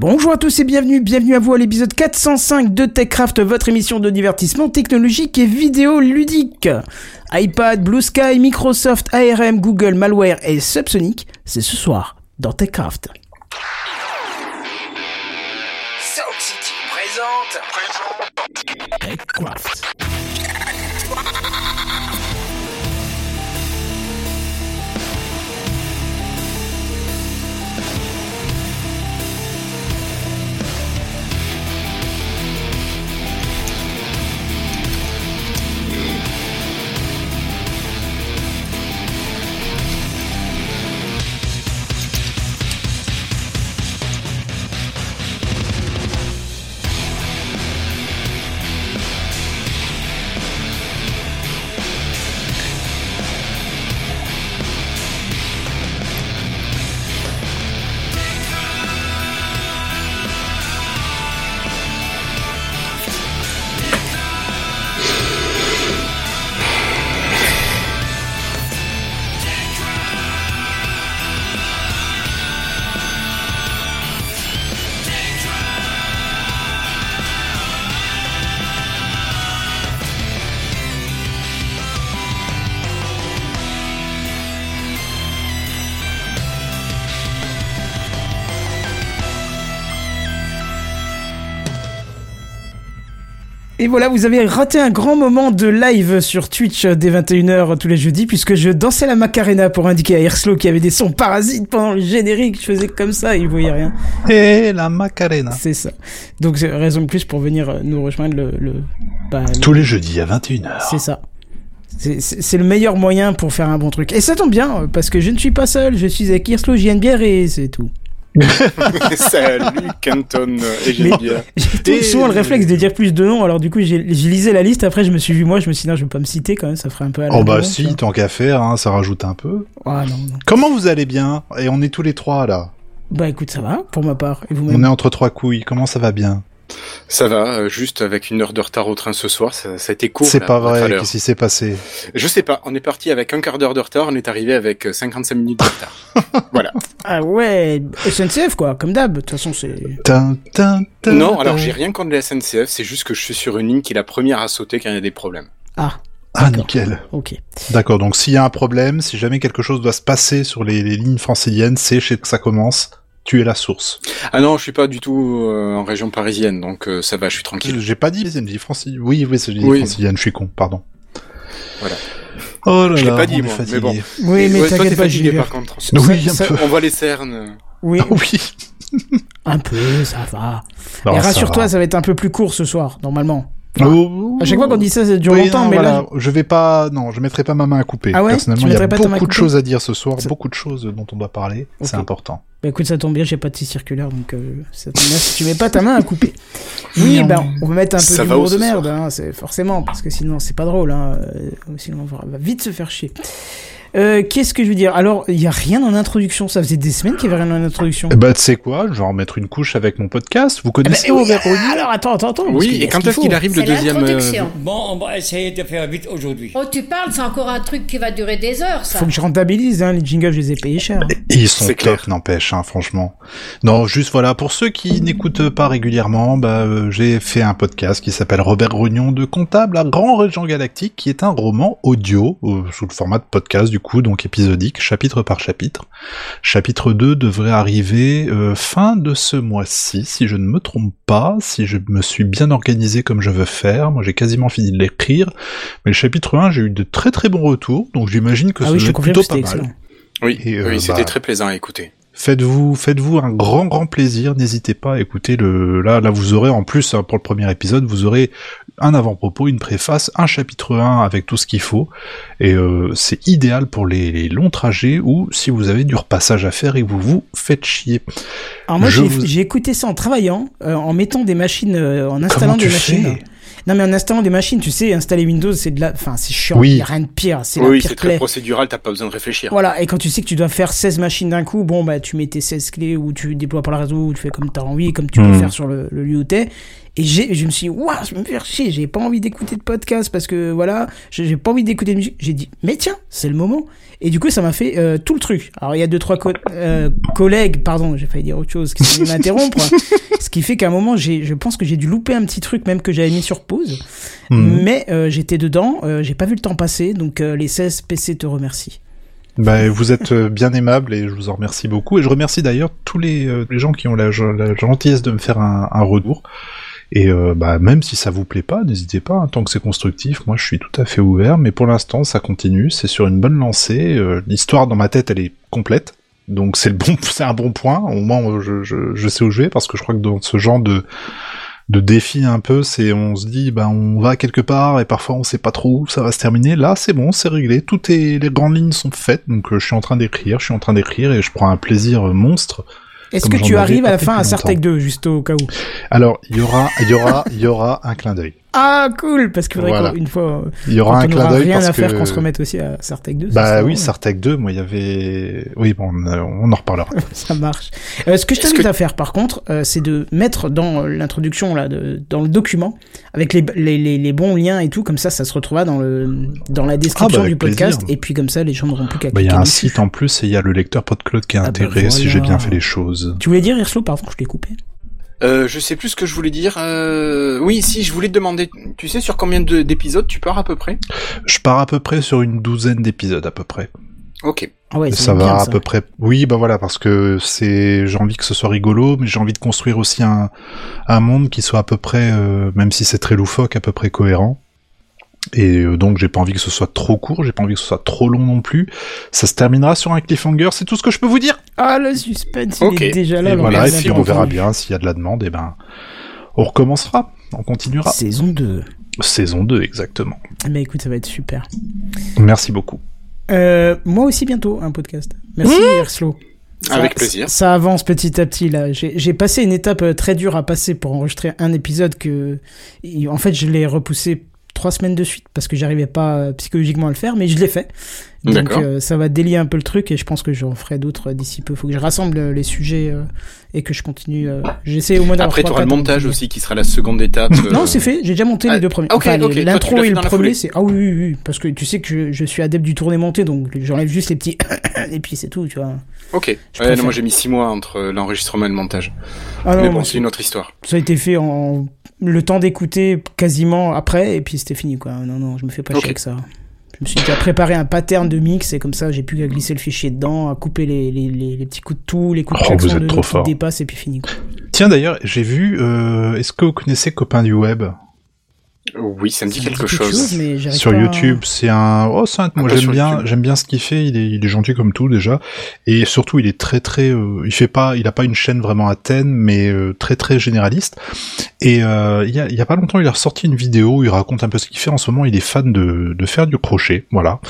Bonjour à tous et bienvenue, bienvenue à vous à l'épisode 405 de TechCraft, votre émission de divertissement technologique et vidéo ludique. iPad, Blue Sky, Microsoft, ARM, Google, Malware et Subsonic, c'est ce soir dans TechCraft. Sound City présente. TechCraft. Voilà, vous avez raté un grand moment de live sur Twitch dès 21h tous les jeudis, puisque je dansais la Macarena pour indiquer à Airslow qu'il y avait des sons parasites pendant le générique. Je faisais comme ça, il voyait rien. Et la Macarena. C'est ça. Donc, c'est raison de plus pour venir euh, nous rejoindre le... le, bah, le- Tous les jeudis à 21h. C'est ça. C'est- le meilleur moyen pour faire un bon truc. Et ça tombe bien, euh, parce que je ne suis pas seul, je suis avec Irslo, j'ai une bière et c'est tout. Salut Canton et. J'ai Et- souvent le réflexe de dire plus de noms, alors du coup j'ai lisé la liste, après je me suis vu moi, je me suis dit non, je vais pas me citer quand même, ça ferait un peu à la Oh bah si, tant qu'à faire, hein, ça rajoute un peu. Ah non, non. Comment vous allez bien? Et on est tous les trois là. Bah écoute, ça va, pour ma part. Et On est entre trois couilles. Comment ça va bien? Ça va, euh, juste avec une heure de retard au train ce soir, ça, ça a été court. C'est pas vrai. Qu'est-ce qui s'est passé Je sais pas, on est parti avec un quart d'heure de retard, on est arrivé avec euh, 55 minutes de retard. voilà. Ah ouais, SNCF quoi, comme d'hab, de toute façon c'est... Non, alors j'ai rien contre la SNCF, c'est juste que je suis sur une ligne qui est la première à sauter quand il y a des problèmes. Ah, Ah D'accord. nickel. ok. D'accord. Donc s'il y a un problème, si jamais quelque chose doit se passer sur les, les lignes franciliennes, c'est chez que ça commence. Tu es la source. Ah non, je suis pas du tout euh, en région parisienne, donc euh, ça va, je suis tranquille. J'ai pas dit, c'est une ligne francilienne. Oui, oui, c'est une ligne Oui. francilienne. Je suis con. Pardon. Voilà. Oh là Je l'ai pas dit, moi, mais bon. Oui, Et- mais ouais, t'inquiète pas, fatigué par contre. Oui, Ça- un ça- peu. On voit les cernes. Oui, Oui. un peu, ça va. Non, Et ça rassure-toi, ça va être un peu plus court ce soir, normalement. Oh. À chaque fois qu'on dit ça, ça dure Oui, longtemps, non, mais voilà, là... je vais pas, non, je mettrai pas ma main à couper. Ah ouais Personnellement, il y a beaucoup de choses à dire ce soir, Ça- beaucoup de choses dont on doit parler. C'est important. Bah écoute, ça tombe bien, j'ai pas de scie circulaire, donc euh, ça tombe bien si tu mets pas ta main à couper. Oui, ben on va mettre un peu Ça va d'humour de merde, hein, c'est forcément, parce que sinon c'est pas drôle, hein, euh, sinon on va vite se faire chier. Euh, Qu'est-ce que je veux dire? Alors, il y a rien en introduction, ça faisait des semaines qu'il y avait rien en introduction. Eh bah, tu sais quoi, je vais en remettre une couche avec mon podcast. Vous bah, connaissez oui, Robert Rognier alors attends, attends, attends. Oui, et quand est-ce qu'il arrive le deuxième euh, l'introduction. Bon, on va essayer de faire vite aujourd'hui. Oh, tu parles, c'est encore un truc qui va durer des heures, ça. Faut que je rentabilise, hein, les jingles, je les ai payés cher. Et Ils sont C'est top, clair. n'empêche, hein, franchement. Non, juste voilà, pour ceux qui n'écoutent pas régulièrement, bah, euh, j'ai fait un podcast qui s'appelle Robert Rognon de Comptable à Grand Régent Galactique, qui est un roman audio, euh, sous le format de podcast du coup, donc épisodique, chapitre par chapitre. Chapitre 2 devrait arriver euh, fin de ce mois-ci, si je ne me trompe pas, si je me suis bien organisé comme je veux faire. Moi, j'ai quasiment fini de l'écrire, mais le chapitre 1, j'ai eu de très très bons retours, donc j'imagine que Ah ça oui, je plutôt c'était pas mal. excellent. Oui, Et, euh, oui c'était bah, très plaisant à écouter. Faites-vous, faites-vous un grand, grand plaisir. N'hésitez pas à écouter le. Là, là, vous aurez en plus hein, pour le premier épisode, vous aurez un avant-propos, une préface, un chapitre 1 avec tout ce qu'il faut. Et euh, c'est idéal pour les, les longs trajets ou si vous avez du repassage à faire et que vous vous faites chier. Alors moi, j'ai vous- écouté ça en travaillant, euh, en mettant des machines, euh, en installant Comment des tu machines. fais Non, mais en installant des machines, tu sais, installer Windows, c'est de la, enfin, c'est chiant. Oui. Il y a rien de pire. C'est la Oui, pire c'est très procédural, t'as pas besoin de réfléchir. Voilà, et quand tu sais que tu dois faire 16 machines d'un coup, bon, bah, tu mets tes 16 clés ou tu déploies par le réseau ou tu fais comme tu as envie, comme tu peux Mhm. faire sur le, le lieu où t'es. Et je me suis dit, waouh, je vais me faire chier, j'ai pas envie d'écouter de podcast parce que voilà, j'ai pas envie d'écouter de musique. J'ai dit, mais tiens, c'est le moment. Et du coup, ça m'a fait euh, tout le truc. Alors, il y a deux, trois co- euh, collègues, pardon, j'ai failli dire autre chose, qui sont venus m'interrompre. ce qui fait qu'à un moment, je pense que j'ai dû louper un petit truc même que j'avais mis sur pause. Mhm. Mais euh, j'étais dedans, j'ai pas vu le temps passer, donc les 16 PC te remercient. Bah, vous êtes bien aimable et je vous en remercie beaucoup. Et je remercie d'ailleurs tous les, les gens qui ont la, la gentillesse de me faire un, un retour. Et euh, bah, même si ça vous plaît pas, n'hésitez pas, hein, tant que c'est constructif, moi je suis tout à fait ouvert, mais pour l'instant ça continue, c'est sur une bonne lancée, euh, l'histoire dans ma tête elle est complète, donc c'est le bon, c'est un bon point, au moins je, je, je sais où je vais, parce que je crois que dans ce genre de, de défi un peu, c'est on se dit bah on va quelque part et parfois on sait pas trop où ça va se terminer. Là c'est bon, c'est réglé, tout est les grandes lignes sont faites, donc euh, je suis en train d'écrire, je suis en train d'écrire et je prends un plaisir euh, monstre. Est-ce que tu arrives à la fin à longtemps. 2, juste au cas où? Alors il y aura, il y aura, il y aura un clin d'œil. Ah, cool Parce qu'il faudrait Voilà. qu'une fois, Il y aura un clin d'œil rien parce à faire, que qu'on se remette aussi à Sartec 2. ça bah oui. Sartec 2, moi il y avait, oui bon, on, on en reparlera. ça marche. Euh, ce que je t'invite que- à faire, par contre, euh, c'est de mettre dans l'introduction, là, de, dans le document, avec les, les, les, les bons liens et tout, comme ça, ça se retrouvera dans, le, dans la description Ah, bah, du podcast, plaisir. et puis comme ça, les gens n'auront plus qu'à Bah il y a un dessus. site en plus et il y a le lecteur PodCloud qui est Ah bah intégré si j'ai bien fait les choses. Tu voulais dire, Irslo, pardon, je t'ai coupé. Euh, je sais plus ce que je voulais dire. Euh... Oui, si, je voulais te demander, tu sais sur combien de- d'épisodes tu pars à peu près? Je pars à peu près sur une douzaine d'épisodes à peu près. Ok. Ah ouais, ça va bien, à ça. peu près. Oui, bah voilà, parce que c'est, j'ai envie que ce soit rigolo, mais j'ai envie de construire aussi un, un monde qui soit à peu près, euh, même si c'est très loufoque, à peu près cohérent. Et euh, donc j'ai pas envie que ce soit trop court, j'ai pas envie que ce soit trop long non plus. Ça se terminera sur un cliffhanger, c'est tout ce que je peux vous dire. Ah, le suspense, il est déjà là. et voilà, on et puis on verra bien s'il y a de la demande, et ben on recommencera, on continuera. Saison 2. Saison 2 exactement. Mais écoute, ça va être super. Merci beaucoup. Euh, moi aussi bientôt, un podcast. Merci. Ça- Avec plaisir. Ça avance petit à petit là. J'ai passé une étape euh, très dure à passer pour enregistrer un épisode que, en fait, je l'ai repoussé trois semaines de suite parce que j'arrivais pas euh, psychologiquement à le faire, mais je l'ai fait. Donc euh, ça va délier un peu le truc et je pense que j'en ferai d'autres euh, d'ici peu. Faut que je rassemble les sujets euh, et que je continue. euh, J'essaie au moins d'avoir Après, tu auras le montage aussi qui sera la seconde étape. non, c'est fait. J'ai déjà monté Ah, les deux premiers. ok, enfin, l'intro et le premier, c'est ah oui, oui, oui, parce que tu sais que je, je suis adepte du tourné-monté, donc j'enlève juste les petits et puis c'est tout, tu vois. Ok. Ouais, non, moi j'ai mis six mois entre l'enregistrement et le montage. Ah non, Mais bon, c'est une autre histoire. ça a été fait en le temps d'écouter quasiment après et puis c'était fini quoi. Non non, je me fais pas chier avec ça. Je me suis déjà préparé un pattern de mix et comme ça j'ai plus qu'à glisser le fichier dedans, à couper les, les, les, les petits coups de tout, les coups de Oh, vous klaxon êtes de trop fort. dépassent et puis fini quoi. Tiens d'ailleurs, j'ai vu, euh, est-ce que vous connaissez Copain du Web? Oui, ça me dit Ça quelque dit chose. mais sur pas YouTube, c'est un. Oh, c'est un- Moi j'aime bien, j'aime bien ce qu'il fait. Il est, il est gentil comme tout déjà, et surtout il est très très. euh, il fait pas, il a pas une chaîne vraiment à thème, mais euh, très très généraliste. Et euh, il y a, il y a pas longtemps, il a ressorti une vidéo où il raconte un peu ce qu'il fait. En ce moment, il est fan de de faire du crochet, voilà.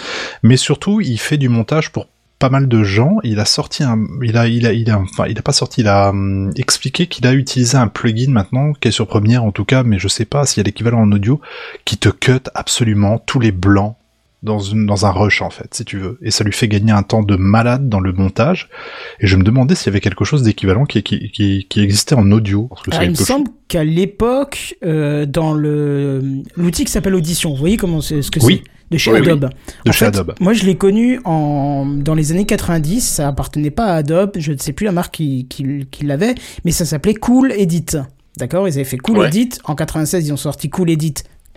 Mais surtout, il fait du montage pour pas mal de gens. Il a sorti un, il a, il a, il a, enfin, il a pas sorti, il a hum, expliqué qu'il a utilisé un plugin maintenant, qui est sur Premiere en tout cas, mais je sais pas s'il y a l'équivalent en audio, qui te cut absolument tous les blancs dans une, dans un rush en fait, si tu veux. Et ça lui fait gagner un temps de malade dans le montage. Et je me demandais s'il y avait quelque chose d'équivalent qui, qui, qui, qui existait en audio. Parce que Alors, c'est il me semble qu'à l'époque, euh, dans le l'outil qui s'appelle Audition, vous voyez comment c'est ce que Oui. c'est? De chez Oui, oui. Adobe. de En chez fait, Adobe. Moi, je l'ai connu en dans les années 90. Ça appartenait pas à Adobe. Je ne sais plus la marque qui, qui, qui l'avait, mais ça s'appelait Cool Edit. D'accord? Ils avaient fait Cool Ouais. Edit. En 96, ils ont sorti Cool Edit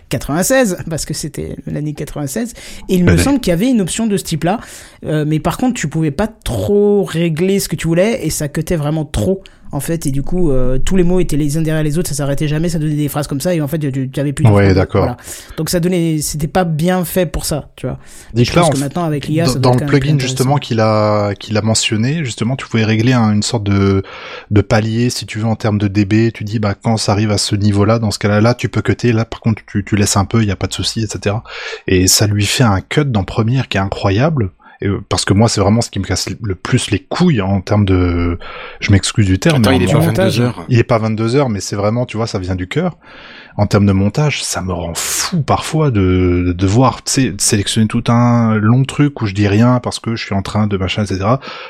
96 parce que c'était l'année 96 et il me semble qu'il y avait une option de ce type-là Euh, mais par contre tu pouvais pas trop régler ce que tu voulais et ça cutait vraiment trop en fait et du coup euh, tous les mots étaient les uns derrière les autres ça s'arrêtait jamais ça donnait des phrases comme ça et en fait tu tu avais plus de Ouais, d'accord. Voilà. donc ça donnait c'était pas bien fait pour ça tu vois. Dis je que là, pense en que fait, maintenant avec l'IA dans, le plugin justement qu'il a qu'il a mentionné justement tu pouvais régler un- une sorte de de palier si tu veux en termes de dB tu dis bah quand ça arrive à ce niveau là dans ce cas là tu peux cutter là par contre tu, tu laisses un peu il y a pas de souci etc et ça lui fait un cut dans Premiere qui est incroyable et, euh, parce que moi c'est vraiment ce qui me casse le plus les couilles en termes de je m'excuse du terme Attends, mais il est en- pas montage. 22 heures. il est pas 22 heures, mais c'est vraiment, tu vois, ça vient du cœur. en termes de montage, ça me rend fou parfois de, de devoir tu sais, de sélectionner tout un long truc où je dis rien parce que je suis en train de machin, etc.,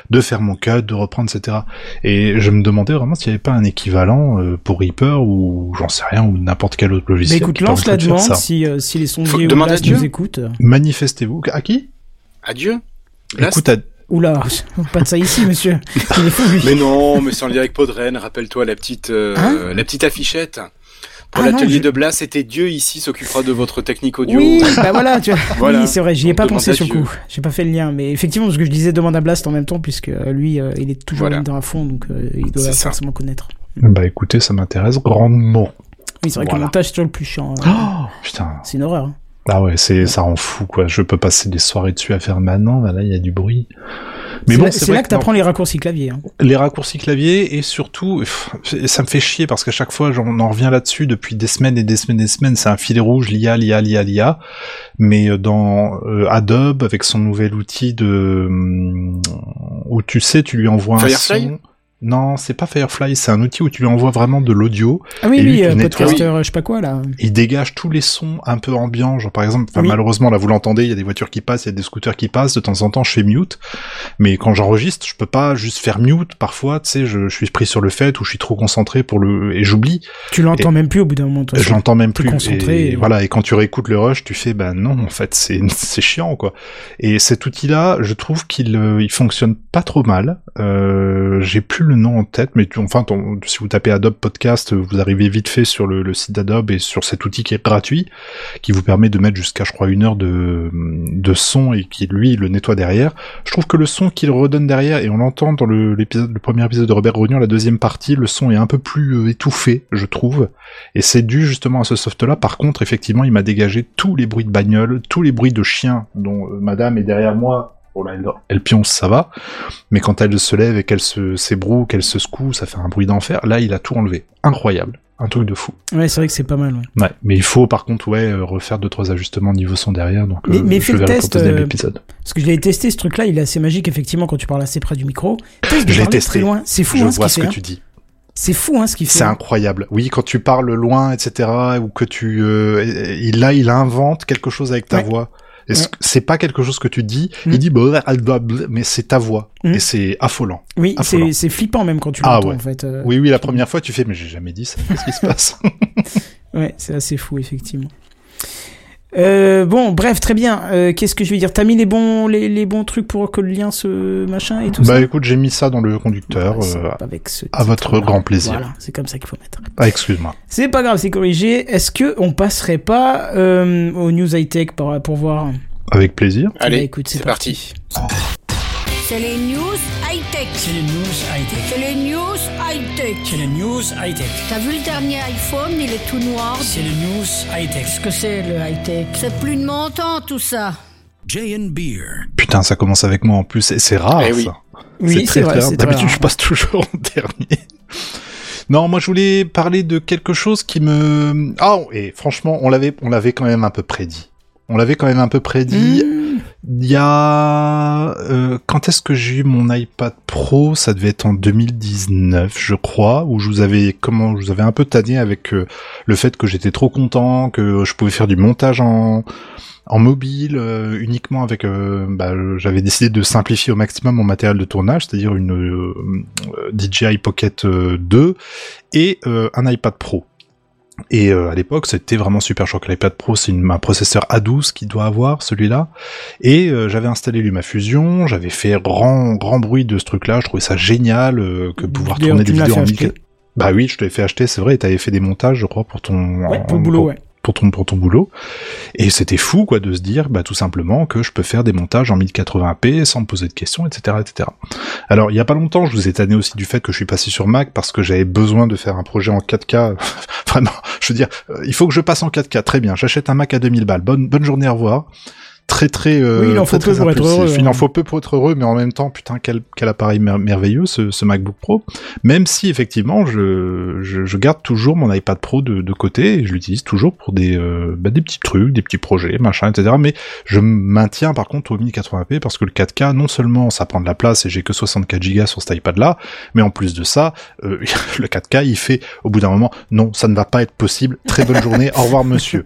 de faire mon cut, de reprendre, etc. Et je me demandais vraiment s'il n'y avait pas un équivalent euh, pour Reaper ou j'en sais rien, ou n'importe quel autre logiciel. écoute, qui lance la demande si, euh, si les sondiers ou à Dieu. nous écoutent. Manifestez-vous. À qui? Adieu. Blast Écoute, à- Oula, pas de ça ici, monsieur. Il est fou, lui. Mais non, mais c'est en lien avec Podren. Rappelle-toi la petite, euh, Hein la petite affichette. Pour Ah l'atelier je- de Blas, c'était Dieu ici s'occupera de votre technique audio. Oui, bah voilà, tu vois. Voilà. Oui, c'est vrai, j'y ai On pas pensé sur le coup. J'ai pas fait le lien, mais effectivement, ce que je disais, demande à Blast en même temps, puisque euh, lui, euh, il est toujours Voilà. dans à fond, donc euh, il doit forcément connaître. bah écoutez, ça m'intéresse grandement. Oui, c'est vrai que le montage, c'est toujours le plus chiant. Oh, putain. C'est une horreur. hein. Ah ouais, c'est ça rend fou quoi. Je peux passer des soirées dessus à faire maintenant. Bah là, il y a du bruit. Mais C'est bon, là, c'est là que non, t'apprends les raccourcis clavier. Hein. les raccourcis clavier et surtout, pff, ça me fait chier parce qu'à chaque fois, j'en en reviens là-dessus depuis des semaines et des semaines et des semaines. C'est un filet rouge, l'IA, l'IA, l'IA, l'IA. Mais euh, dans euh, Adobe, avec son nouvel outil de hum, où tu sais, tu lui envoies un son. Non, c'est pas Firefly, c'est un outil où tu lui envoies vraiment de l'audio. Ah oui, Et lui, oui, euh, podcaster, je sais pas quoi, là. Il dégage tous les sons un peu ambiants, genre par exemple, Oui. malheureusement là vous l'entendez, il y a des voitures qui passent, il y a des scooters qui passent, de temps en temps je fais mute, mais quand j'enregistre, je peux pas juste faire mute, parfois, tu sais, je, je suis pris sur le fait ou je suis trop concentré pour le et j'oublie, Tu l'entends même plus au bout d'un moment. toute je l'entends même plus concentré Et, et- voilà, et quand tu réécoutes le rush, tu fais bah non, en fait, c'est c'est chiant quoi. Et cet outil-là, je trouve qu'il euh, il fonctionne pas trop mal. Euh, j'ai plus le nom en tête, mais tu, enfin, si vous tapez Adobe Podcast, vous arrivez vite fait sur le, le site d'Adobe et sur cet outil qui est gratuit, qui vous permet de mettre jusqu'à, je crois, une heure de, de son et qui, lui, le nettoie derrière. Je trouve que le son qu'il redonne derrière, et on l'entend dans le, l'épisode, le premier épisode de Robert Rognon, la deuxième partie, le son est un peu plus euh, étouffé, je trouve. Et c'est dû justement à ce soft-là. Par contre, effectivement, il m'a dégagé tous les bruits de bagnole, tous les bruits de chiens dont euh, madame est derrière moi. Bon là, elle, elle pionce, ça va. Mais quand elle se lève et qu'elle se s'ébroue, qu'elle se secoue, ça fait un bruit d'enfer. Là, il a tout enlevé. Incroyable. Un truc de fou. Ouais, c'est vrai que c'est pas mal. Ouais. Ouais. Mais il faut, par contre, ouais, euh, refaire deux, trois ajustements niveau son derrière. Donc, Mais- euh, mais je fais le test, euh. Parce que je l'ai testé, ce truc-là, il est assez magique, effectivement, quand tu parles assez près du micro. Je l'ai testé. loin. C'est fou, Je hein, ce fait. que hein. tu dis. C'est fou, hein, ce qu'il fait. C'est hein. incroyable. Oui, quand tu parles loin, etc., ou que tu, euh, il là, il invente quelque chose avec ta Ouais. voix. Et ce- Ouais. C'est pas quelque chose que tu dis. Mm. Il dit, bah, bl- mais c'est ta voix. Mm. Et c'est affolant. Oui, c'est flippant même quand tu Ah l'entends, ouais. en fait. euh, Oui, oui, la première fois, tu fais, mais j'ai jamais dit ça. Qu'est-ce qui se passe? Ouais, c'est assez fou, effectivement. Euh, bon, bref, très bien. Euh, Qu'est-ce que je vais dire? T'as mis les bons, les, les bons trucs pour que le lien se machin et tout Bah, ça? écoute, j'ai mis ça dans le conducteur. C'est euh, avec ce à votre grand plaisir. Voilà, c'est comme ça qu'il faut mettre. Ah, excuse-moi. C'est pas grave, c'est corrigé. Est-ce que on passerait pas euh, aux news high tech pour, pour voir? Avec plaisir. Allez, Bah, écoute, c'est c'est parti. parti. C'est les news high-tech. C'est les news high-tech. C'est les news high-tech. C'est les news high-tech. T'as vu le dernier iPhone, il est tout noir. C'est les news high-tech. Qu'est-ce que c'est le high-tech? C'est plus de mon temps tout ça. J&B Beer. Putain, ça commence avec moi en plus. Et c'est rare, Eh oui. ça. Oui, c'est très vrai, rare. D'habitude, je passe toujours en dernier. Non, moi je voulais parler de quelque chose qui me. Ah, et franchement, on l'avait, on l'avait quand même un peu prédit. On l'avait quand même un peu prédit. Mmh. Il y a euh, quand est-ce que j'ai eu mon iPad Pro? Ça devait être en 2019, je crois, où je vous avais comment je vous avais un peu tanné avec euh, le fait que j'étais trop content, que je pouvais faire du montage en en mobile euh, uniquement avec euh, bah, euh, j'avais décidé de simplifier au maximum mon matériel de tournage, c'est-à-dire une euh, DJI Pocket euh, 2 et un iPad Pro. Et euh, à l'époque, c'était vraiment super choc. L'iPad Pro, c'est un processeur A12 qui doit avoir celui-là. Et euh, j'avais installé LumaFusion, j'avais fait grand grand bruit de ce truc-là. Je trouvais ça génial euh, que pouvoir tourner des vidéos en fait 1000. acheter. Bah oui, je te l'ai fait acheter, c'est vrai. Et t'avais fait des montages, je crois, pour ton Ouais, pour le boulot, ouais. Pour ton boulot. Et c'était fou, quoi, de se dire, bah tout simplement que je peux faire des montages en 1080p sans me poser de questions, etc., etc. Alors, il y a pas longtemps, je vous ai tanné aussi du fait que je suis passé sur Mac parce que j'avais besoin de faire un projet en 4K. Vraiment, je veux dire, euh, il faut que je passe en 4K. Très bien, j'achète un Mac à 2000 balles. Bonne bonne journée, au revoir. Très très euh, Oui, il en faut très, peu très pour être heureux, Il hein. en faut peu pour être heureux, mais en même temps, putain, quel, quel appareil mer- merveilleux ce, ce MacBook Pro. Même si effectivement, je, je, je garde toujours mon iPad Pro de, de côté et je l'utilise toujours pour des euh, bah, des petits trucs, des petits projets, machin, etc. Mais je maintiens par contre au 1080p parce que le 4K, non seulement ça prend de la place et j'ai que 64 Go sur cet iPad là, mais en plus de ça, euh, le 4K il fait au bout d'un moment, non, ça ne va pas être possible. Très bonne journée, au revoir monsieur.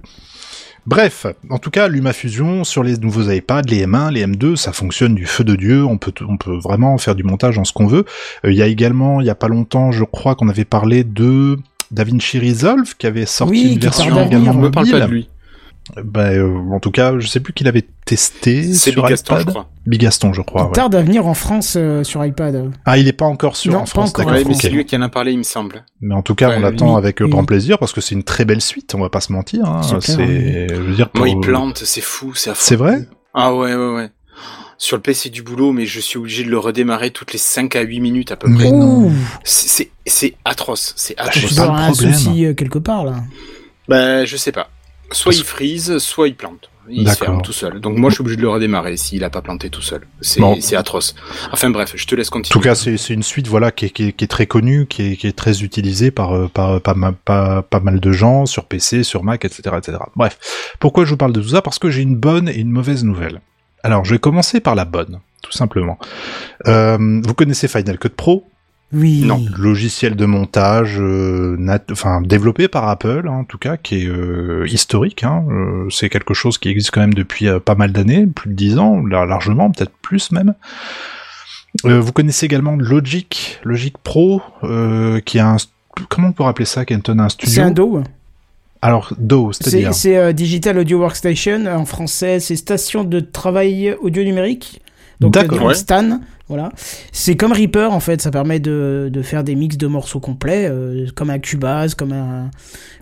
Bref, en tout cas, LumaFusion sur les nouveaux iPads, les M1, les M2, ça fonctionne du feu de dieu. On peut, on peut vraiment faire du montage en ce qu'on veut. Euh, Il y a également, il y a pas longtemps, je crois qu'on avait parlé de DaVinci Resolve qui avait sorti Oui, une version également me parle mobile. pas de lui. Bah, euh, en tout cas, je sais plus qui l'avait testé C'est sur Bigaston, je iPad. crois. Bigaston, je crois. Il ouais. tarde à venir en France euh, sur iPad. Ah, il est pas encore sur Non, en pas France, d'accord. Ouais, c'est lui qui en a parlé, il me semble. Mais en tout cas, Ouais, on l'attend oui, avec oui. grand plaisir parce que c'est une très belle suite. On va pas se mentir. Hein. C'est je veux dire, Moi, pour- il plante, c'est fou, c'est affreux. C'est vrai. Ah ouais, ouais, ouais. Sur le PC du boulot, mais je suis obligé de le redémarrer toutes les 5 à 8 minutes à peu Mais près. C'est, c'est- c'est atroce, c'est je atroce. pas dois le avoir un problème. souci euh, quelque part là. Ben, je sais pas. Soit Parce- il freeze, soit il plante. Il se ferme tout seul. Donc moi, je suis obligé de le redémarrer s'il a pas planté tout seul. C'est, atroce. Enfin bref, je te laisse En continuer. tout cas, c'est une suite voilà qui est, qui est- qui est très connue, qui est, qui est très utilisée par euh, par pas, pas mal de gens sur PC, sur Mac, etc., etc. Bref, pourquoi je vous parle de tout ça? Parce que j'ai une bonne et une mauvaise nouvelle. Alors, je vais commencer par la bonne, tout simplement. Euh, vous connaissez Final Cut Pro, Oui. Non. logiciel de montage, euh, enfin développé par Apple, hein, en tout cas, qui est euh, historique. Hein, euh, c'est quelque chose qui existe quand même depuis euh, pas mal d'années, plus de 10 ans, largement, peut-être plus même. Vous connaissez également Logic, Logic Pro, qui a un comment on peut appeler ça, Kenton, un studio? C'est un DAW. Alors DAW, C'est c'est-à-dire? c'est, Digital Audio Workstation. En français, c'est Station de Travail Audio Numérique. Donc, euh, D'accord. donc Ouais. Stan. Voilà. C'est comme Reaper, en fait. Ça permet de, de faire des mix de morceaux complets, euh, comme un Cubase, comme un.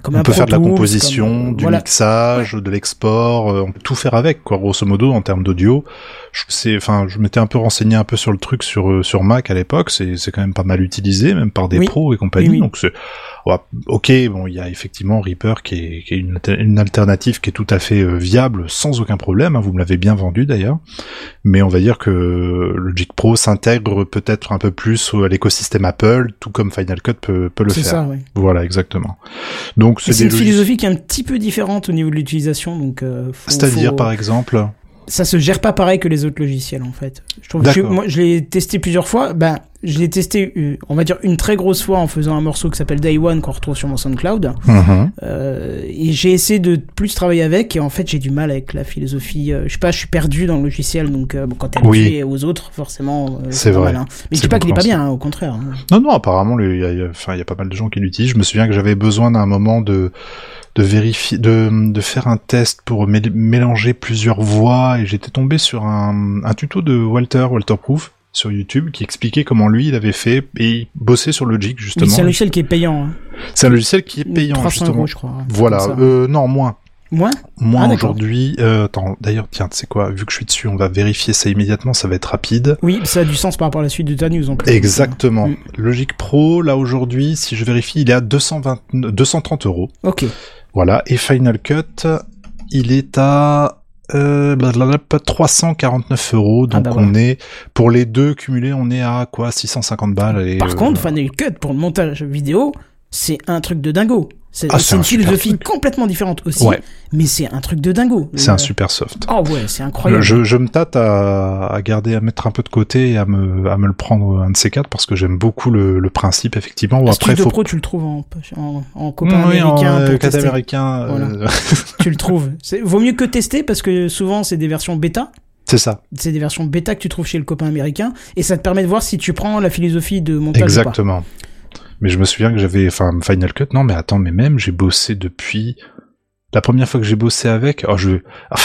Comme on un peut Pro faire de la Tools, composition, comme, euh, du voilà. mixage, de l'export, euh, on peut tout faire avec, quoi, grosso modo, en termes d'audio. Je, c'est, enfin, je m'étais un peu renseigné un peu sur le truc sur sur Mac à l'époque. C'est c'est quand même pas mal utilisé, même par des Oui. pros et compagnie. Oui, oui. Donc c'est, ouais, ok, bon, il y a effectivement Reaper qui est, qui est une, alter- une alternative qui est tout à fait euh, viable, sans aucun problème. hein, vous me l'avez bien vendu d'ailleurs. Mais on va dire que Logic Pro s'intègre peut-être un peu plus à l'écosystème Apple, tout comme Final Cut peut, peut le C'est faire. ça, ouais. Voilà, exactement. Donc c'est une philosophie qui est un petit peu différente au niveau de l'utilisation, donc euh, C'est-à-dire, faut- par exemple ça se gère pas pareil que les autres logiciels en fait. Je trouve moi je l'ai testé plusieurs fois. Ben je l'ai testé, euh, on va dire une très grosse fois en faisant un morceau qui s'appelle Day One qu'on retrouve sur mon SoundCloud. Mhm. Euh, et j'ai essayé de plus travailler avec et en fait j'ai du mal avec la philosophie. euh, je sais pas, je suis perdu dans le logiciel donc bon, quand t'es Oui. habitué aux autres forcément C'est vrai. hein. Mais je dis pas qu'il est pas bien, hein, au contraire. hein. Non, non, apparemment, il y, a, y a- enfin, il y a pas mal de gens qui l'utilisent. Je me souviens que j'avais besoin d'un moment de de vérifier, de, de faire un test pour mé- mélanger plusieurs voix et j'étais tombé sur un, un tuto de Walter, Walter Proof, sur YouTube, qui expliquait comment lui il avait fait et il bossait sur Logic justement. c'est un logiciel qui est payant. Hein. C'est un logiciel qui est payant 300 justement. euros je crois. Voilà, euh, non moins. Moins Moi Ah, aujourd'hui, euh, attends, d'ailleurs, tiens, tu sais quoi, vu que je suis dessus, on va vérifier ça immédiatement, ça va être rapide. Oui, ça a du sens par rapport à la suite de ta news en plus. Exactement. Mm. Logic Pro, là aujourd'hui, si je vérifie, il est à 220, 230 euros. Ok. Voilà. Et Final Cut, il est à euh, blablabla, 349 euros. Donc bah on est, pour les deux cumulés, on est à quoi? 650 balles. allez, Par euh, contre, Final Cut pour le montage vidéo, c'est un truc de dingo. C'est Ah, une un philosophie complètement différente aussi, Ouais. mais c'est un truc de dingo. c'est un super soft. Oh ouais, c'est incroyable. Je, je me tâte à, à garder, à mettre un peu de côté et à me, à me le prendre un de ces quatre parce que j'aime beaucoup le, le principe, effectivement. Studio après, faut Pro, tu le trouves en, en, en copain Oui, en, américain euh, pour américain, euh, Tu le trouves. Vaut mieux que tester parce que souvent c'est des versions bêta. c'est ça, C'est des versions bêta que tu trouves chez le copain américain et ça te permet de voir si tu prends la philosophie de montage ou pas. Mais je me souviens que j'avais, enfin, Final Cut, non, mais attends, mais même, j'ai bossé depuis, la première fois que j'ai bossé avec, oh, je, ah,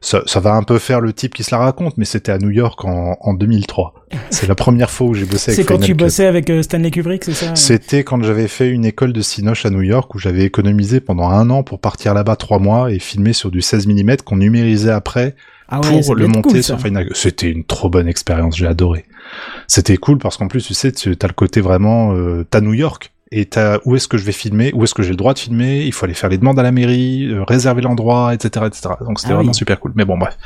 ça, ça va un peu faire le type qui se la raconte, mais c'était à New York en, en 2003. C'est la première fois où j'ai bossé avec C'est quand tu bossais avec euh, Stanley Kubrick, c'est ça C'était quand j'avais fait une école de Cinoche à New York où j'avais économisé pendant un an pour partir là-bas trois mois et filmer sur du 16 mm qu'on numérisait après Ah ouais, pour le monter cool, sur. Final Cut. C'était une trop bonne expérience, j'ai adoré. C'était cool parce qu'en plus, tu sais, tu as le côté vraiment, euh, t'as New York et t'as où est-ce que je vais filmer, où est-ce que j'ai le droit de filmer, il faut aller faire les demandes à la mairie, euh, réserver l'endroit, etc., etc. Donc c'était Ah vraiment oui. super cool. Mais bon, bref.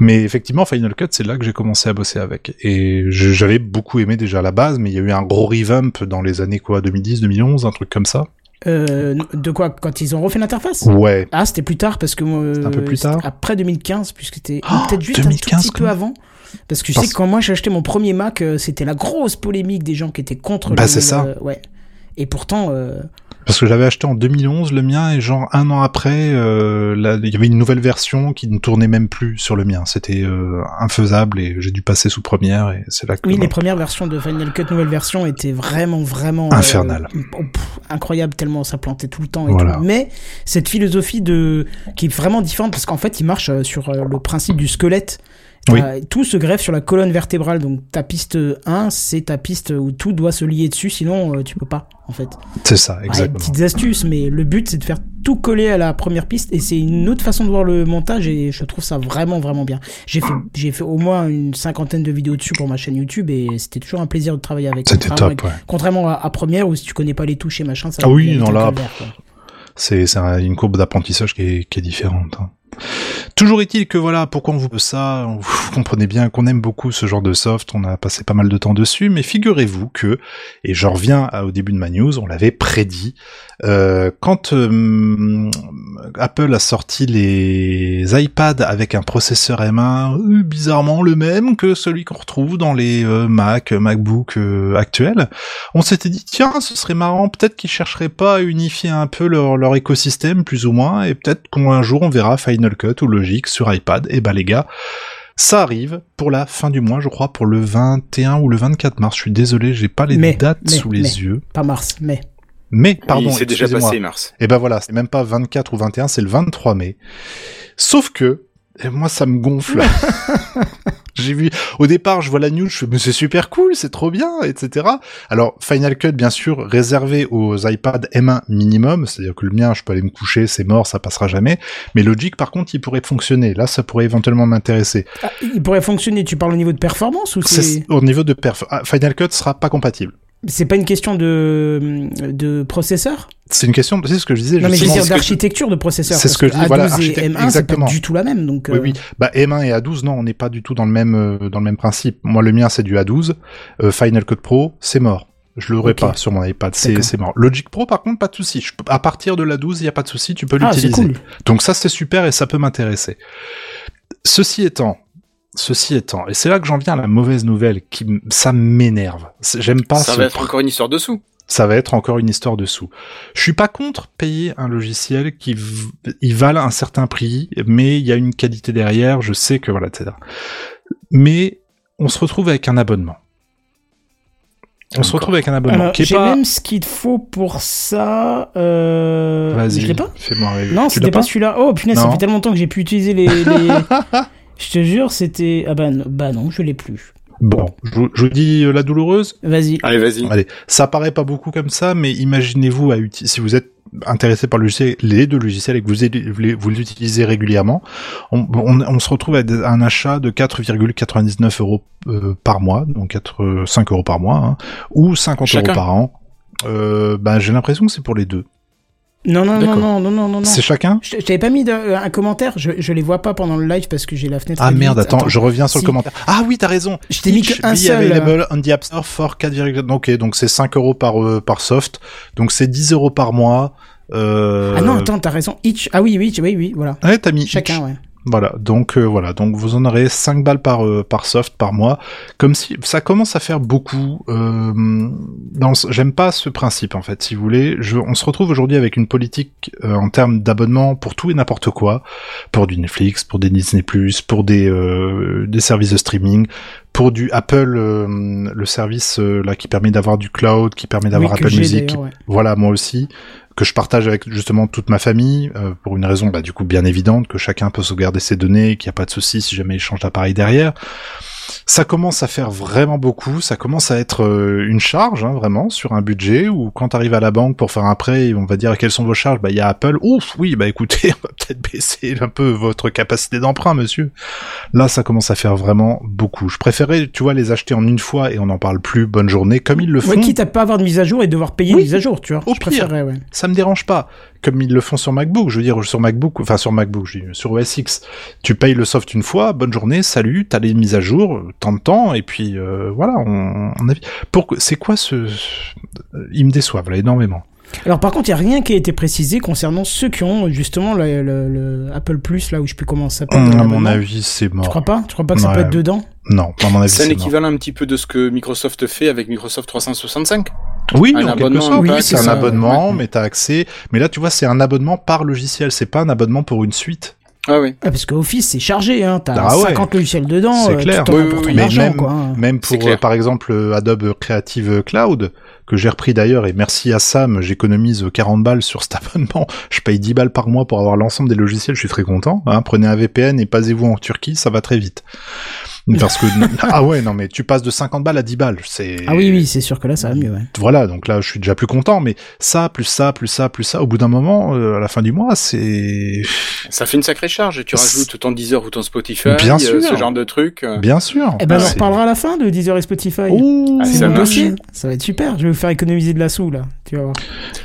Mais effectivement, Final Cut, c'est là que j'ai commencé à bosser avec. Et j'avais beaucoup aimé déjà à la base, mais il y a eu un gros revamp dans les années quoi, 2010, 2011, un truc comme ça. Euh, de quoi Quand ils ont refait l'interface Ouais. Ah, c'était plus tard parce que. C'était un peu euh, plus tard Après 2015, puisque c'était Oh, peut-être juste un 2015 tout petit peu avant. Parce que je Parce- sais que quand moi j'ai acheté mon premier Mac, euh, c'était la grosse polémique des gens qui étaient contre. Bah, c'est ça. ouais. Et pourtant, euh, Parce que j'avais acheté en 2011 le mien et genre un an après, euh, là, il y avait une nouvelle version qui ne tournait même plus sur le mien. C'était euh, infaisable et j'ai dû passer sous première et c'est là que oui, les premières versions de Final Cut, nouvelle version, étaient vraiment, vraiment euh, Infernales. oh, incroyable tellement ça plantait tout le temps. Et Voilà. tout. Mais cette philosophie de qui est vraiment différente parce qu'en fait, il marche euh, sur euh, le principe du squelette. Oui. T'as- Tout se greffe sur la colonne vertébrale. Donc ta piste 1, c'est ta piste où tout doit se lier dessus, sinon euh, tu peux pas en fait. c'est ça Ouais, exactement. petites astuces, mais le but c'est de faire tout coller à la première piste et c'est une autre façon de voir le montage et je trouve ça vraiment vraiment bien. J'ai fait j'ai fait au moins une cinquantaine de vidéos dessus pour ma chaîne YouTube et c'était toujours un plaisir de travailler avec. C'était top. Ouais. Contrairement à, à Première où si tu connais pas les touches et machin, ça Ah oui, non, là, c'est un- une courbe d'apprentissage qui est, qui est différente. hein. Toujours est-il que voilà, pourquoi on vous veut ça Vous comprenez bien qu'on aime beaucoup ce genre de soft, on a passé pas mal de temps dessus, mais figurez-vous que, et je reviens au début de ma news, on l'avait prédit, euh, quand euh, Apple a sorti les iPads avec un processeur M1 euh, bizarrement le même que celui qu'on retrouve dans les euh, Mac, MacBook euh, actuels, on s'était dit tiens ce serait marrant peut-être qu'ils chercheraient pas à unifier un peu leur, écosystème plus ou moins et peut-être qu'un jour on verra Cut ou Logic sur iPad et bah les gars ça arrive pour la fin du mois je crois pour le 21 ou le 24 mars je suis désolé j'ai pas les Mais, dates mais, sous les mais. yeux Pas mars, mais mais pardon Oui, c'est déjà passé, Mars. Et ben voilà, c'est même pas 24 ou 21, c'est le 23 mai. Sauf que, et moi ça me gonfle. J'ai vu, au départ, je vois la news, je fais, mais c'est super cool, c'est trop bien, etc. Alors, Final Cut, bien sûr, réservé aux iPad M1 minimum, c'est-à-dire que le mien, je peux aller me coucher, c'est mort, ça passera jamais. Mais Logic, par contre, il pourrait fonctionner. Là, ça pourrait éventuellement m'intéresser. Ah, il pourrait fonctionner. Tu parles au niveau de performance ou C'est au niveau de perf. ah, Final Cut sera pas compatible. C'est pas une question de de processeur C'est une question, c'est ce que je disais Non mais je veux dire d'architecture de processeur. c'est ce que je dis, A12 voilà, et architecte- M1 c'est pas exactement. du tout la même donc. Oui, euh, oui. Bah, M1 et A12, non, on n'est pas du tout dans le même, euh, dans le même principe. Moi, le mien, c'est du A12. Euh, Final Cut Pro, c'est mort. Je l'aurai Ok. pas sur mon iPad, c'est, mort. Logic Pro, par contre, pas de souci. Je peux- à partir de l'A12, il n'y a pas de souci, tu peux Ah l'utiliser. cool. Donc ça, c'est super et ça peut m'intéresser. Ceci étant, ceci étant, et c'est là que j'en viens à la mauvaise nouvelle, qui, ça m'énerve. J'aime pas Ça va être encore une histoire dessous. ça va être encore une histoire dessous. Je suis pas contre payer un logiciel qui il valent un certain prix, mais il y a une qualité derrière, je sais que voilà, etc. Mais on se retrouve avec un abonnement. On se retrouve avec un abonnement Alors, qui est j'ai pas. même ce qu'il te faut pour ça. Euh... Vas-y, Je l'ai pas fais-moi rêver. Non, Tu c'était l'as pas, celui-là. Oh punaise, ça Non. fait tellement longtemps que j'ai pu utiliser les. les- je te jure, c'était. Ah bah non, bah non, je l'ai plus. Bon, je, vous- je vous dis euh, la douloureuse. Vas-y. Allez, vas-y. Allez, ça paraît pas beaucoup comme ça, mais imaginez-vous à si vous êtes intéressé par le logiciel, les deux logiciels et que vous, vous l'utilisez régulièrement, on, on- on se retrouve avec un achat de 4,99 euros euh, par mois, donc 4, euh, 5 euros par mois, hein, ou 50 Chacun. euros par an. Euh, ben, j'ai l'impression que c'est pour les deux. Non, non, non, non, non, non, non. C'est chacun? Je, je t'avais pas mis de- euh, un commentaire, je, je les vois pas pendant le live parce que j'ai la fenêtre. Ah merde, attends, je reviens sur Si. le commentaire. Ah oui, t'as raison. Je t'ai mis qu'un seul. available on the App Store for 4, ok, donc c'est 5 euros par, euh, par soft, donc c'est 10 euros par mois. Euh... Ah non, attends, t'as raison. Each. Ah oui, oui, oui, oui, voilà. Ouais, t'as mis Chacun, each. ouais. Voilà, donc euh, voilà, donc vous en aurez 5 balles par euh, par soft par mois, comme si ça commence à faire beaucoup. Euh, j'aime pas ce principe en fait, si vous voulez. Je, on se retrouve aujourd'hui avec une politique euh, en termes d'abonnement pour tout et n'importe quoi, pour du Netflix, pour des Disney+, pour des euh, des services de streaming, pour du Apple, euh, le service là qui permet d'avoir du cloud, qui permet d'avoir Oui, Apple Music, ouais. voilà, moi aussi, que je partage avec justement toute ma famille, euh, pour une raison bah, du coup bien évidente, que chacun peut sauvegarder ses données, qu'il n'y a pas de souci si jamais il change d'appareil derrière. Ça commence à faire vraiment beaucoup, ça commence à être euh, une charge, hein, vraiment, sur un budget, où quand tu arrives à la banque pour faire un prêt, on va dire quelles sont vos charges, bah il y a Apple, ouf, oui, bah écoutez, on va peut-être baisser un peu votre capacité d'emprunt, monsieur. Là, ça commence à faire vraiment beaucoup. Je préférais, tu vois, les acheter en une fois et on n'en parle plus, bonne journée, comme ils le font. Ouais, quitte à pas avoir de mise à jour et devoir payer Oui. une mise à jour, tu vois. Au je pire. ouais. ça me dérange pas. Comme ils le font sur MacBook, je veux dire sur MacBook, enfin sur MacBook, je dis, sur OS X, tu payes le soft une fois, bonne journée, salut, t'as les mises à jour, tant de temps, et puis euh, voilà, on, on a... Pour c'est quoi ce, ils me déçoivent là énormément. Alors par contre, il y a rien qui a été précisé concernant ceux qui ont justement le, le- le Apple Plus, là où je sais plus comment ça s'appelle. Hum, à mon avis, c'est Tu mort. crois pas? Tu crois pas que ça peut être dedans? Non, à mon avis, C'est un c'est mort. équivalent un petit peu de ce que Microsoft fait avec Microsoft 365. Oui, Un en quelque sorte, oui, oui, c'est c'est un ça, abonnement, ouais. mais t'as accès. Mais là, tu vois, c'est un abonnement par logiciel, c'est pas un abonnement pour une suite. Ah oui. ah, Parce que Office, c'est chargé, hein. T'as Ah ouais. 50 logiciels dedans, C'est euh, clair. Oui, oui, oui. Mais même- quoi. Même pour, euh, par exemple, euh, Adobe Creative Cloud, que j'ai repris d'ailleurs, et merci à Sam, j'économise 40 balles sur cet abonnement. Je paye 10 balles par mois pour avoir l'ensemble des logiciels, je suis très content. Hein. Prenez un VPN et passez-vous en Turquie, ça va très vite. Parce que, ah ouais, non, mais tu passes de 50 balles à 10 balles. C'est, Ah oui, oui, c'est sûr que là, ça va mieux, ouais. Voilà, donc là, je suis déjà plus content, mais ça, plus ça, plus ça, plus ça, au bout d'un moment, euh, à la fin du mois, c'est, Ça fait une sacrée charge. Tu C'est- rajoutes ton Deezer ou ton Spotify, Bien euh, sûr. ce genre de truc. euh. bien sûr. Eh ben, on reparlera à la fin de Deezer et Spotify. Ouh, Ah, c'est ça mon dossier. Ça va être super. Je vais vous faire économiser de la sous, là. Tu vas voir.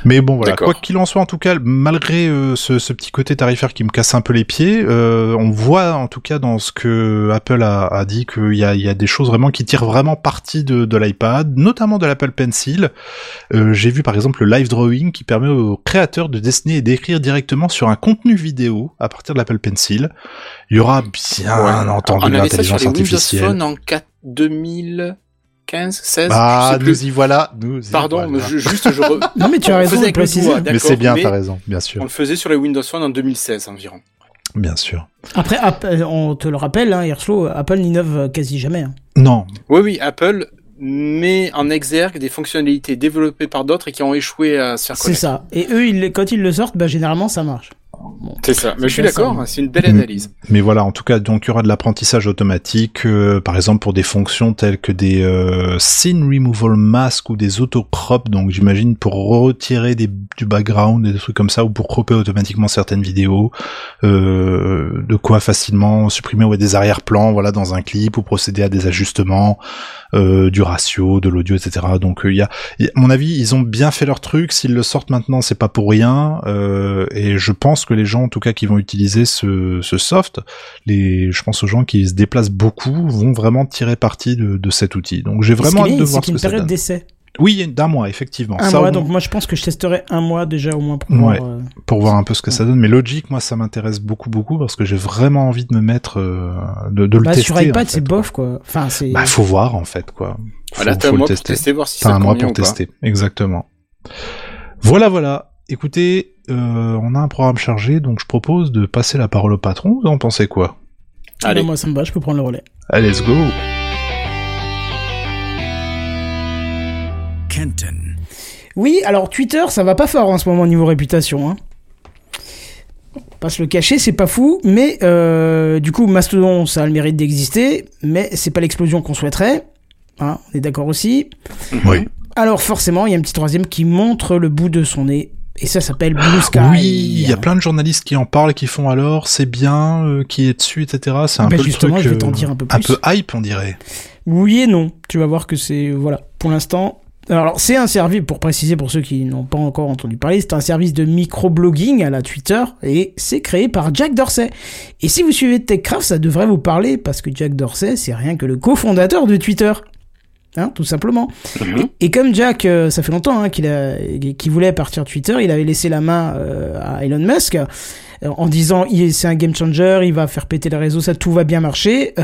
Mais bon, voilà. Quoi qu'il en soit, en tout cas, malgré euh, ce, ce petit côté tarifaire qui me casse un peu les pieds, euh, on voit en tout cas dans ce que Apple a, a dit qu'il y a, il y a des choses vraiment qui tirent vraiment parti de, de l'iPad, notamment de l'Apple Pencil. Euh, J'ai vu par exemple le live drawing qui permet aux créateurs de dessiner et d'écrire directement sur un contenu vidéo à partir de l'Apple Pencil. Il y aura bien Ouais. entendu On avait ça sur l'intelligence les Windows artificielle. Phone en 4 2015, 16, Ah, je sais plus. nous y voilà. Nous y Pardon, voilà. je- juste je re- Non, mais tu as on raison de préciser. Mais c'est bien, mais t'as raison, bien On sûr, le faisait sur les Windows Phone en 2016 environ. Bien sûr. Après, Apple- on te le rappelle, hein, Apple n'innove euh, quasi jamais. hein. Non, Oui, oui, Apple met en exergue des fonctionnalités développées par d'autres et qui ont échoué à se faire C'est ça. Et eux, ils, quand ils le sortent, bah, généralement, ça marche. Bon. C'est ça. Mais je suis d'accord, hein, c'est une belle Mm. analyse. Mais voilà, en tout cas, donc il y aura de l'apprentissage automatique, euh, par exemple pour des fonctions telles que des euh, scene removal mask ou des autocrop, donc j'imagine pour retirer des, du background et des trucs comme ça, ou pour cropper automatiquement certaines vidéos, euh, de quoi facilement supprimer ouais, des arrière-plans, voilà, dans un clip, ou procéder à des ajustements euh, du ratio, de l'audio, etc. Donc euh, il y, a, il y a- à mon avis, ils ont bien fait leur truc. S'ils le sortent maintenant, c'est pas pour rien. euh, et je pense que les gens, en tout cas, qui vont utiliser ce, ce soft, les, je pense aux gens qui se déplacent beaucoup, vont vraiment tirer parti de, de cet outil. Donc j'ai vraiment hâte de voir ce que une ça période donne. d'essai. Oui, d'un mois, effectivement. Un Ça, mois, donc moins, moi je pense que je testerai un mois déjà au moins pour Ouais. voir. euh, pour voir un peu ce que ça donne. Mais Logic, moi, ça m'intéresse beaucoup, beaucoup parce que j'ai vraiment envie de me mettre, euh, de, de le Bah, tester. sur iPad, en c'est bof quoi. Enfin, c'est. Bah, faut voir en fait, quoi. Faut, Voilà, t'as faut un le mois pour tester. tester, voir si T'as ça un mois pour tester, exactement. Voilà, voilà. Écoutez, euh, on a un programme chargé, donc je propose de passer la parole au patron. Vous en pensez quoi? Ah, Allez. bah, moi ça me va, je peux prendre le relais. Allez, let's go Kenton. Oui, alors Twitter, ça va pas fort en ce moment au niveau réputation. Hein. On va pas se le cacher, c'est pas fou, mais euh, du coup, Mastodon, ça a le mérite d'exister, mais c'est pas l'explosion qu'on souhaiterait. Hein, on est d'accord aussi. Oui. Alors forcément, il y a un petit troisième qui montre le bout de son nez, et ça s'appelle Blue Sky. Oui, il y a plein de journalistes qui en parlent, qui font alors, c'est bien, euh, qui est dessus, etc. C'est un Bah, peu le justement, truc, je vais t'en euh, dire un peu un plus. peu hype, on dirait. Oui et non. Tu vas voir que c'est voilà. Pour l'instant, alors c'est un service pour préciser pour ceux qui n'ont pas encore entendu parler, c'est un service de microblogging à la Twitter et c'est créé par Jack Dorsey. Et si vous suivez TechCraft, ça devrait vous parler parce que Jack Dorsey, c'est rien que le cofondateur de Twitter. Hein, tout simplement. Mhm. Et comme Jack, euh, ça fait longtemps hein, qu'il voulait partir de Twitter, il avait laissé la main euh, à Elon Musk euh, en disant c'est un game changer, il va faire péter les réseaux, ça tout va bien marcher.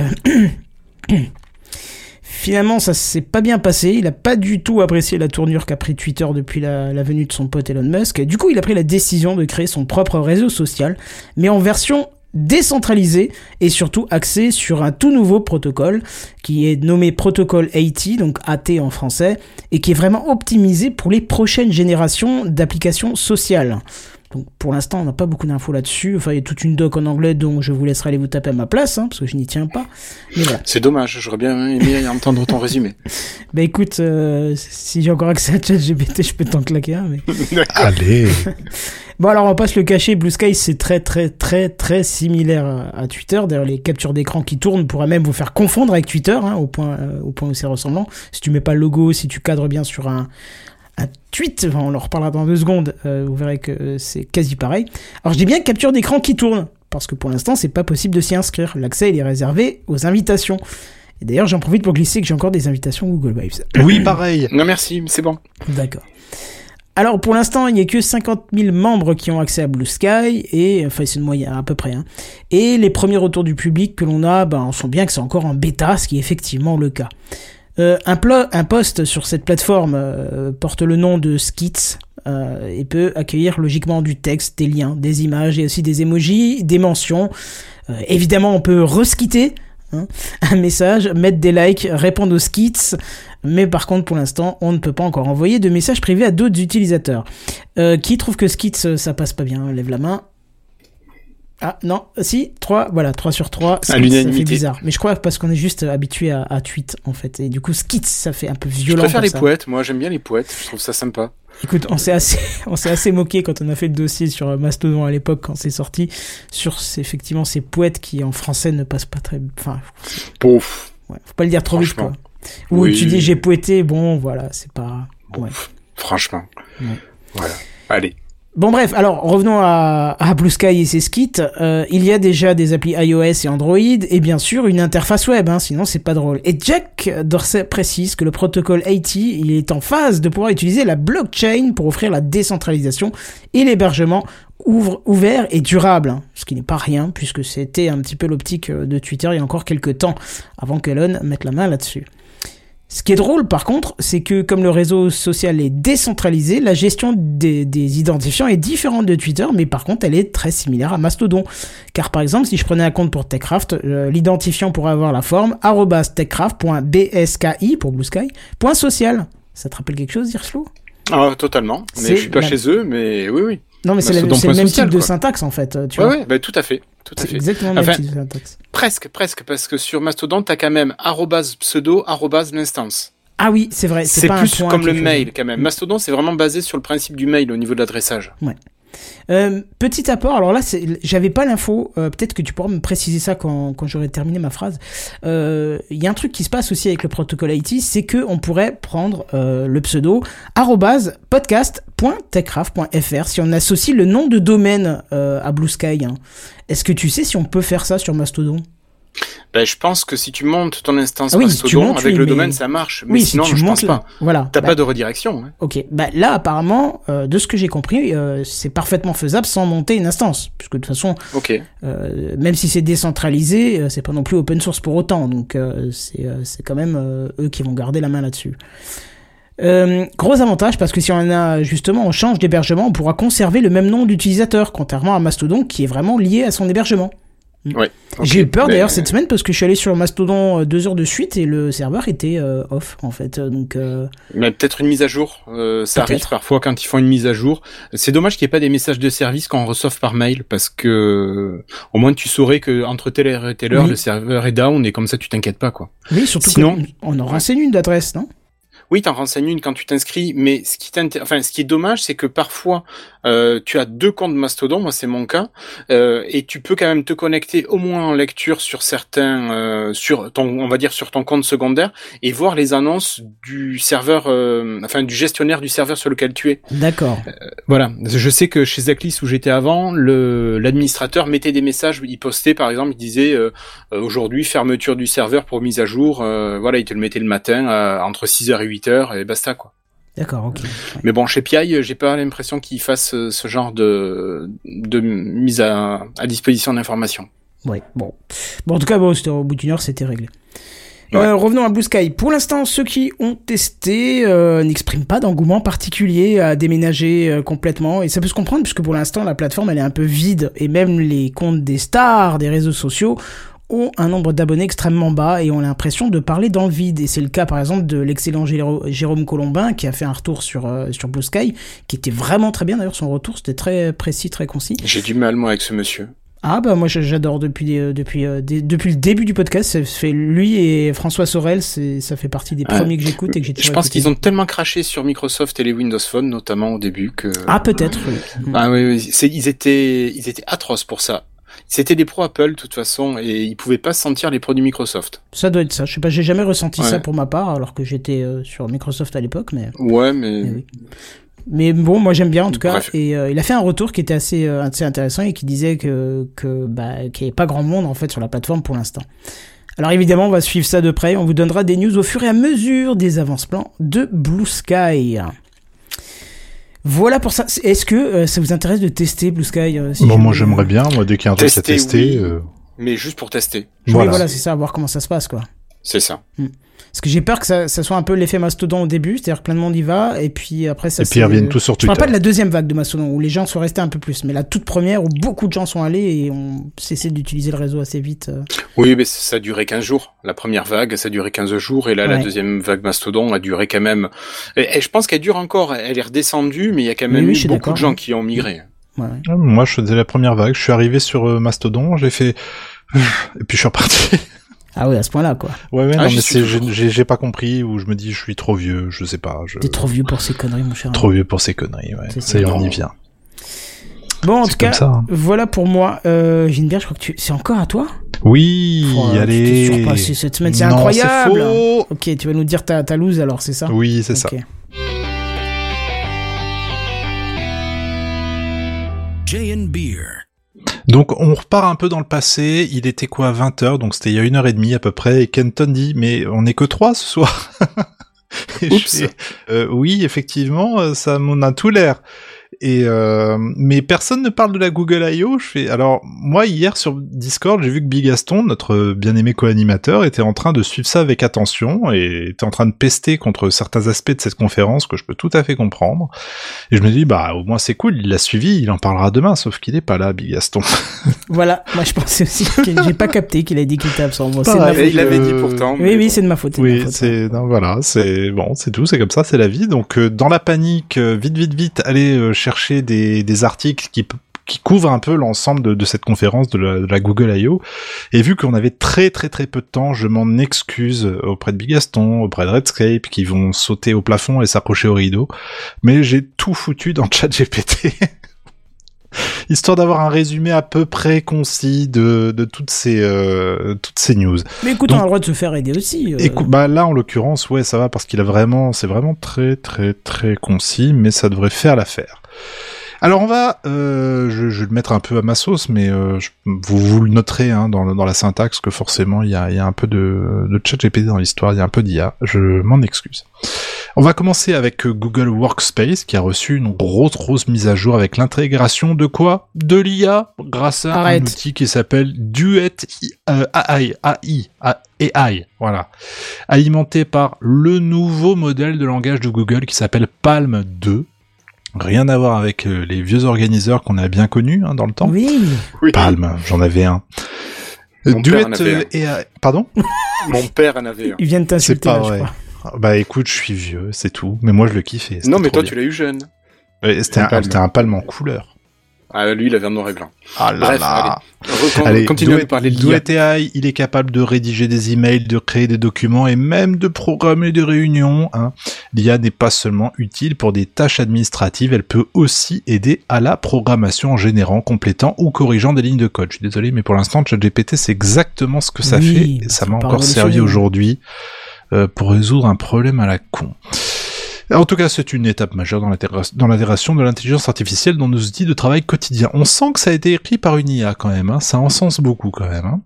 Finalement, ça s'est pas bien passé. Il a pas du tout apprécié la tournure qu'a pris Twitter depuis la, la venue de son pote Elon Musk. Du coup, il a pris la décision de créer son propre réseau social, mais en version décentralisée et surtout axée sur un tout nouveau protocole qui est nommé protocole AT, donc AT en français, et qui est vraiment optimisé pour les prochaines générations d'applications sociales. Donc pour l'instant, on n'a pas beaucoup d'infos là-dessus. Enfin, il y a toute une doc en anglais, donc je vous laisserai aller vous taper à ma place, hein, parce que je n'y tiens pas. Voilà. C'est dommage, j'aurais bien aimé entendre ton résumé. Bah écoute, euh, si j'ai encore accès à ChatGPT, je peux t'en claquer un. Mais... Allez Bon alors on va pas se le cacher, Blue Sky c'est très très très très similaire à, à Twitter. D'ailleurs les captures d'écran qui tournent pourraient même vous faire confondre avec Twitter, hein, au point euh, au point où c'est ressemblant. Si tu mets pas le logo, si tu cadres bien sur un un tweet, enfin, on en reparlera dans deux secondes, euh, vous verrez que euh, c'est quasi pareil. Alors je dis bien capture d'écran qui tourne, parce que pour l'instant c'est pas possible de s'y inscrire. L'accès il est réservé aux invitations. Et d'ailleurs j'en profite pour glisser que j'ai encore des invitations Google Vibes. Oui, pareil Non merci, c'est bon. D'accord. Alors pour l'instant, il n'y a que 50 000 membres qui ont accès à Blue Sky, et enfin c'est une moyenne à peu près. Hein. Et les premiers retours du public que l'on a, ben, on sent bien que c'est encore en bêta, ce qui est effectivement le cas. Euh, un, un post sur cette plateforme euh, porte le nom de Skits euh, et peut accueillir logiquement du texte, des liens, des images et aussi des emojis, des mentions. Évidemment, on peut reskitter hein, un message, mettre des likes, répondre aux skits, mais par contre, pour l'instant, on ne peut pas encore envoyer de messages privés à d'autres utilisateurs. Qui trouve que skits, ça passe pas bien Lève la main. Ah non, si, 3, voilà, 3 sur 3, skits, ça fait l'unanimité. bizarre. Mais je crois parce qu'on est juste habitué à, à tweet, en fait. Et du coup, skits, ça fait un peu Je violent. préfère comme les ça. poètes, moi j'aime bien les poètes, je trouve ça sympa. Écoute, on s'est assez, on s'est assez moqué quand on a fait le dossier sur Mastodon à l'époque quand c'est sorti sur ces- effectivement ces poètes qui en français ne passent pas très, enfin, Pouf. ouais, faut pas le dire trop vite quoi. Ou Oui. tu dis j'ai poété, bon voilà, c'est pas. ouais. Franchement. Ouais. Voilà. Allez. Bon bref, alors revenons à, Blue Sky et ses skits. Euh, il y a déjà des applis iOS et Android et bien sûr une interface web, hein, sinon c'est pas drôle. Et Jack Dorsey précise que le protocole AT il est en phase de pouvoir utiliser la blockchain pour offrir la décentralisation et l'hébergement ouvert et durable, hein, ce qui n'est pas rien puisque c'était un petit peu l'optique euh, de Twitter il y a encore quelques temps avant qu'Elon mette la main là-dessus. Ce qui est drôle par contre, c'est que comme le réseau social est décentralisé, la gestion des, des identifiants est différente de Twitter, mais par contre elle est très similaire à Mastodon. Car par exemple, si je prenais un compte pour Techcraft, euh, l'identifiant pourrait avoir la forme techcraft.bski pour Blue Sky, point social. Ça te rappelle quelque chose, Irslo Ah, totalement. Mais je suis pas la- chez eux, mais oui, oui. Non mais c'est le même social, type de syntaxe en fait, euh, tu Ouais, vois. ouais, bah, tout à fait. Tout à fait. exactement Enfin, même. Presque, presque, parce que sur Mastodon, t'as quand même arrobase pseudo, arrobase l'instance. Ah oui, c'est vrai. C'est un plus point comme le mail quand même. Mastodon, c'est vraiment basé sur le principe du mail au niveau de l'adressage. Euh, petit apport, alors là, j'avais pas l'info, euh, peut-être que tu pourras me préciser ça quand, quand j'aurai terminé ma phrase. Euh, Il y a un truc qui se passe aussi avec le protocole IT, c'est que on pourrait prendre le pseudo podcast.techcraft.fr si on associe le nom de domaine à Blue Sky. hein. Est-ce que tu sais si on peut faire ça sur Mastodon? Ben, je pense que si tu montes ton instance Ah oui, si montes, avec oui, le mais- domaine, ça marche. Mais Oui, sinon, si tu je montes pense pas. Voilà. T'as Bah, pas de redirection. hein. Ok, bah là apparemment, euh, de ce que j'ai compris, euh, c'est parfaitement faisable sans monter une instance, puisque de toute façon. Euh, même si c'est décentralisé, c'est pas non plus open source pour autant, donc c'est quand même eux qui vont garder la main là-dessus. Euh, gros avantage parce que si on a justement on change d'hébergement, on pourra conserver le même nom d'utilisateur, contrairement à Mastodon qui est vraiment lié à son hébergement. Ouais. ok. J'ai eu peur Mais- d'ailleurs cette semaine parce que je suis allé sur Mastodon euh, deux heures de suite et le serveur était euh, off en fait, donc euh, Mais peut-être une mise à jour. Euh, ça arrive parfois quand ils font une mise à jour. C'est dommage qu'il n'y ait pas des messages de service qu'on reçoive par mail parce que au moins tu saurais que entre telle heure et telle heure Oui. le serveur est down et comme ça tu t'inquiètes pas quoi. oui surtout Sinon- qu'on en renseigne une d'adresse, non? Oui, t'en renseignes une quand tu t'inscris, mais ce qui t'inté- enfin ce qui est dommage, c'est que parfois euh, tu as deux comptes Mastodon, moi c'est mon cas, euh, et tu peux quand même te connecter au moins en lecture sur certains, euh, sur ton, on va dire sur ton compte secondaire, et voir les annonces du serveur, euh, enfin du gestionnaire du serveur sur lequel tu es. D'accord. Voilà, je sais que chez Zaclis où j'étais avant, le l'administrateur mettait des messages, il postait par exemple, il disait euh, euh, aujourd'hui fermeture du serveur pour mise à jour, euh, voilà, il te le mettait le matin euh, entre 6h et 8h et basta quoi. D'accord, ok. Mais bon, chez PI, j'ai pas l'impression qu'ils fassent euh, ce genre de de mise à, à disposition d'informations. Ouais, bon. Bon, en tout cas, bon, c'était au bout d'une heure, c'était réglé. Ouais. Euh, revenons à Blue Sky. Pour l'instant, ceux qui ont testé euh, n'expriment pas d'engouement particulier à déménager euh, complètement. Et ça peut se comprendre, puisque pour l'instant, la plateforme, elle est un peu vide. Et même les comptes des stars des réseaux sociaux ont un nombre d'abonnés extrêmement bas et ont l'impression de parler dans le vide. Et c'est le cas par exemple de l'excellent Jérôme Colombin qui a fait un retour sur, euh, sur Blue Sky, qui était vraiment très bien d'ailleurs son retour, c'était très précis, très concis. J'ai du mal, moi, avec ce monsieur. Ah bah moi j'adore depuis euh, depuis euh, des- depuis le début du podcast, ça fait lui et François Sorel, ça fait partie des Ouais. premiers que j'écoute et que j'ai Je pense qu'ils ont tellement craché sur Microsoft et les Windows Phone, notamment au début, que... Ah peut-être. oui. Ah oui, oui, ils étaient, ils étaient atroces pour ça. C'était des pros Apple, de toute façon, et ils pouvaient pas sentir les produits Microsoft. Ça doit être ça. Je sais pas, j'ai jamais ressenti ça pour ma part alors que j'étais euh, sur Microsoft à l'époque mais Ouais, mais... mais oui. Mais bon, moi j'aime bien en tout cas. Bref. Et euh, il a fait un retour qui était assez, euh, assez intéressant et qui disait que que bah qu'il n'y avait pas grand monde en fait sur la plateforme pour l'instant. Alors évidemment, on va suivre ça de près. On vous donnera des news au fur et à mesure des avance-plans de Blue Sky. Voilà pour ça. Est-ce que euh, ça vous intéresse de tester Blue Sky euh, si Bon, jamais- moi j'aimerais bien, moi dès qu'il y a un truc à Tester, oui. euh, mais juste pour tester. Oui, voilà. voilà, c'est ça, voir comment ça se passe quoi. C'est ça. Parce que j'ai peur que ça, ça soit un peu l'effet mastodon au début, c'est-à-dire que plein de monde y va, et puis après ça Et puis ils reviennent tous sur Je parle Twitter. pas de la deuxième vague de mastodon, où les gens sont restés un peu plus, mais la toute première, où beaucoup de gens sont allés et ont cessé d'utiliser le réseau assez vite. euh. Oui, mais ça a duré 15 jours. La première vague, ça a duré 15 jours, et là, la deuxième vague Mastodon a duré quand même... Et, et je pense qu'elle dure encore, elle est redescendue, mais il y a quand même oui, eu beaucoup de gens qui ont migré. Ouais. Ah, Moi je faisais la première vague, je suis arrivé sur euh, Mastodon, j'ai fait. Et puis je suis reparti. Ah oui, à ce point-là, quoi. Ouais, ouais, Ah, non, mais c'est, j'ai, j'ai pas compris, ou je me dis, je suis trop vieux, je sais pas. Je... T'es trop vieux pour ces conneries, mon cher. Trop vieux pour ces conneries, ouais. C'est Ça y on y vient. Bon, en tout cas, ça. hein. voilà pour moi. Euh, Ginebert, je crois que tu... c'est encore à toi? Oui, Oh, Tu allez. surpassé cette semaine, c'est incroyable faux. Ok, tu vas nous dire ta, ta loose alors, c'est ça? Oui, c'est ça. Ok. Jay and Beer. Donc on repart un peu dans le passé, il était quoi 20h, donc c'était il y a une heure et demie à peu près, et Kenton dit mais on n'est que trois ce soir. Et je Oups. fais, euh, oui, effectivement, euh, ça m'en a tout l'air. Et euh, mais personne ne parle de la Google I.O. Je fais alors moi hier sur Discord j'ai vu que Bigaston, notre bien-aimé co-animateur, était en train de suivre ça avec attention et était en train de pester contre certains aspects de cette conférence que je peux tout à fait comprendre. Et je me dis bah au moins c'est cool, il l'a suivi, il en parlera demain, sauf qu'il est pas là, Bigaston. Voilà, moi je pensais aussi que j'ai pas capté qu'il a dit qu'il était absent. De ma Pareil. faute. Il l'avait dit pourtant. Oui, oui, bon. c'est de ma faute. Oui, c'est non, voilà, c'est bon, c'est tout, c'est comme ça, c'est la vie. Donc euh, dans la panique, euh, vite, vite, vite, allez euh, chercher des, des articles qui qui couvrent un peu l'ensemble de, de cette conférence de la, de la Google I.O. Et vu qu'on avait très très très peu de temps, je m'en excuse auprès de Bigaston, auprès de Redscape, qui vont sauter au plafond et s'accrocher au rideau. Mais j'ai tout foutu dans ChatGPT. Histoire d'avoir un résumé à peu près concis de, de toutes ces euh, toutes ces news. Mais écoute, Donc- on a le droit de se faire aider aussi. euh. Écoute, bah là en l'occurrence, ouais, ça va parce qu'il a vraiment, c'est vraiment très très très concis, mais ça devrait faire l'affaire. Alors on va, euh, je, je vais le mettre un peu à ma sauce, mais euh, je- vous, vous le noterez hein, dans, le- dans la syntaxe que forcément il y a, il y a un peu de, de chat GPT dans l'histoire, il y a un peu d'IA, je m'en excuse. On va commencer avec euh, Google Workspace qui a reçu une grosse grosse mise à jour avec l'intégration de quoi? De l'IA grâce à Arrête. un outil qui s'appelle Duet euh, AI, AI, AI, voilà alimenté par le nouveau modèle de langage de Google qui s'appelle Palm 2. Rien à voir avec euh, les vieux organiseurs qu'on a bien connus hein, dans le temps. Oui. Oui. Palm, j'en avais un. Mon Duet père en avait euh, et euh, pardon? Mon père en avait un. Ils viennent t'insulter, C'est pas là, je vrai. crois. Bah écoute, je suis vieux, c'est tout. Mais moi je le kiffais. Non, mais toi, bien. tu l'as eu jeune. Ouais, C'était un, un Palm en couleur. Ah, lui, il avait en noir et blanc. Ah là Bref, là. Recon- Allez, continuons de parler de l'IA. Il est capable de rédiger des emails, de créer des documents et même de programmer des réunions. Hein. L'IA n'est pas seulement utile pour des tâches administratives, elle peut aussi aider à la programmation en générant, complétant ou corrigeant des lignes de code. Je suis désolé, mais pour l'instant, ChatGPT, c'est exactement ce que ça Oui, fait et ça m'a encore servi aujourd'hui euh, pour résoudre un problème à la con. En tout cas, c'est une étape majeure dans l'intégra- dans l'intégration de l'intelligence artificielle dans nos outils de travail quotidien. On sent que ça a été écrit par une IA quand même, hein. ça encense beaucoup quand même. hein.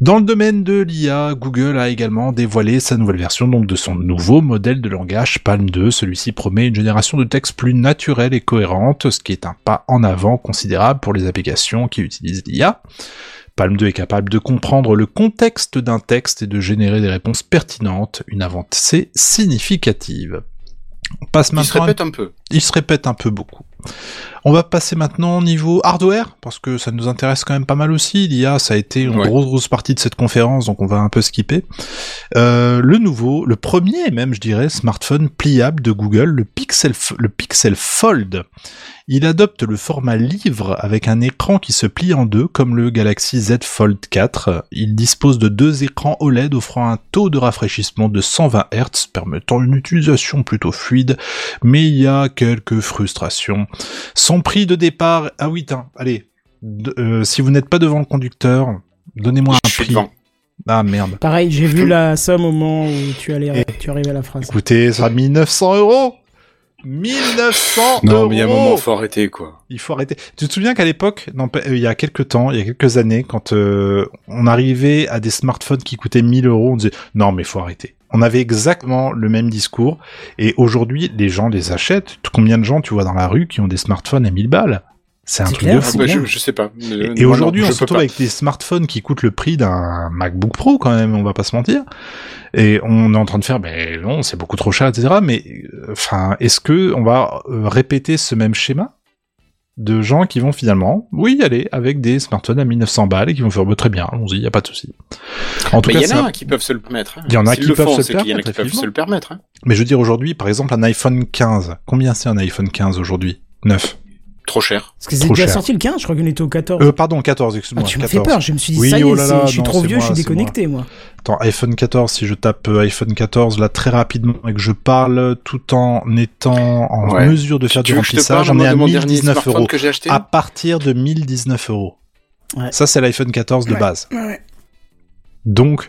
Dans le domaine de l'IA, Google a également dévoilé sa nouvelle version donc de son nouveau modèle de langage Palm 2. Celui-ci promet une génération de texte plus naturelle et cohérente, ce qui est un pas en avant considérable pour les applications qui utilisent l'IA. Palm 2 est capable de comprendre le contexte d'un texte et de générer des réponses pertinentes, une avancée significative. On passe se maintenant. à- répète un peu. Il se répète un peu beaucoup. On va passer maintenant au niveau hardware, parce que ça nous intéresse quand même pas mal aussi. L'IA, ça a été une Ouais. grosse, grosse partie de cette conférence, donc on va un peu skipper. Euh, le nouveau, le premier même, je dirais, smartphone pliable de Google, le Pixel, le Pixel Fold. Il adopte le format livre avec un écran qui se plie en deux, comme le Galaxy Z Fold 4. Il dispose de deux écrans OLED offrant un taux de rafraîchissement de 120 Hz, permettant une utilisation plutôt fluide, mais il y a quelques frustrations. Son prix de départ, ah oui, tiens, allez, de- euh, si vous n'êtes pas devant le conducteur, donnez-moi un prix. devant. Ah merde. Pareil, j'ai vu la somme au moment où tu allais, tu arrivais à la phrase. Écoutez, ça sera 1900 euros 1900 Non, euros mais il y a un moment, faut arrêter, quoi. Il faut arrêter. Tu te souviens qu'à l'époque, euh, il y a quelques temps, il y a quelques années, quand euh, on arrivait à des smartphones qui coûtaient 1000 euros, on disait non mais faut arrêter. On avait exactement le même discours et aujourd'hui les gens les achètent. Combien de gens tu vois dans la rue qui ont des smartphones à 1000 balles? C'est un truc clair, de fou. Bah, je, je sais pas. Euh, Et aujourd'hui, on se retrouve avec des smartphones qui coûtent le prix d'un MacBook Pro quand même, on va pas se mentir. Et on est en train de faire, ben non, c'est beaucoup trop cher, etc. Mais euh, enfin, est-ce que on va euh, répéter ce même schéma? De gens qui vont finalement, oui, y aller avec des smartphones à 1900 balles et qui vont faire bah, très bien, allons-y, y a pas de souci. En tout Mais il cas, y en a qui peuvent se le permettre. hein. Il y en a qui peuvent font, se le c'est qu'il y en a permettre, qui peuvent effectivement. se le permettre. hein. mais je veux dire aujourd'hui, par exemple, un iPhone 15, combien c'est un iPhone 15 aujourd'hui? 9. Trop cher. Parce que c'est déjà cher. sorti le 15, je crois qu'on était au 14. Euh, pardon, 14, ah, excuse-moi. tu m'as 14. fait peur, je me suis dit, Oui, ça y oh est, là c'est- là, je suis non, trop vieux, moi, je suis c'est moi. déconnecté, moi. Attends, iPhone 14, si je tape euh, iPhone 14 là très rapidement et que je parle tout en étant en Ouais. mesure de faire tu du remplissage, ai moi, à de mon dernier 1019 smartphone euros. que acheté À partir de 1019 euros. Ouais. Ça, c'est l'iPhone 14 de Ouais. base. Donc,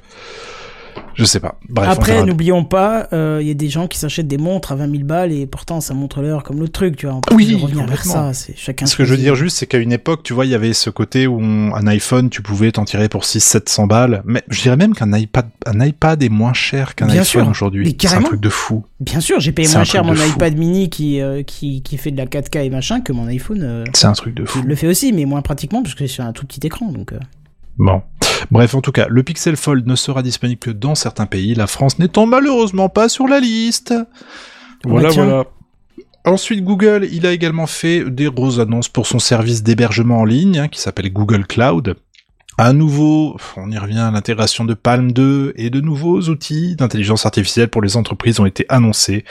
je sais pas. Bref, Après, n'oublions pas, euh, il y a des gens qui s'achètent des montres à 20 000 balles et pourtant ça montre l'heure comme l'autre truc, tu vois. On peut Oui, revenir vers ça, c'est chacun. Ce que je veux dire juste, c'est qu'à une époque, tu vois, il y avait ce côté où on- un iPhone, tu pouvais t'en tirer pour 600-700 balles. Mais je dirais même qu'un iPad, un iPad est moins cher qu'un iPhone aujourd'hui. C'est un truc de fou. Bien sûr, j'ai payé moins cher mon iPad mini qui, euh, qui, qui fait de la 4K et machin que mon iPhone. euh, C'est un truc de fou. qui le fait aussi, mais moins pratiquement parce que c'est sur un tout petit écran. Donc. Bon. Bref, en tout cas, le Pixel Fold ne sera disponible que dans certains pays, la France n'étant malheureusement pas sur la liste. Voilà, bah voilà. Ensuite, Google, il a également fait des grosses annonces pour son service d'hébergement en ligne, hein, qui s'appelle Google Cloud. À nouveau, on y revient, l'intégration de Palm 2 et de nouveaux outils d'intelligence artificielle pour les entreprises ont été annoncés.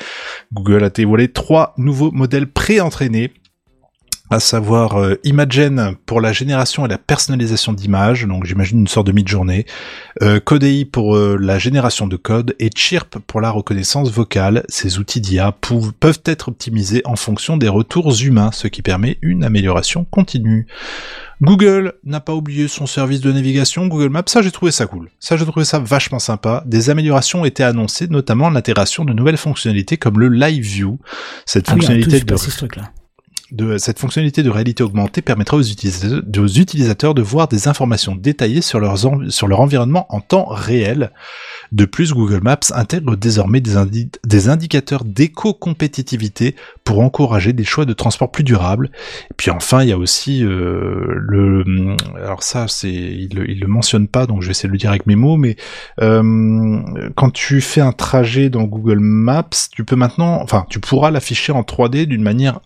Google a dévoilé trois nouveaux modèles pré-entraînés à savoir euh, Imagen pour la génération et la personnalisation d'images, donc j'imagine une sorte de mid-journée, euh, Codei pour euh, la génération de code et Chirp pour la reconnaissance vocale. Ces outils d'IA peuvent être optimisés en fonction des retours humains, ce qui permet une amélioration continue. Google n'a pas oublié son service de navigation Google Maps, ça j'ai trouvé ça cool. Ça j'ai trouvé ça vachement sympa. Des améliorations ont été annoncées, notamment l'intégration de nouvelles fonctionnalités comme le Live View. Cette Ah oui, fonctionnalité de ce truc-là. De cette fonctionnalité de réalité augmentée permettra aux utilisateurs, de voir des informations détaillées sur, leur environnement en temps réel. De plus, Google Maps intègre désormais des, indi- des indicateurs d'éco-compétitivité pour encourager des choix de transport plus durables. Et puis enfin, il y a aussi euh, le... Alors ça, c'est il, il le mentionne pas, donc je vais essayer de le dire avec mes mots, mais euh, quand tu fais un trajet dans Google Maps, tu peux maintenant... Enfin, tu pourras l'afficher en 3D d'une manière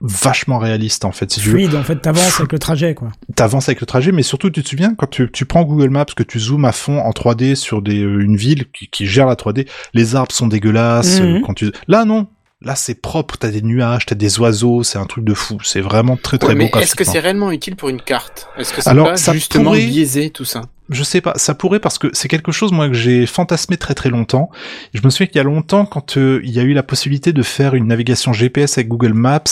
vachement réaliste en fait. Si tu veux. Fluide, en fait, t'avances avec le trajet, quoi. T'avances avec le trajet, mais surtout tu te souviens quand tu, tu prends Google Maps, que tu zoomes à fond en 3D sur des, euh, une ville qui, qui gère la 3D, les arbres sont dégueulasses. Mhm. euh, Quand tu là non, là c'est propre, t'as des nuages, t'as des oiseaux, c'est un truc de fou. C'est vraiment très très Ouais, beau. mais est-ce que c'est réellement utile pour une carte? Est-ce que c'est Alors, pas ça justement pourrait- biaisé tout ça? Je sais pas, ça pourrait parce que c'est quelque chose moi que j'ai fantasmé très très longtemps. Je me souviens qu'il y a longtemps quand euh, il y a eu la possibilité de faire une navigation GPS avec Google Maps,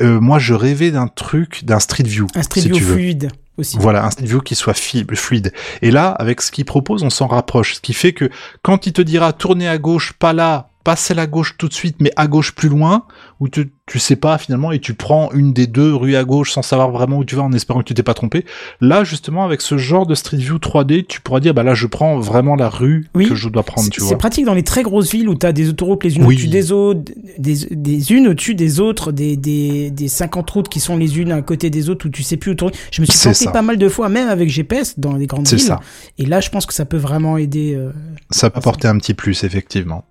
euh, moi je rêvais d'un truc, d'un Street View. Un street si view fluide aussi. Voilà, un Street View qui soit fluide. Et là, avec ce qu'il propose, on s'en rapproche. Ce qui fait que quand il te dira tourner à gauche, pas là, pas celle à gauche tout de suite, mais à gauche plus loin, où tu, tu sais pas finalement, et tu prends une des deux rues à gauche sans savoir vraiment où tu vas en espérant que tu t'es pas trompé. Là, justement, avec ce genre de Street View 3D, tu pourras dire, bah là, je prends vraiment la rue Oui. que je dois prendre, C'est tu c'est vois. pratique dans les très grosses villes où t'as des autoroutes les unes Oui. au-dessus des autres, des, des unes au-dessus des autres, des, des, des 50 routes qui sont les unes à côté des autres où tu sais plus où tourner. Je me suis C'est ça. pas mal de fois, même avec GPS dans les grandes C'est villes. ça. Et là, je pense que ça peut vraiment aider. euh, Ça peut apporter un petit plus, effectivement.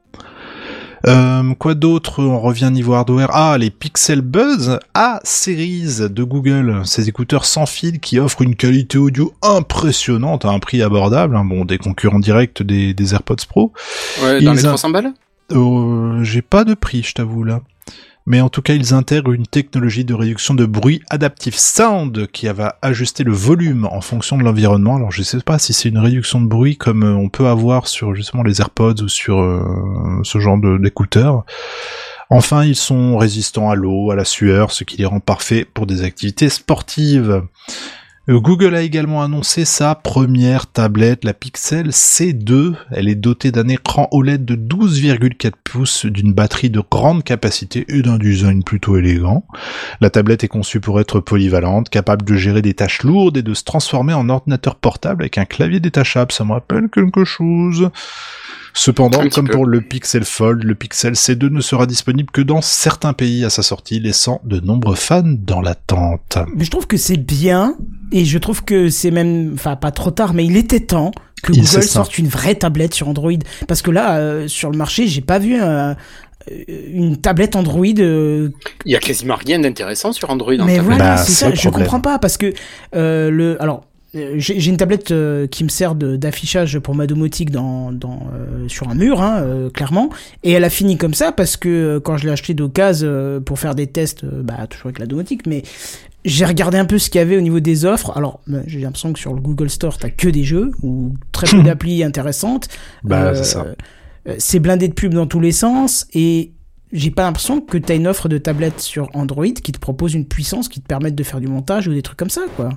Euh, quoi d'autre On revient niveau hardware. Ah, les Pixel Buzz A series de Google, ces écouteurs sans fil qui offrent une qualité audio impressionnante à un prix abordable. hein. Bon, des concurrents directs des, des AirPods Pro. Ouais, dans Ils les a- 300 balles? Euh, J'ai pas de prix, je t'avoue là. Mais en tout cas, ils intègrent une technologie de réduction de bruit Adaptive Sound qui va ajuster le volume en fonction de l'environnement. Alors je sais pas si c'est une réduction de bruit comme euh, on peut avoir sur justement les AirPods ou sur euh, ce genre d'écouteurs. Enfin, ils sont résistants à l'eau, à la sueur, ce qui les rend parfaits pour des activités sportives. Euh, Google a également annoncé sa première tablette, la Pixel C2. Elle est dotée d'un écran OLED de 12,4 pouces, d'une batterie de grande capacité et d'un design plutôt élégant. La tablette est conçue pour être polyvalente, capable de gérer des tâches lourdes et de se transformer en ordinateur portable avec un clavier détachable. Ça me rappelle quelque chose. Cependant, comme peu. pour le Pixel Fold, le Pixel C2 ne sera disponible que dans certains pays à sa sortie, laissant de nombreux fans dans l'attente. Mais je trouve que c'est bien, et je trouve que c'est même, enfin pas trop tard, mais il était temps que Il- Google sorte une vraie tablette sur Android. Parce que là, euh, sur le marché, j'ai pas vu euh, euh, une tablette Android. euh, Il y a quasiment rien d'intéressant sur Android. en mais voilà, Bah, c'est ça. Je comprends pas parce que euh, le, alors. Euh, J'ai j'ai une tablette euh, qui me sert de- d'affichage pour ma domotique dans, dans, euh, sur un mur, hein, euh, clairement. Et elle a fini comme ça parce que euh, quand je l'ai acheté d'occasion euh, pour faire des tests, bah, toujours avec la domotique, mais j'ai regardé un peu ce qu'il y avait au niveau des offres. Alors, j'ai l'impression que sur le Google Store, t'as que des jeux ou très peu d'applis intéressantes. Bah, Euh, c'est ça. C'est blindé de pubs dans tous les sens et j'ai pas l'impression que t'as une offre de tablette sur Android qui te propose une puissance qui te permette de faire du montage ou des trucs comme ça, quoi.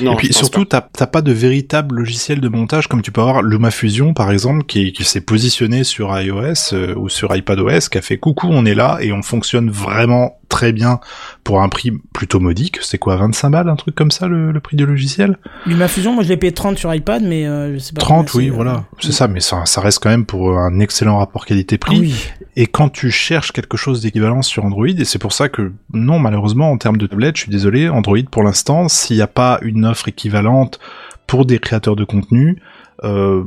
Non, et puis surtout, t'as t'as pas de véritable logiciel de montage comme tu peux avoir LumaFusion par exemple, qui, qui s'est positionné sur iOS euh, ou sur iPadOS, qui a fait coucou, on est là et on fonctionne vraiment très bien pour un prix plutôt modique. C'est quoi, 25 balles, un truc comme ça, le, le prix du logiciel? LumaFusion, moi je l'ai payé 30 sur iPad, mais euh, je sais pas. 30, combien oui, voilà. euh, C'est ça, mais ça, ça reste quand même pour un excellent rapport qualité-prix. Ah oui. Et quand tu cherches quelque chose d'équivalent sur Android, et c'est pour ça que non, malheureusement, en termes de tablette, je suis désolé, Android pour l'instant, s'il n'y a pas une offre équivalente pour des créateurs de contenu, euh,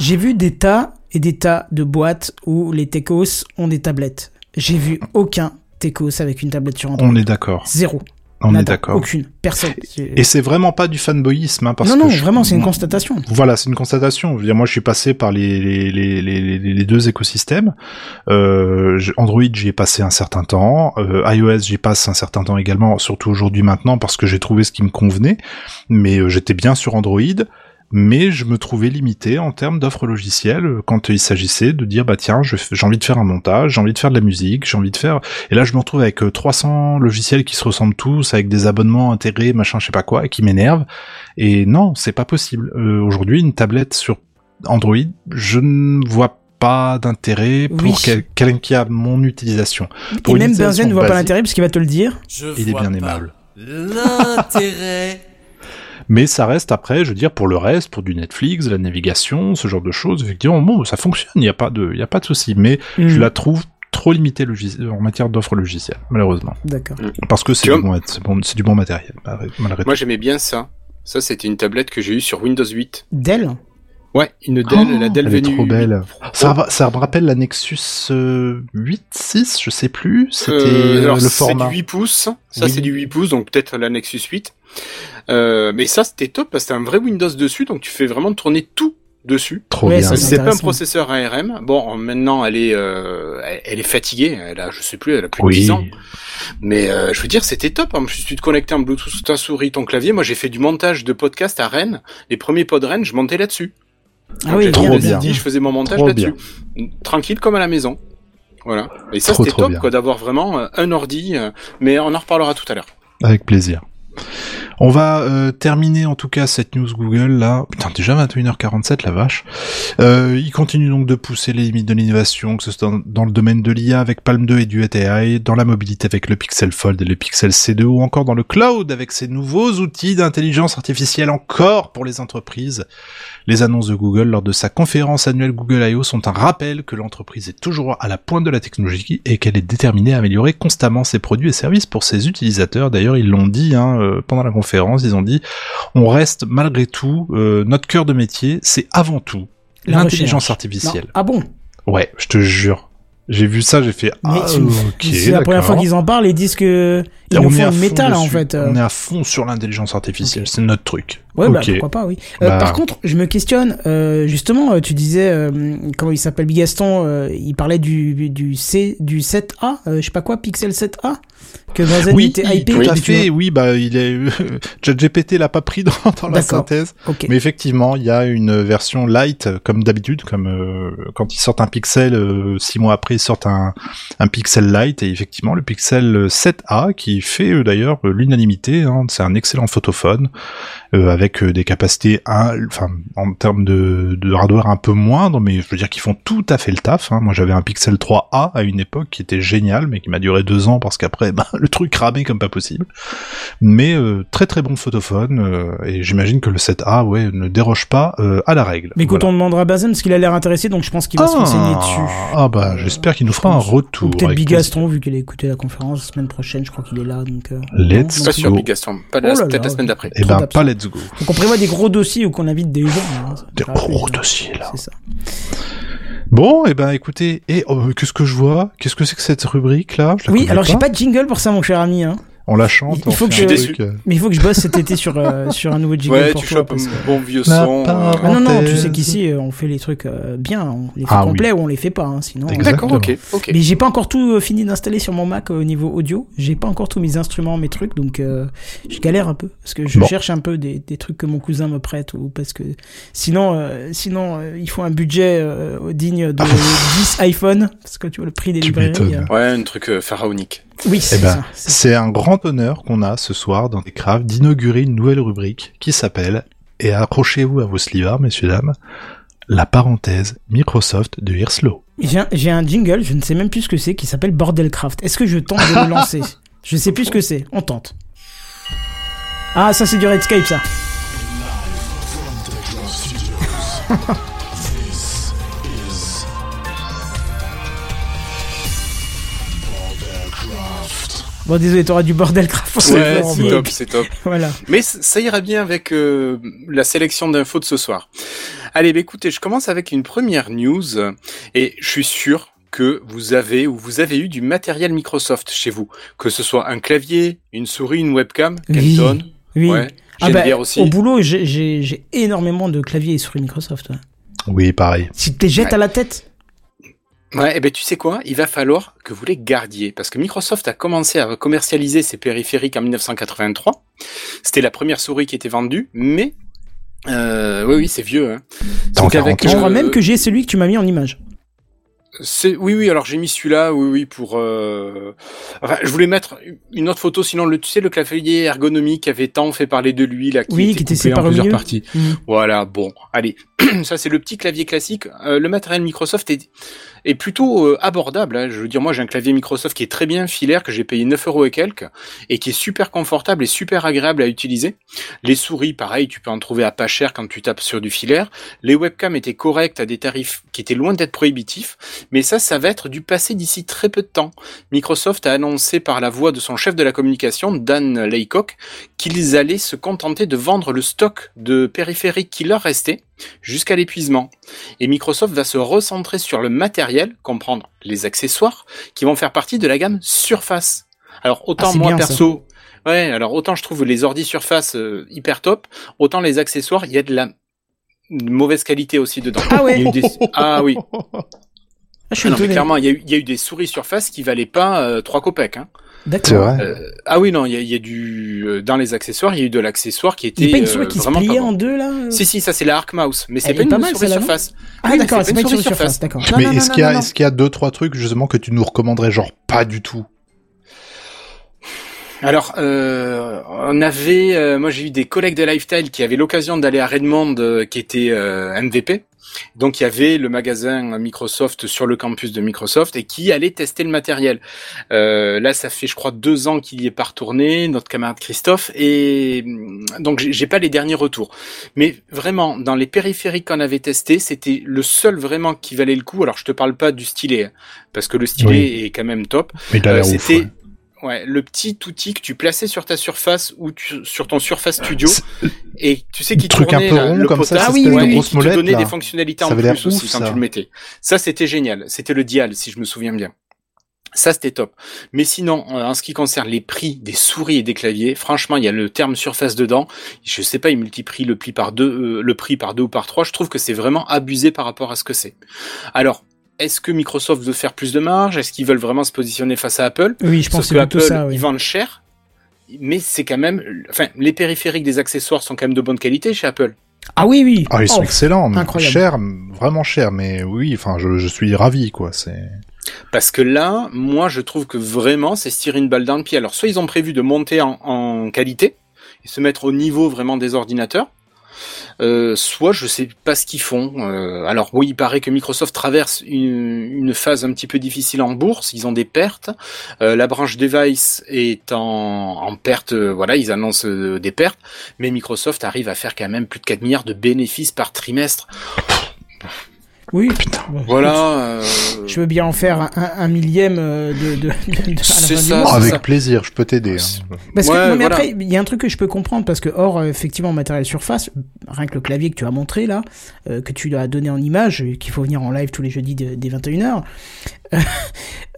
J'ai vu des tas et des tas de boîtes où les techos ont des tablettes. J'ai vu aucun techos avec une tablette sur Android. on est d'accord. Zéro. On Nada. est d'accord. Aucune. Personne. Et c'est vraiment pas du fanboyisme, hein, parce non, que non, je- vraiment, c'est une constatation. Voilà, c'est une constatation. Je veux dire, moi, je suis passé par les, les, les, les, deux écosystèmes. Euh, Android, j'y ai passé un certain temps. Euh, iOS, j'y passe un certain temps également, surtout aujourd'hui maintenant, parce que j'ai trouvé ce qui me convenait. Mais euh, j'étais bien sur Android. Mais je me trouvais limité en termes d'offres logicielles euh, quand il s'agissait de dire bah tiens j'ai envie de faire un montage, j'ai envie de faire de la musique, j'ai envie de faire et là je me retrouve avec euh, 300 logiciels qui se ressemblent tous avec des abonnements intégrés machin je sais pas quoi et qui m'énervent et non, c'est pas possible. Euh, Aujourd'hui, une tablette sur Android, je ne vois pas d'intérêt pour Oui. quel- quelqu'un qui a mon utilisation. Pour et une même Benzen ne voit pas l'intérêt parce qu'il va te le dire. Je Il est bien pas aimable. L'intérêt. Mais ça reste après, je veux dire, pour le reste, pour du Netflix, la navigation, ce genre de choses, effectivement, bon, ça fonctionne, il n'y a pas de, il y a pas de souci. Mais je Hmm, la trouve trop limitée en matière d'offres logicielles, malheureusement. D'accord. Parce que c'est du, bon, c'est bon- c'est du bon matériel, malgré malgré Moi, j'aimais bien ça. Ça, c'était une tablette que j'ai eue sur Windows 8. Dell Ouais, une tout. Dell, la Dell Oh, Venue trop 8 belle. Ça, va- ça me rappelle la Nexus euh, 8, 6, je sais plus. C'était Euh, euh, alors, le c'est format. du 8 pouces. Ça, Oui. c'est du 8 pouces, donc peut-être la Nexus 8. Euh, mais ça, c'était top parce que t'as un vrai Windows dessus, donc tu fais vraiment tourner tout dessus. Trop Ouais, bien. C'est pas un processeur ARM. Bon, maintenant, elle est, euh, elle, est fatiguée. Elle a, je sais plus, elle a plus de Oui. 10 ans. Mais euh, je veux dire, c'était top. hein. Je suis te connecté en Bluetooth, ta souris, ton clavier. Moi, j'ai fait du montage de podcast à Rennes. Les premiers pods Rennes, je montais là-dessus. Ah oui, trop bien. CD, je faisais mon montage là-dessus. Tranquille comme à la maison. Voilà. Et ça, c'était top, bien. quoi, d'avoir vraiment euh, un ordi. euh, mais on en reparlera tout à l'heure. Avec plaisir. On va euh, terminer en tout cas cette news Google là. Putain, déjà 21h47 la vache. Euh, il continue donc de pousser les limites de l'innovation, que ce soit dans, le domaine de l'IA avec Palm 2 et du AI, dans la mobilité avec le Pixel Fold et le Pixel C2 ou encore dans le cloud avec ses nouveaux outils d'intelligence artificielle encore pour les entreprises. Les annonces de Google lors de sa conférence annuelle Google I.O. sont un rappel que l'entreprise est toujours à la pointe de la technologie et qu'elle est déterminée à améliorer constamment ses produits et services pour ses utilisateurs. D'ailleurs, ils l'ont dit hein, euh, pendant la conférence, ils ont dit on reste malgré tout, euh, notre cœur de métier, c'est avant tout l'intelligence artificielle. Non. Ah bon? Ouais, je te jure. J'ai vu ça, j'ai fait Mais ah c'est- ok. c'est la première fois qu'ils en parlent et disent que ils Et nous on est font à fond métal en fait. euh. On est à fond sur l'intelligence artificielle, c'est notre truc. Ouais, bah Ok. pourquoi pas, oui. Euh, Bah. Par contre, je me questionne, euh, justement, euh, tu disais, euh, comment il s'appelle, Bigaston, euh, il parlait du, du C, du 7A, euh, je sais pas quoi, Pixel 7A, que Benzen Oui, était hypé. tout à fait. Oui, bah il est. ChatGPT l'a pas pris dans, dans la synthèse. vois. Ok. Mais effectivement, il y a une version light, comme d'habitude, comme euh, quand ils sortent un Pixel, euh, six mois après, ils sortent un, un Pixel Lite, et effectivement, le Pixel 7A, qui fait d'ailleurs euh, l'unanimité, hein, c'est un excellent photophone, euh, avec euh, des capacités, enfin, en termes de, de hardware un peu moindres, mais je veux dire qu'ils font tout à fait le taf. Hein. Moi, j'avais un Pixel 3A à une époque qui était génial, mais qui m'a duré deux ans parce qu'après, bah, le truc ramait comme pas possible. Mais euh, très très bon photophone, euh, et j'imagine que le 7A, ouais, ne déroge pas à la règle. Mais écoute, Voilà. on demandera à Benzen parce qu'il a l'air intéressé, donc je pense qu'il va se renseigner dessus. Ah bah j'espère qu'il nous fera un Ou retour. peut-être Bigaston, vu qu'il a écouté la conférence la semaine prochaine, je crois qu'il est là, donc. euh, Let's non, go. Big Gaston. Pas la- Oh là là. la semaine d'après. Eh ben pas let's go. Donc on prévoit des gros dossiers où qu'on invite des gens. hein, Des gros dossiers là. C'est ça. Bon, et ben écoutez, et oh, qu'est-ce que je vois? Qu'est-ce que c'est que cette rubrique là? Je la Oui, alors j'ai pas de jingle pour ça, mon cher ami. Hein. On la chante. Il on faut que je- euh, Mais il faut que je bosse cet été sur, euh, sur un nouveau jingle Ouais, pour tu toi. chopes parce que- un bon vieux La son. euh, Ah non, non, tu sais qu'ici, euh, on fait les trucs euh, bien, on les fait Ah oui. complets ou on les fait pas, hein, sinon. Exactement. D'accord, ok, ok. Mais j'ai pas encore tout euh, fini d'installer sur mon Mac euh, au niveau audio. J'ai pas encore tous mes instruments, mes trucs, donc euh, je galère un peu parce que je Bon. cherche un peu des, des trucs que mon cousin me prête ou parce que sinon, euh, sinon euh, il faut un budget euh, digne de 10 iPhone parce que tu vois le prix des Tu librairies. euh, Ouais, un truc euh, pharaonique. Oui, Eh c'est ben, ça. c'est- un grand honneur qu'on a ce soir dans Techcraft d'inaugurer une nouvelle rubrique qui s'appelle, et accrochez-vous à vos slivards, messieurs, dames, la parenthèse Microsoft de Hirslo. J'ai un, jingle, je ne sais même plus ce que c'est, qui s'appelle Bordelcraft. Est-ce que je tente de le lancer? Je sais plus ce que c'est. On tente. Ah, ça c'est du Redscape, ça. Bon, désolé, t'auras du pour cette Ouais, c'est top, c'est top. Voilà. Mais ça ira bien avec euh, la sélection d'infos de ce soir. Allez, bah écoutez, je commence avec une première news et je suis sûr que vous avez ou vous avez eu du matériel Microsoft chez vous, que ce soit un clavier, une souris, une webcam, Oui. Kenton, Oui. ouais, Ah j'aime bah, aussi. au boulot, j'ai- j'ai j'ai énormément de claviers et souris Microsoft. ouais. Oui, pareil. Si tu te les jettes Ouais. à la tête? Ouais, et ben tu sais quoi, il va falloir que vous les gardiez parce que Microsoft a commencé à commercialiser ses périphériques en 1983. C'était la première souris qui était vendue, mais euh, oui, oui, c'est vieux. Hein. Donc avec, Je Euh, crois même que j'ai celui que tu m'as mis en image. C'est oui oui alors j'ai mis celui-là oui oui pour euh... enfin je voulais mettre une autre photo sinon le tu sais le clavier ergonomique qui avait tant fait parler de lui là qui Oui, était qui était coupé en plusieurs milieu. parties Mhm. voilà bon allez ça c'est le petit clavier classique Euh, le matériel Microsoft est est plutôt euh, abordable hein. je veux dire moi j'ai un clavier Microsoft qui est très bien filaire que j'ai payé 9 euros et quelques et qui est super confortable et super agréable à utiliser les souris pareil tu peux en trouver à pas cher quand tu tapes sur du filaire les webcams étaient corrects à des tarifs qui étaient loin d'être prohibitifs mais ça, ça va être du passé d'ici très peu de temps. Microsoft a annoncé par la voix de son chef de la communication, Dan Laycock, qu'ils allaient se contenter de vendre le stock de périphériques qui leur restait jusqu'à l'épuisement. Et Microsoft va se recentrer sur le matériel, comprendre les accessoires, qui vont faire partie de la gamme Surface. Alors autant Ah, moi bien, ça. perso, ouais, alors autant je trouve les ordi Surface euh, hyper top, autant les accessoires, il y a de la de mauvaise qualité aussi dedans. Ah ouais Il y a eu des- Ah oui, Ah, je suis ah non, mais clairement, il y, a eu- il y a eu des souris surface qui valaient pas euh, 3 copecs. Hein. C'est D'accord. vrai. Euh, ah oui, non, il y a, il y a du... euh, Dans les accessoires, il y a eu de l'accessoire qui était Il pas une euh, souris qui se pliait en deux là Si, si, ça c'est la Arc Mouse, mais c'est pas une pas mal, souris surface. Ah Oui, d'accord, c'est pas une souris surface, d'accord. Mais non, est-ce non, qu'il y, a- non, est-ce qu'il y a deux, trois trucs justement que tu nous recommanderais, genre pas du tout Alors, euh, on avait... euh, moi, j'ai eu des collègues de Lifestyle qui avaient l'occasion d'aller à Redmond, euh, qui était euh, MVP. Donc, il y avait le magasin Microsoft sur le campus de Microsoft et qui allait tester le matériel. Euh, là, ça fait, je crois, deux ans qu'il y est pas retourné, notre camarade Christophe, et hum, donc j'ai pas les derniers retours. Mais vraiment, dans les périphériques qu'on avait testés, c'était le seul vraiment qui valait le coup. Alors, je te parle pas du stylet, hein, parce que le stylet est quand même top. Mais Euh, l'air ouf, c'était ouais. Ouais, le petit outil que tu plaçais sur ta surface ou tu- sur ton Surface Studio Et tu sais qui truc un tournait peu là, rond le comme ça, potard, espèce de ouais, et grosse qui te molette, donnait là. des fonctionnalités Ça en plus aussi ouf, quand ça. tu le mettais. Ça, c'était génial. C'était le dial, si je me souviens bien. Ça, c'était top. Mais sinon, euh, en ce qui concerne les prix des souris et des claviers, franchement, il y a le terme surface dedans. Je sais pas, ils multiplient le prix par deux, euh, le prix par deux ou par trois. Je trouve que c'est vraiment abusé par rapport à ce que c'est. Alors, est-ce que Microsoft veut faire plus de marge? Est-ce qu'ils veulent vraiment se positionner face à Apple? Oui, je pense Sauf que Apple, ça, oui. ils vendent cher, mais c'est quand même, enfin, les périphériques des accessoires sont quand même de bonne qualité chez Apple. Ah oui, oui. Ah, ils sont Oh, excellents, mais incroyable. cher, vraiment cher, mais oui, enfin, je, je suis ravi, quoi. C'est. Parce que là, moi, je trouve que vraiment, c'est se tirer une balle dans le pied. Alors, soit ils ont prévu de monter en, en qualité et se mettre au niveau vraiment des ordinateurs, euh, soit je sais pas ce qu'ils font. Euh, alors oui, il paraît que Microsoft traverse une, phase un petit peu difficile en bourse. Ils ont des pertes. Euh, la branche device est en, en perte. voilà, ils annoncent des pertes. Mais Microsoft arrive à faire quand même plus de 4 milliards de bénéfices par trimestre. Oui. Voilà. euh, Je veux bien en faire un, un- un millième euh, de, de, de- de- à la C'est ça. Oh, avec ça. plaisir, je peux t'aider. Hein. Parce que, Ouais, non, mais voilà. après, il y a un truc que je peux comprendre, parce que, hors, euh, effectivement, matériel surface, rien que le clavier que tu as montré, là, euh, que tu as donné en image, qu'il faut venir en live tous les jeudis de- dès 21h,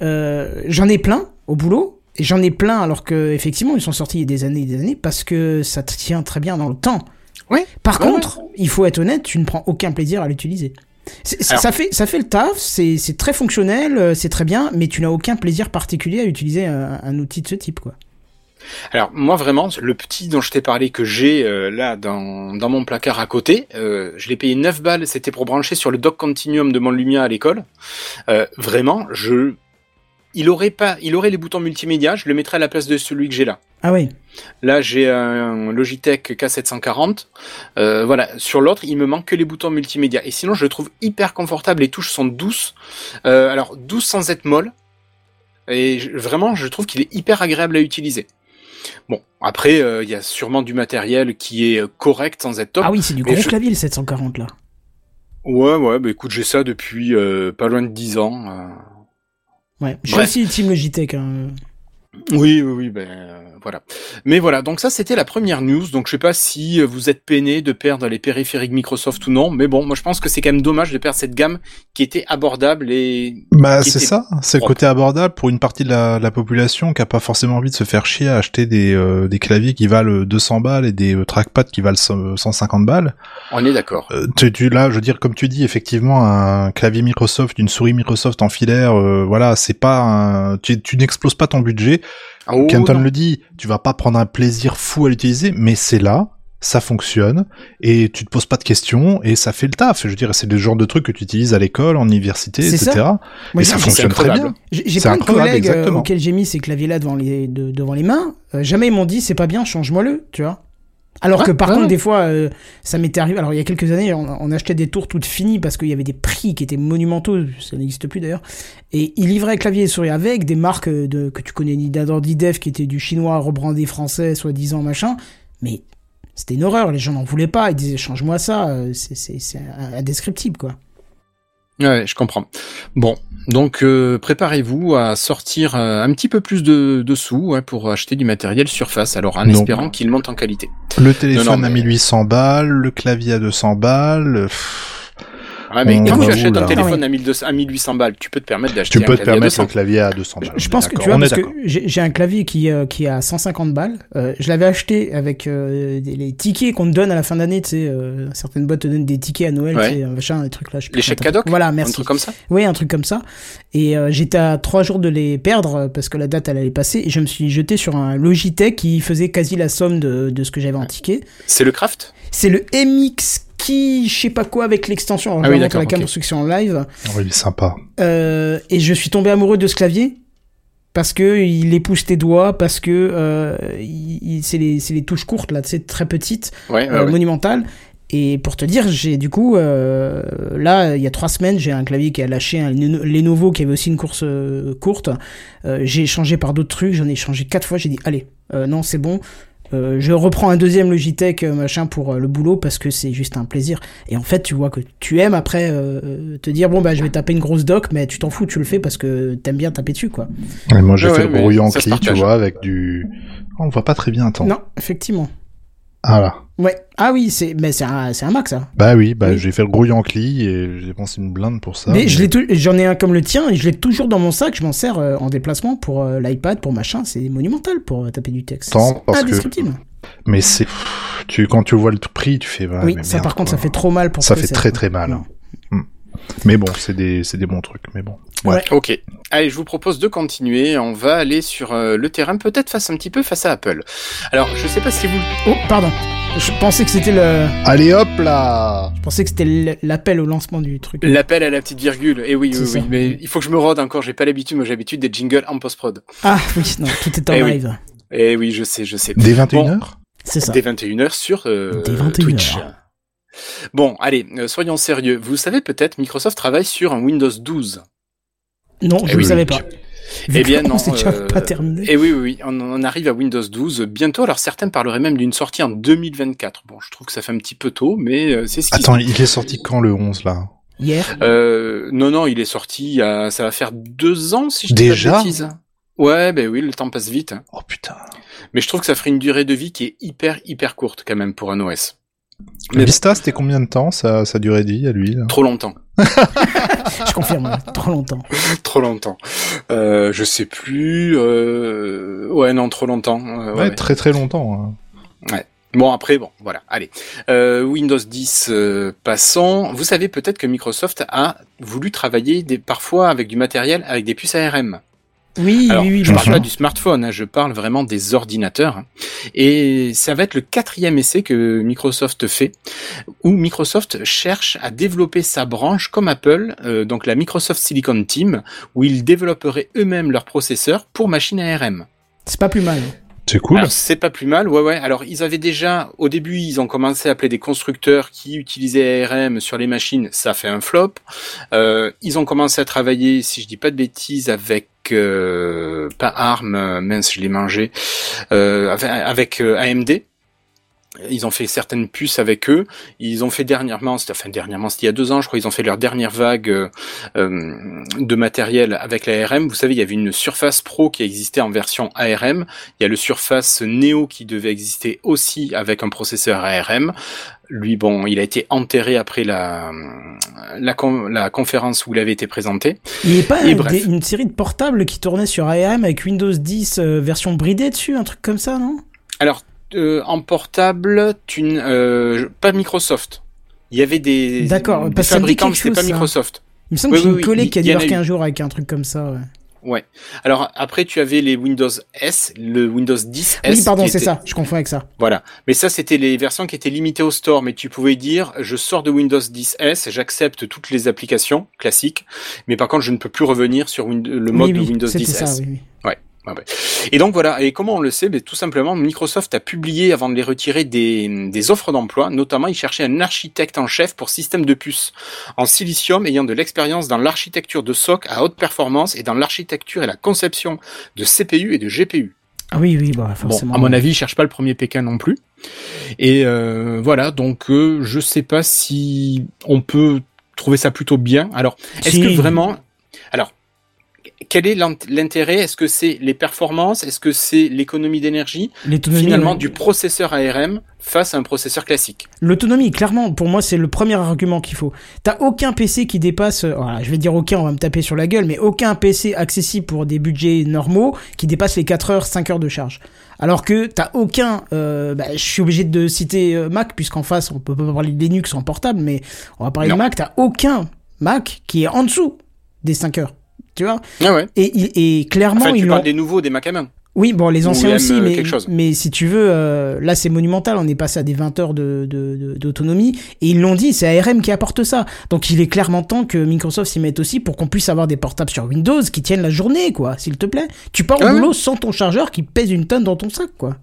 euh, j'en ai plein au boulot, et j'en ai plein alors que, effectivement, ils sont sortis il y a des années et des années, parce que ça te tient très bien dans le temps. Oui. Par Ouais, contre, il faut être honnête, tu ne prends aucun plaisir à l'utiliser. Alors- Ça fait, ça fait le taf, c'est c'est très fonctionnel, euh, c'est très bien, mais tu n'as aucun plaisir particulier à utiliser un, un outil de ce type, quoi. Alors moi vraiment, le petit dont je t'ai parlé que j'ai euh, là dans, dans mon placard à côté, euh, je l'ai payé 9 balles, c'était pour brancher sur le dock continuum de mon Lumia à l'école. Euh, vraiment, je il aurait pas il aurait les boutons multimédia, je le mettrais à la place de celui que j'ai là. Ah oui. Là, j'ai un Logitech K740. Euh, voilà, sur l'autre, il me manque que les boutons multimédia. Et sinon, je le trouve hyper confortable. Les touches sont douces. Euh, alors, douces sans être molles. Et je- vraiment, je trouve qu'il est hyper agréable à utiliser. Bon, après, euh, il y a sûrement du matériel qui est correct sans être top. Ah oui, c'est du gros je- clavier le 740 là. Ouais, ouais, bah écoute, j'ai ça depuis euh, pas loin de 10 ans. Ouais, je suis aussi Team Logitech. Hein. Oui, oui, oui, ben euh, voilà. Mais voilà, donc ça c'était la première news. Donc je sais pas si euh, vous êtes peiné de perdre les périphériques Microsoft ou non, mais bon, moi je pense que c'est quand même dommage de perdre cette gamme qui était abordable et Bah, c'est ça. C'est le côté abordable pour une partie de la, la population qui a pas forcément envie de se faire chier à acheter des, euh, des claviers qui valent 200 balles et des euh, trackpads qui valent 100 150 balles. on est d'accord. Euh, tu, tu, là, je veux dire, comme tu dis, effectivement, un clavier Microsoft, une souris Microsoft en filaire, euh, voilà, c'est pas un, tu, tu n'exploses pas ton budget. Oh, Kenton non. le dit, tu vas pas prendre un plaisir fou à l'utiliser, mais c'est là, ça fonctionne, et tu te poses pas de questions, et ça fait le taf. Je veux dire, c'est le genre de truc que tu utilises à l'école, en université, etc. Moi, et j'ai- ça j'ai- fonctionne très bien. J'ai plein de incroyable, collègues euh, exactement. auxquels j'ai mis ces claviers-là devant les, de- devant les mains. euh, jamais ils m'ont dit c'est pas bien, change-moi-le, tu vois. Alors Ouais, que par ouais, contre, ouais. des fois, euh, ça m'était arrivé. Alors il y a quelques années, on, on achetait des tours toutes finies parce qu'il y avait des prix qui étaient monumentaux. Ça n'existe plus d'ailleurs. Et ils livraient clavier et souris avec des marques euh, de, que tu connais ni d'Ador ni d'Ev qui étaient du chinois rebrandé français, soi-disant machin. Mais c'était une horreur. Les gens n'en voulaient pas. Ils disaient change-moi ça. euh, c'est indescriptible quoi. Ouais, je comprends. Bon, donc euh, préparez-vous à sortir euh, un petit peu plus de, de sous ouais, pour acheter du matériel surface. Alors en Non. espérant qu'il monte en qualité. Le téléphone Non, non, à mais- 1800 balles, le clavier à 200 balles. pff, Ouais, mais On quand tu achètes un téléphone Non, à, 1200 à 1800 balles, tu peux te permettre d'acheter tu un peux te clavier à permettre 200. le clavier à 200 balles. Je pense que tu vois parce que j'ai un clavier qui euh, qui est à 150 balles. Euh, je l'avais acheté avec euh, des- les tickets qu'on te donne à la fin d'année. Tu sais, euh, certaines boîtes te donnent des tickets à Noël, Ouais. tu sais, un machin, des trucs là. Les chèques t'appelles. Voilà, Un merci. truc comme ça Oui, un truc comme ça. Et euh, j'étais à trois jours de les perdre parce que la date elle allait passer. Et je me suis jeté sur un Logitech qui faisait quasi la somme de, de ce que j'avais en ticket. C'est le craft C'est le MX qui, je sais pas quoi, avec l'extension. Ah oui, d'accord, la ok. construction en live. Oh, il est sympa. Euh, et je suis tombé amoureux de ce clavier parce que il épouse tes doigts, parce que euh, c'est les, touches courtes là, c'est très petites, Ouais, ouais, euh, ouais. monumentales. Et pour te dire, j'ai du coup euh, là il y a trois semaines, j'ai un clavier qui a lâché un Leno- Lenovo qui avait aussi une course euh, courte. Euh, j'ai changé par d'autres trucs, j'en ai changé quatre fois. J'ai dit allez, non c'est bon. Euh, je reprends un deuxième Logitech euh, machin pour euh, le boulot parce que c'est juste un plaisir. Et en fait, tu vois que tu aimes après euh, te dire bon bah je vais taper une grosse doc, mais tu t'en fous, tu le fais parce que t'aimes bien taper dessus quoi. Et moi, j'ai Ouais, fait ouais, le brouillon ça se cli, tu vois, avec du... Oh, on voit pas très bien, attends. Non, effectivement. Voilà. Ouais. Ah oui, c'est mais c'est un, c'est un Mac ça. Bah oui, bah Oui. j'ai fait le gros Yankee et j'ai dépensé une blinde pour ça. mais je l'ai j'en ai un comme le tien et je l'ai toujours dans mon sac. Je m'en sers euh, en déplacement pour euh, l'iPad, pour machin. C'est monumental pour euh, taper du texte. Tant, C'est parce que- indescriptible. Mais c'est, tu, quand tu vois le prix, tu fais, bah, oui, mais ça merde, par contre, quoi. ça fait trop mal pour Ça que fait très très mal. Mais bon, c'est des, c'est des bons trucs, mais bon. Ouais. Ok. Allez, je vous propose de continuer. On va aller sur euh, le terrain, peut-être face un petit peu face à Apple. Alors, je sais pas si vous. Oh, pardon. Je pensais que c'était le, Allez hop là je pensais que c'était l'appel au lancement du truc. L'appel à la petite virgule. Et oui, C'est oui, ça. oui. Mais il faut que je me rôde encore. J'ai pas l'habitude. Moi, j'ai l'habitude des jingles en post-prod. Ah oui, non, tout est en Eh oui. live. Et oui, je sais, je sais. Dès 21h C'est ça. Dès 21h sur euh, Dès 21h. Twitch. Bon, allez, euh, soyons sérieux. Vous savez peut-être, Microsoft travaille sur un Windows 12. Non, je Eh ne oui, savais oui. pas. Eh bien, non. C'est déjà euh, pas terminé. Et oui, oui, oui, on, on arrive à Windows 12 bientôt. Alors certains parleraient même d'une sortie en 2024. Bon, je trouve que ça fait un petit peu tôt, mais euh, c'est ce qui. Attends, il est sorti quand le 11 là? Hier. Euh, non, non, il est sorti. il y a- ça va faire deux ans si je dis Déjà pas de bêtises. Ouais, ben oui, le temps passe vite. Oh putain. Mais je trouve que ça ferait une durée de vie qui est hyper, hyper courte quand même pour un OS. Mais Vista, c'était combien de temps ça, ça durée de vie à lui là trop longtemps. Je confirme, ouais, trop longtemps. trop longtemps. Euh, je sais plus. Euh... Ouais, non, trop longtemps. Euh, ouais, ouais, ouais. très très longtemps. hein. Bon, après, bon, voilà, allez. Euh, Windows 10, euh, passons. Vous savez peut-être que Microsoft a voulu travailler des, parfois avec du matériel, avec des puces ARM. Oui, Alors, oui, oui. je bien parle sûr. pas du smartphone, hein, je parle vraiment des ordinateurs. Et ça va être le quatrième essai que Microsoft fait, où Microsoft cherche à développer sa branche comme Apple, euh, donc la Microsoft Silicon Team, où ils développeraient eux-mêmes leurs processeurs pour machines ARM. C'est pas plus mal. C'est cool. C'est pas plus mal, ouais ouais. Alors ils avaient déjà, au début ils ont commencé à appeler des constructeurs qui utilisaient ARM sur les machines, ça fait un flop. Euh, ils ont commencé à travailler, si je dis pas de bêtises, avec euh, pas ARM, euh, mince je l'ai mangé, euh, avec, avec, euh, AMD. Ils ont fait certaines puces avec eux. Ils ont fait dernièrement, c'était enfin dernièrement, c'était il y a deux ans, je crois, ils ont fait leur dernière vague euh, euh, de matériel avec l'ARM. Vous savez, il y avait une Surface Pro qui existait en version ARM. Il y a le Surface Neo qui devait exister aussi avec un processeur ARM. Lui, bon, il a été enterré après la, la, con- la conférence où il avait été présenté. Il n'y a pas un- des- une série de portables qui tournait sur ARM avec Windows 10 euh, version bridée dessus, un truc comme ça, non? Alors, euh, en portable, tu, euh, pas Microsoft. Il y avait des, D'accord, des parce fabricants, mais c'était pas. Microsoft. Il me semble Oui, que j'ai oui, une collègue qui a débarqué un jour avec un truc comme ça. Ouais. Ouais. Alors après, tu avais les Windows S, le Windows 10 S. oui, pardon, c'est était- ça. Je confonds avec ça. Voilà. Mais ça, c'était les versions qui étaient limitées au store. Mais tu pouvais dire, je sors de Windows 10 S, j'accepte toutes les applications classiques. Mais par contre, je ne peux plus revenir sur Win- le mode de Windows c'était 10 ça, S. oui, oui. Ah ouais. Et donc voilà, et comment on le sait? Ben, Tout simplement, Microsoft a publié, avant de les retirer, des, des offres d'emploi. Notamment, ils cherchaient un architecte en chef pour système de puces en silicium ayant de l'expérience dans l'architecture de SOC à haute performance et dans l'architecture et la conception de CPU et de GPU. Ah oui, oui, bah, Bon, forcément. à mon avis, ils cherchent pas le premier Pékin non plus. Et euh, voilà, donc euh, je sais pas si on peut trouver ça plutôt bien. Alors, est-ce Si. que vraiment... Quel est l'int- l'intérêt? Est-ce que c'est les performances? Est-ce que c'est l'économie d'énergie? L'autonomie, Finalement, du processeur ARM face à un processeur classique. L'autonomie, clairement, pour moi, c'est le premier argument qu'il faut. T'as aucun PC qui dépasse, euh, voilà, je vais dire aucun, on va me taper sur la gueule, mais aucun PC accessible pour des budgets normaux qui dépasse les 4 heures, 5 heures de charge. Alors que t'as aucun, euh, bah, je suis obligé de citer euh, Mac, puisqu'en face, on peut pas parler de Linux en portable, mais on va parler Non. de Mac, t'as aucun Mac qui est en dessous des 5 heures. Tu vois Ah ouais. et, clairement, Enfin, tu ils parles des nouveaux, des Mac à main. oui, bon, les anciens aussi, euh, mais, quelque chose. mais si tu veux, euh, là c'est monumental, on est passé à des 20 heures de, de, de- d'autonomie, et ils l'ont dit, c'est ARM qui apporte ça. Donc il est clairement temps que Microsoft s'y mette aussi pour qu'on puisse avoir des portables sur Windows qui tiennent la journée, quoi, s'il te plaît. Tu pars au Ah ouais. boulot sans ton chargeur qui pèse une tonne dans ton sac, quoi.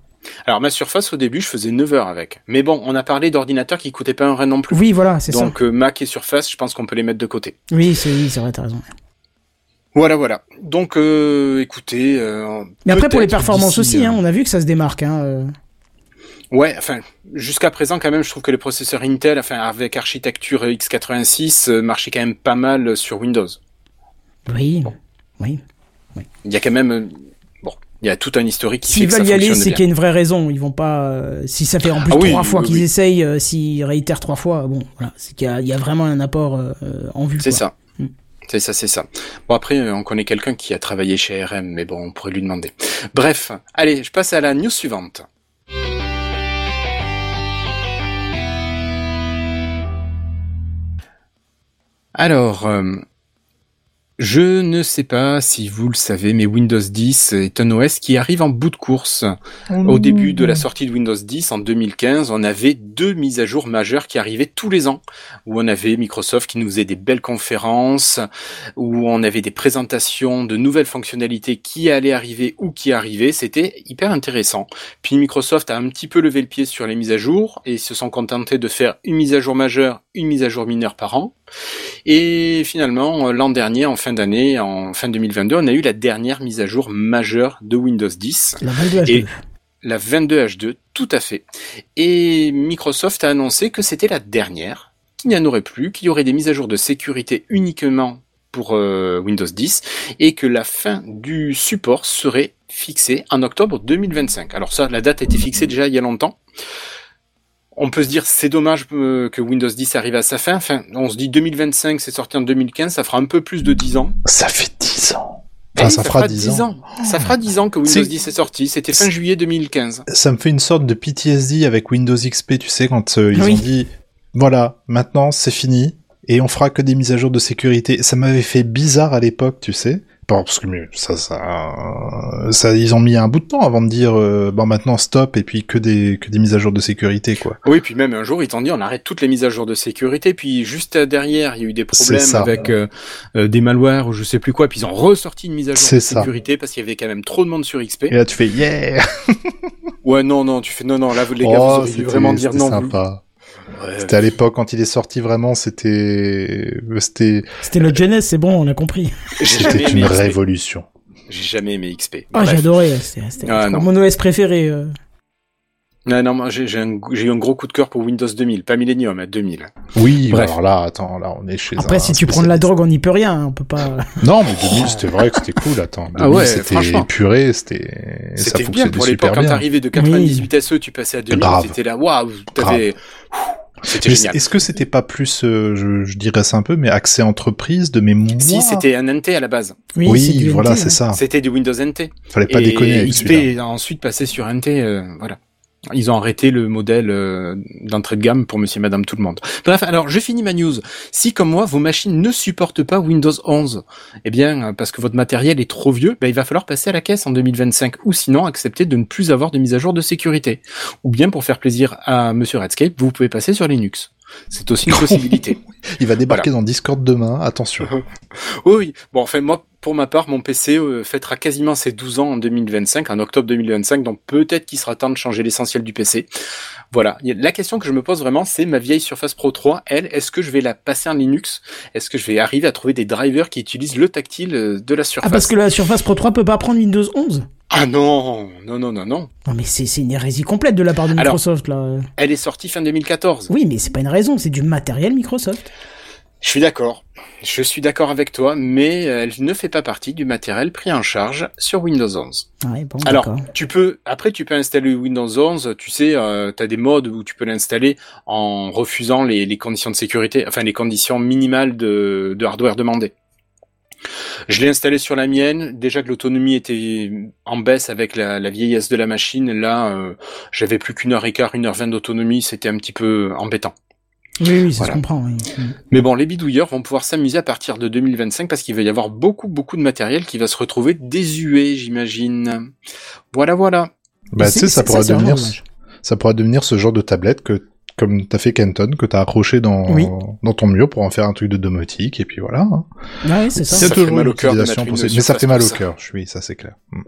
Alors, ma surface, au début, je faisais 9 heures avec. Mais bon, on a parlé d'ordinateurs qui coûtaient pas un rein non plus. Oui, voilà, c'est ça. Donc, euh, Mac et Surface, je pense qu'on peut les mettre de côté. Oui, c'est oui, c'est vrai, t'as raison. Voilà, voilà. Donc, euh, écoutez. euh, Mais après, pour les performances aussi, euh, hein, on a vu que ça se démarque. Hein, euh. Ouais, enfin, jusqu'à présent, quand même, je trouve que les processeurs Intel, enfin, avec architecture x86, euh, marchaient quand même pas mal sur Windows. Oui, oui. Il y a quand même, euh, bon, Il y a tout un historique qui fait S'ils que ça veulent y aller, c'est qu'il y a une vraie raison. Ils vont pas. euh, si ça fait en plus Ah oui, trois fois oui, qu'ils oui. essayent, euh, s'ils réitèrent trois fois, bon, voilà, c'est qu'il y a, il y a vraiment un apport euh, euh, en vue. C'est ça. C'est ça, c'est ça. Bon après, euh, on connaît quelqu'un qui a travaillé chez RM, mais bon, on pourrait lui demander. Bref, allez, je passe à la news suivante. Alors, euh, je ne sais pas si vous le savez, mais Windows 10 est un OS qui arrive en bout de course. Au début de la sortie de Windows 10 en 2015, on avait deux mises à jour majeures qui arrivaient tous les ans, où on avait Microsoft qui nous faisait des belles conférences, où on avait des présentations de nouvelles fonctionnalités qui allaient arriver ou qui arrivaient. C'était hyper intéressant. Puis Microsoft a un petit peu levé le pied sur les mises à jour et ils se sont contentés de faire une mise à jour majeure, une mise à jour mineure par an. Et finalement, l'an dernier, en fin d'année, en fin 2022, on a eu la dernière mise à jour majeure de Windows 10. La 22 H2. Et- La 22H2, tout à fait. Et Microsoft a annoncé que c'était la dernière, qu'il n'y en aurait plus, qu'il y aurait des mises à jour de sécurité uniquement pour euh, Windows 10 et que la fin du support serait fixée en octobre 2025. Alors ça, la date a été fixée déjà il y a longtemps. On peut se dire c'est dommage euh, que Windows 10 arrive à sa fin. Enfin, on se dit 2025, c'est sorti en 2015, ça fera un peu plus de 10 ans. Ça fait 10 ans. Enfin, ça, fera 10 ans. Ça fera 10 ans que Windows C'est- 10 est sorti. C'était fin juillet 2015. Ça me fait une sorte de PTSD avec Windows XP, tu sais, quand euh, ils Oui. ont dit, voilà, maintenant c'est fini, et on fera que des mises à jour de sécurité. Ça m'avait fait bizarre à l'époque, tu sais. Bon, parce que mais ça, ça, ça, ils ont mis un bout de temps avant de dire, euh, bon, maintenant stop, et puis que des, que des mises à jour de sécurité, quoi. Oui, puis même un jour, ils t'ont dit on arrête toutes les mises à jour de sécurité. Puis juste derrière, il y a eu des problèmes avec euh, euh, des malwares ou je sais plus quoi. Puis ils ont ressorti une mise à jour de ça. sécurité parce qu'il y avait quand même trop de monde sur XP. Et là, tu fais, yeah! Ouais, non, non, tu fais non, non. Là, vous, les gars, vous Oh, auriez vraiment dire non. sympa. Ouais. C'était à l'époque quand il est sorti vraiment, c'était, c'était, C'était le Genesis, c'est bon, on a compris. C'était une révolution. J'ai jamais aimé XP. Ah, j'ai adoré. C'était Ah, mon OS préféré. euh. Non, non, moi, j'ai j'ai un, j'ai eu un gros coup de cœur pour Windows 2000, pas Millennium, à 2000. Oui, Bref. alors là, attends, là, on est chez Après, un si tu prends de la drogue, on n'y peut rien. hein, On peut pas. Non, mais 2000, c'était vrai que c'était cool, attends. 2000, Ah ouais, c'était franchement. épuré, c'était, ça C'était bien pour l'époque quand t'arrivais de 98 SE, tu passais à 2000, Grave. t'étais là, waouh, t'avais, c'était. Est-ce que c'était pas plus, euh, je, je dirais ça un peu, mais accès entreprise de mémoire? Si, c'était un NT à la base. Oui, du voilà, c'est hein. ça. C'était du Windows NT. Fallait pas et déconner avec XP ensuite passé sur NT, euh, voilà. Ils ont arrêté le modèle euh, d'entrée de gamme pour monsieur et madame tout le monde. Bref, alors je finis ma news. Si comme moi vos machines ne supportent pas Windows 11, eh bien euh, parce que votre matériel est trop vieux, ben, il va falloir passer à la caisse en 2025 ou sinon accepter de ne plus avoir de mise à jour de sécurité. Ou bien pour faire plaisir à monsieur Redscape, vous pouvez passer sur Linux. C'est aussi une possibilité. Il va débarquer dans Discord demain, attention. Oui, oui. Bon, enfin, moi, pour ma part, mon PC euh, fêtera quasiment ses 12 ans en 2025, en octobre 2025, donc peut-être qu'il sera temps de changer l'essentiel du PC. Voilà. La question que je me pose vraiment, c'est ma vieille Surface Pro 3, elle, est-ce que je vais la passer en Linux? Est-ce que je vais arriver à trouver des drivers qui utilisent le tactile euh, de la Surface? Ah, parce que la Surface Pro 3 peut pas prendre Windows 11 Ah non, non, non, non, non. Non, mais c'est une hérésie complète de la part de Alors- Microsoft, là. Elle est sortie fin 2014. Oui, mais c'est pas une raison, c'est du matériel Microsoft. Je suis d'accord. Je suis d'accord avec toi, mais elle ne fait pas partie du matériel pris en charge sur Windows 11. Ouais, bon, Alors, tu peux, après, tu peux installer Windows 11. Tu sais, euh, tu as des modes où tu peux l'installer en refusant les, les conditions de sécurité, enfin les conditions minimales de, de hardware demandées. Je l'ai installé sur la mienne. Déjà que l'autonomie était en baisse avec la, la vieillesse de la machine, là, euh, j'avais plus qu'une heure et quart, une heure vingt d'autonomie. C'était un petit peu embêtant. Oui, oui, ça voilà. se comprend. Oui. Mais bon, les bidouilleurs vont pouvoir s'amuser à partir de 2025 parce qu'il va y avoir beaucoup, beaucoup de matériel qui va se retrouver désuet, j'imagine. Voilà, voilà. Bah, tu C'est- sais, ça c'est- pourrait c'est vraiment devenir, ça pourrait devenir ce genre de tablette que, comme t'as fait Kenton, que t'as accroché dans, Oui. dans ton mur pour en faire un truc de domotique, et puis voilà. hein. Ouais, c'est ça. Fait toujours mal au cœur pour ça. Mais ça fait mal au cœur, oui, ça c'est clair. Mm.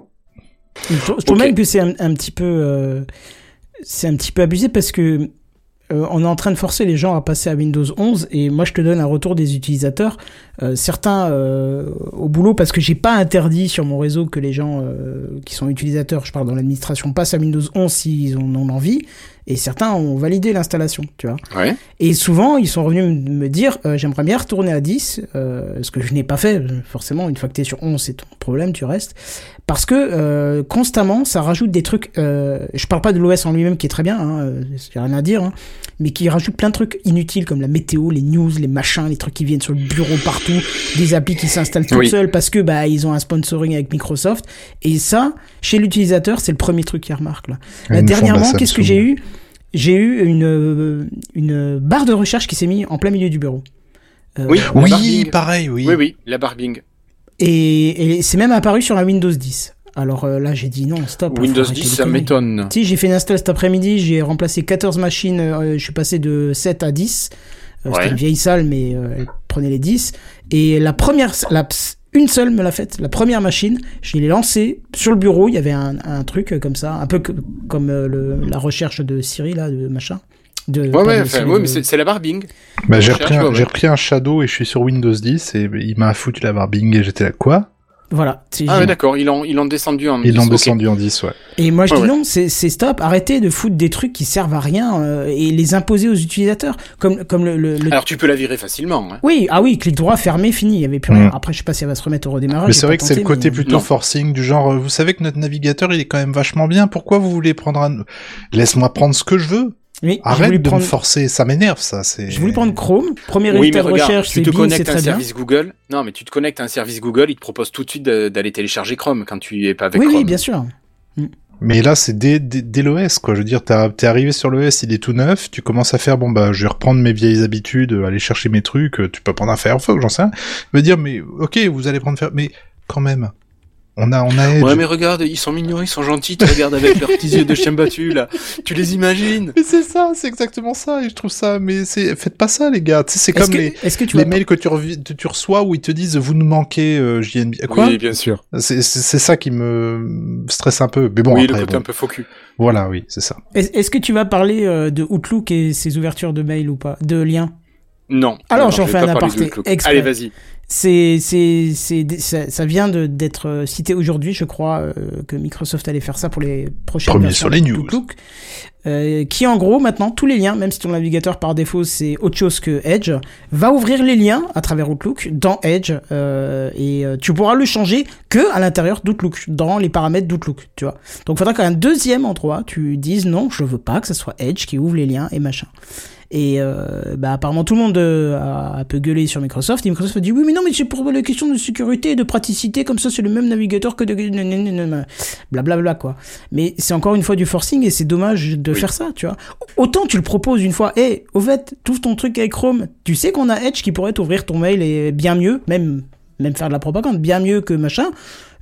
Je trouve, je même que c'est un, un petit peu, euh, c'est un petit peu abusé parce que euh, on est en train de forcer les gens à passer à Windows 11 et moi je te donne un retour des utilisateurs. Euh, certains euh, au boulot parce que j'ai pas interdit sur mon réseau que les gens euh, qui sont utilisateurs, je parle dans l'administration, passent à Windows 11 s'ils en ont envie. Et certains ont validé l'installation, tu vois. Ouais. Et souvent, ils sont revenus me dire euh, j'aimerais bien retourner à 10, euh, ce que je n'ai pas fait. Forcément, une fois que tu es sur 11, c'est ton problème, tu restes. Parce que euh, constamment, ça rajoute des trucs. Euh, je parle pas de l'OS en lui-même qui est très bien, hein, euh, y a rien à dire, hein, mais qui rajoute plein de trucs inutiles comme la météo, les news, les machins, les trucs qui viennent sur le bureau partout, des applis qui s'installent toutes Oui. seules parce que bah ils ont un sponsoring avec Microsoft. Et ça, chez l'utilisateur, c'est le premier truc qu'il remarque là. La dernièrement, qu'est-ce que j'ai eu? J'ai eu une, euh, une barre de recherche qui s'est mise en plein milieu du bureau. Euh, Oui, la Oui, barbing. pareil, oui. Oui, oui, la barbing. Et, et c'est même apparu sur la Windows 10. Alors euh, là, j'ai dit non, stop. Windows arrêter 10, les ça m'étonne. Si, j'ai fait une install cet après-midi, j'ai remplacé 14 machines, euh, je suis passé de 7 à 10. Euh, Ouais. C'était une vieille salle, mais elle prenait les 10. Et la première, la, une seule me l'a faite. La première machine, je l'ai lancée sur le bureau, il y avait un, un truc comme ça, un peu que- comme le, la recherche de Siri, là, de machin. De, Ouais, ouais, de enfin, ouais, de- mais c'est la barbing. Bah, j'ai repris, un, repris un Shadow et je suis sur Windows 10 et il m'a foutu la barbing et j'étais là, quoi? Voilà. c'est Ah ouais, d'accord, ils l'ont ils descendu en Ils 10, l'ont ok. descendu en 10, ouais. Et moi je Ouais, dis ouais. non, c'est c'est stop, arrêtez de foutre des trucs qui servent à rien euh, et les imposer aux utilisateurs. Comme, comme le, le- le- Alors tu peux la virer facilement. Hein. Oui, ah oui, clic droit, fermé, fini, il y avait plus Mm. rien. Après, je sais pas si elle va se remettre au redémarrage. Mais c'est vrai que c'est le côté mais- plutôt Non. forcing du genre, euh, vous savez que notre navigateur il est quand même vachement bien, pourquoi vous voulez prendre un... Laisse-moi prendre ce que je veux Oui, Arrête de prendre... me forcer, ça m'énerve ça, c'est... Je voulais prendre Chrome, premier Oui, résultat mais de recherche, tu c'est te Bing, c'est connectes à un très bien. service Google. Non, mais tu te connectes à un service Google, il te propose tout de suite d'aller télécharger Chrome quand tu es pas avec Oui, Chrome. oui, bien sûr. Mais là c'est dès, dès, dès l'OS quoi, je veux dire, t'as- t'es arrivé sur l'OS, il est tout neuf, tu commences à faire, bon bah je vais reprendre mes vieilles habitudes, euh, aller chercher mes trucs, euh, tu peux prendre un Firefox, j'en sais rien. Il va dire, mais ok, vous allez prendre Firefox, mais quand même, on a, on a Edge. Ouais, mais regarde, ils sont mignons, ils sont gentils, tu regardes avec leurs petits yeux de chien battu, là. Tu les imagines. Mais c'est ça, c'est exactement ça, et je trouve ça, mais c'est, faites pas ça, les gars. Tu sais, c'est Est-ce comme que, les, est-ce que tu les vas mails que tu, revi- tu reçois où ils te disent, vous nous manquez, euh, JNB. Quoi? oui, bien sûr. C'est, c'est, c'est ça qui me stresse un peu. Mais bon, oui, après, le côté bon, un peu faux cul. voilà, oui, c'est ça. Est- Est-ce que tu vas parler euh, de Outlook et ses ouvertures de mail ou pas? De liens? Non. Alors, Non, j'en je fais vais un aparté. Allez, vas-y. C'est, c'est, c'est, ça, ça vient de, d'être euh, cité aujourd'hui, je crois, euh, que Microsoft allait faire ça pour les prochaines Premier versions sur les news. d'Outlook. Euh, qui en gros maintenant tous les liens, même si ton navigateur par défaut c'est autre chose que Edge, va ouvrir les liens à travers Outlook dans Edge euh, et euh, tu pourras le changer que à l'intérieur d'Outlook, dans les paramètres d'Outlook, tu vois. Donc il faudra qu'à un deuxième endroit tu dises non, je veux pas que ce soit Edge qui ouvre les liens et machin. Et euh, bah, apparemment tout le monde euh, a un peu gueulé sur Microsoft. Et Microsoft a dit oui mais non mais c'est pour les questions de sécurité et de praticité comme ça c'est le même navigateur que de blablabla quoi. Mais c'est encore une fois du forcing et c'est dommage de Oui. faire ça tu vois. Autant tu le proposes une fois. Et au fait tout ton truc avec Chrome. Tu sais qu'on a Edge qui pourrait t'ouvrir ton mail et bien mieux même même faire de la propagande bien mieux que machin.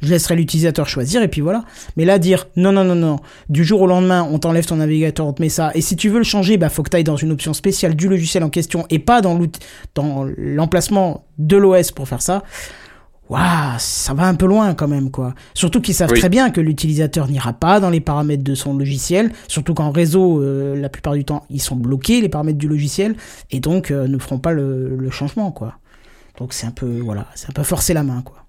Je laisserai l'utilisateur choisir et puis voilà. Mais là dire non non non non du jour au lendemain on t'enlève ton navigateur on te met ça et si tu veux le changer bah faut que tu ailles dans une option spéciale du logiciel en question et pas dans l'emplacement de l'OS pour faire ça. Waouh, ça va un peu loin quand même quoi. Surtout qu'ils savent Oui. très bien que l'utilisateur n'ira pas dans les paramètres de son logiciel, surtout qu'en réseau euh, la plupart du temps ils sont bloqués les paramètres du logiciel et donc euh, ne feront pas le, le changement quoi. Donc c'est un peu voilà, c'est un peu forcer la main quoi.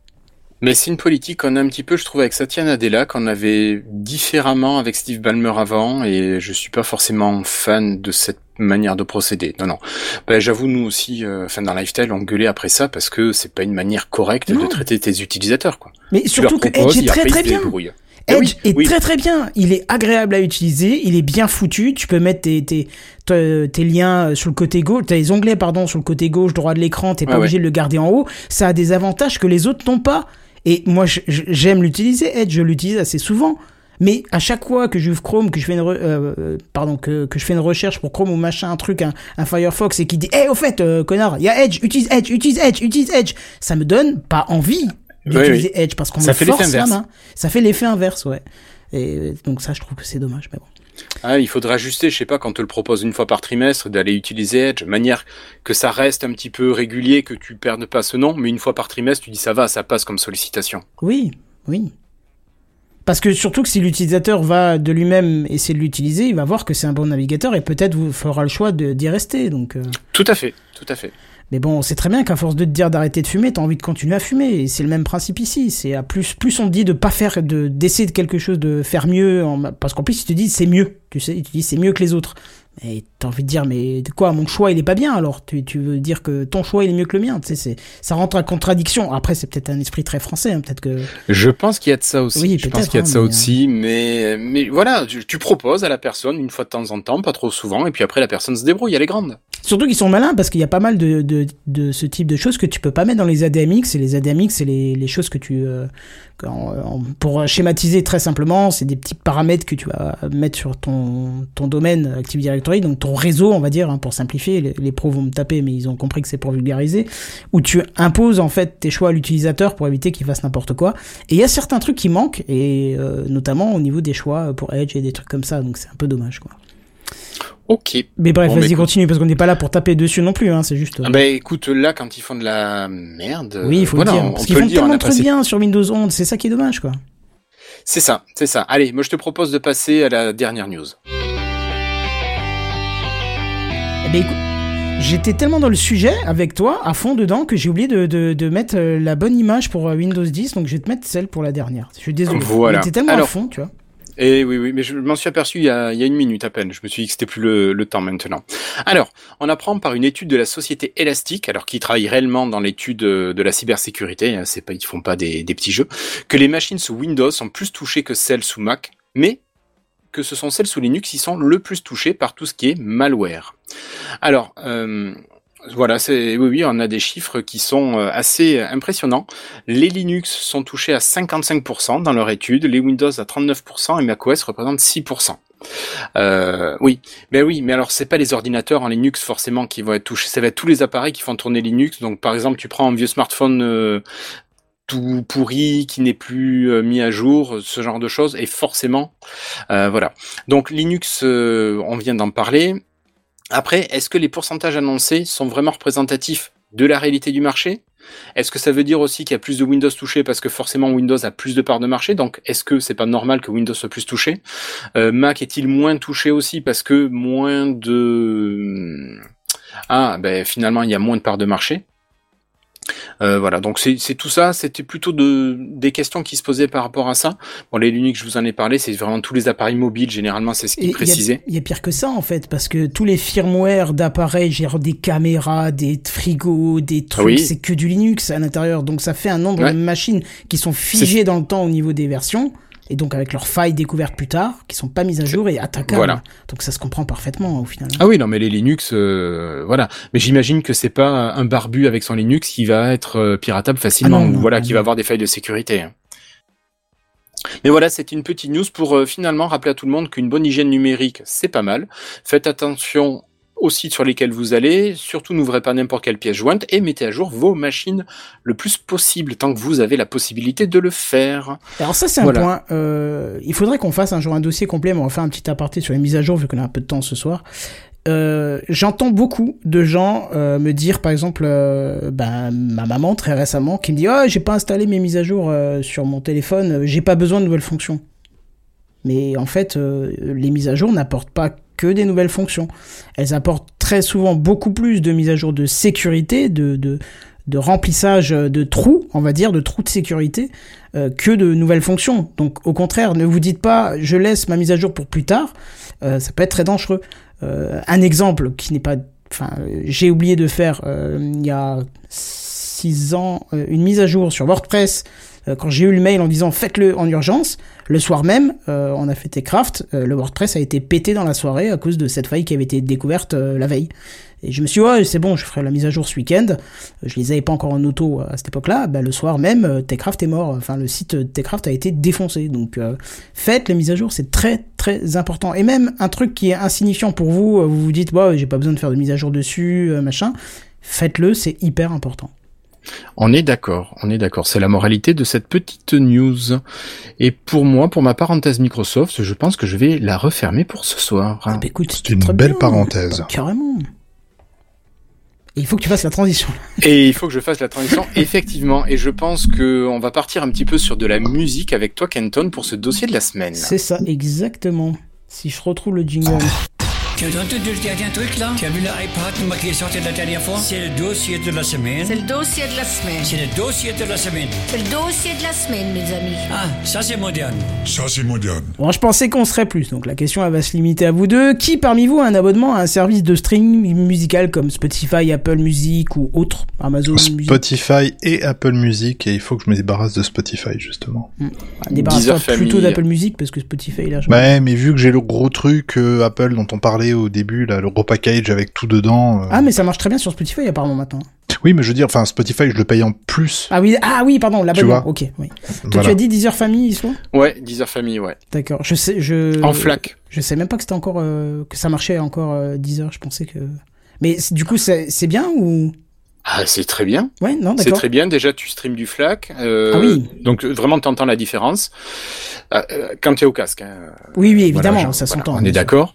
Mais c'est une politique qu'on a un petit peu, je trouve, avec Satya Nadella, qu'on avait différemment avec Steve Ballmer avant, et je suis pas forcément fan de cette manière de procéder. Non, non. Ben, j'avoue, nous aussi, euh, enfin, dans Lifestyle, on gueulait après ça parce que c'est pas une manière correcte Non. de traiter tes utilisateurs, quoi. Mais Tu surtout que Edge est très très bien. Edge oui, est oui. très très bien. Il est agréable à utiliser, il est bien foutu. Tu peux mettre tes, tes, tes, tes liens euh, sur le côté gauche, tes onglets pardon sur le côté gauche droit de l'écran. T'es pas Ouais, obligé de le garder en haut. Ça a des avantages que les autres n'ont pas. Et moi j'aime l'utiliser. Edge, je l'utilise assez souvent. Mais à chaque fois que j'ouvre Chrome, que je fais une, euh, euh, pardon, que, que je fais une recherche pour Chrome ou machin, un truc, un, un Firefox et qui dit, eh, au fait, euh, connard, il y a Edge, utilise Edge, utilise Edge, utilise Edge, ça me donne pas envie d'utiliser Edge parce qu'on me fait force la main. Ça fait l'effet inverse, ouais. Et donc ça, je trouve que c'est dommage. Mais bon. Ah, il faudra ajuster, je sais pas, quand on te le propose une fois par trimestre, d'aller utiliser Edge, manière que ça reste un petit peu régulier, que tu perdes pas ce nom, mais une fois par trimestre, tu dis ça va, ça passe comme sollicitation. Oui, oui. Parce que surtout que si l'utilisateur va de lui-même essayer de l'utiliser, il va voir que c'est un bon navigateur et peut-être vous fera le choix de- d'y rester. Donc, euh. Tout à fait, tout à fait. Mais bon, c'est très bien qu'à force de te dire d'arrêter de fumer, t'as envie de continuer à fumer. Et c'est le même principe ici. C'est à plus, plus on te dit de pas faire, de d'essayer de quelque chose, de faire mieux, en- parce qu'en plus ils te disent c'est mieux. Tu sais, ils te disent c'est mieux que les autres. Et t'as envie de dire mais quoi, mon choix il est pas bien alors. Tu, tu veux dire que ton choix il est mieux que le mien. Tu sais, c'est, ça rentre en contradiction. Après c'est peut-être un esprit très français. hein, peut-être que. Je pense qu'il y a de ça aussi. Oui, je pense qu'il y a de hein, ça mais, aussi, mais mais voilà, tu, tu proposes à la personne une fois de temps en temps, pas trop souvent, et puis après la personne se débrouille, elle est grande. Surtout qu'ils sont malins parce qu'il y a pas mal de, de, ce type de choses que tu peux pas mettre dans les ADMX. Et les ADMX, c'est les, les choses que tu. euh, pour schématiser très simplement, c'est des petits paramètres que tu vas mettre sur ton, ton domaine Active Directory, donc ton réseau, on va dire, hein, pour simplifier. Les, les pros vont me taper, mais ils ont compris que c'est pour vulgariser. Où tu imposes en fait tes choix à l'utilisateur pour éviter qu'il fasse n'importe quoi. Et il y a certains trucs qui manquent, et euh, notamment au niveau des choix pour Edge et des trucs comme ça. Donc c'est un peu dommage, quoi. Ok. Mais bref, Bon, bah, vas-y, continue parce qu'on n'est pas là pour taper dessus non plus. Hein, c'est juste. euh, Ah ben écoute, là quand ils font de la merde, Oui, il faut voilà, le dire. Parce qu'ils font dire, tellement de bien sur Windows 11, c'est ça qui est dommage, quoi. C'est ça, c'est ça. Allez, moi je te propose de passer à la dernière news. Eh ben écoute, j'étais tellement dans le sujet avec toi, à fond dedans, que j'ai oublié de, de, de mettre euh, la bonne image pour euh, Windows 10, donc je vais te mettre celle pour la dernière. Je suis désolé. Voilà. J'étais tellement à fond, tu vois. Et oui, oui, mais je m'en suis aperçu il y, a, il y a une minute à peine. Je me suis dit que c'était plus le, le temps maintenant. Alors, on apprend par une étude de la société Elastic, alors qui travaille réellement dans l'étude euh, de la cybersécurité, hein, c'est pas, ils font pas des, des petits jeux, que les machines sous Windows sont plus touchées que celles sous Mac, mais que ce sont celles sous Linux qui sont le plus touchées par tout ce qui est malware. Alors, euh, voilà, c'est oui, oui, on a des chiffres qui sont euh, assez impressionnants. Les Linux sont touchés à 55% dans leur étude, les Windows à 39% et macOS représente 6%. Euh, oui, mais oui, mais alors c'est pas les ordinateurs en Linux forcément qui vont être touchés, ça va tous les appareils qui font tourner Linux. Donc par exemple, tu prends un vieux smartphone euh, tout pourri qui n'est plus mis à jour, ce genre de choses, et forcément, voilà. Donc Linux, on vient d'en parler. Après, est-ce que les pourcentages annoncés sont vraiment représentatifs de la réalité du marché? Est-ce que ça veut dire aussi qu'il y a plus de Windows touchés parce que forcément Windows a plus de parts de marché? Donc est-ce que c'est pas normal que Windows soit plus touché? Euh, Mac est-il moins touché aussi parce que moins de ah ben finalement il y a moins de parts de marché? Euh, voilà, donc c'est tout ça, c'était plutôt de, des questions qui se posaient par rapport à ça. Bon, les Linux, je vous en ai parlé, c'est vraiment tous les appareils mobiles, généralement, c'est ce qui il y a- précisait. Il y, a pire que ça, en fait, parce que tous les firmware d'appareils, genre des caméras, des frigos, des trucs, Oui. c'est que du Linux à l'intérieur. Donc ça fait un nombre Ouais. de machines qui sont figées dans le temps au niveau des versions. Et donc avec leurs failles découvertes plus tard, qui sont pas mises à jour et attaquables. Voilà. Donc ça se comprend parfaitement au final. Ah oui, non, mais les Linux, euh, voilà. Mais j'imagine que c'est pas un barbu avec son Linux qui va être euh, piratable facilement, Ah non, ou non, voilà, non, qui va avoir des failles de sécurité. hein. Mais voilà, c'est une petite news pour euh, finalement rappeler à tout le monde qu'une bonne hygiène numérique, c'est pas mal. Faites attention aux sites sur lesquels vous allez, surtout n'ouvrez pas n'importe quelle pièce jointe et mettez à jour vos machines le plus possible tant que vous avez la possibilité de le faire. Alors ça c'est un point. Euh, il faudrait qu'on fasse un jour un dossier complet, mais on va faire un petit aparté sur les mises à jour vu qu'on a un peu de temps ce soir. Euh, J'entends beaucoup de gens euh, me dire, par exemple, euh, ben, ma maman très récemment qui me dit, oh j'ai pas installé mes mises à jour sur mon téléphone, j'ai pas besoin de nouvelles fonctions. Mais en fait, euh, les mises à jour n'apportent pas que des nouvelles fonctions. Elles apportent très souvent beaucoup plus de mises à jour de sécurité, de, remplissage de trous, on va dire, de trous de sécurité, euh, que de nouvelles fonctions. Donc au contraire, ne vous dites pas je laisse ma mise à jour pour plus tard, euh, ça peut être très dangereux. Un exemple qui n'est pas... Enfin, j'ai oublié de faire il y a six ans une mise à jour sur WordPress quand j'ai eu le mail en disant faites-le en urgence. Le soir même, euh, on a fait Techcraft, euh, le WordPress a été pété dans la soirée à cause de cette faille qui avait été découverte euh, la veille. Et je me suis dit, ouais, c'est bon, je ferai la mise à jour ce week-end. Euh, Je les avais pas encore en auto à cette époque-là. Bah, le soir même, euh, Techcraft est mort. Enfin, le site euh, Techcraft a été défoncé. Donc, euh, faites les mises à jour, c'est très très important. Et même un truc qui est insignifiant pour vous, euh, vous vous dites, bah, j'ai pas besoin de faire de mise à jour dessus, euh, machin. Faites-le, c'est hyper important. On est d'accord, on est d'accord. C'est la moralité de cette petite news. Et pour moi, pour ma parenthèse Microsoft, je pense que je vais la refermer pour ce soir. Ah, bah, écoute, C'est une très belle bien. parenthèse. Carrément. Et il faut que tu fasses la transition. Et il faut que je fasse la transition, effectivement. Et je pense que on va partir un petit peu sur de la musique avec toi, Kenton, pour ce dossier de la semaine. C'est ça, exactement. Si je retrouve le jingle. Tu as entendu le dernier truc là Tu as vu l'iPad qui est sorti la dernière fois C'est le dossier de la semaine. C'est le dossier de la semaine. C'est le dossier de la semaine. C'est le dossier de la semaine, mes amis. Ah, ça c'est moderne. Ça, c'est moderne. Bon, je pensais qu'on serait plus, donc la question elle va se limiter à vous deux. Qui parmi vous a un abonnement à un service de streaming musical comme Spotify, Apple Music ou autre Amazon Music? Spotify et Apple Music, et il faut que je me débarrasse de Spotify, justement. Débarrasse-toi Deezer plutôt d'Apple Music parce que Spotify là. Ouais, mais vu que j'ai le gros truc euh, Apple dont on parlait au début, là, le gros package avec tout dedans. euh, Ah mais ça marche très bien sur Spotify apparemment maintenant. Oui, mais je veux dire, enfin, Spotify, je le paye en plus. Ah oui, ah oui, pardon, l'abonnement. vois Ok, oui. Toi, Voilà. tu as dit Deezer Family, soit Ouais, Deezer Family, ouais. D'accord. Je sais, je. En flac. Je sais même pas que c'était encore euh, que ça marchait encore euh, Deezer. Je pensais que. Mais du coup, c'est c'est bien ou? Ah, c'est très bien. Ouais, non, C'est très bien. Déjà, tu streams du FLAC. euh, Ah oui. Donc, vraiment, tu entends la différence. Euh, euh, quand tu es au casque. hein. Oui, oui, évidemment, Voilà, je- ça voilà, s'entend. On est d'accord.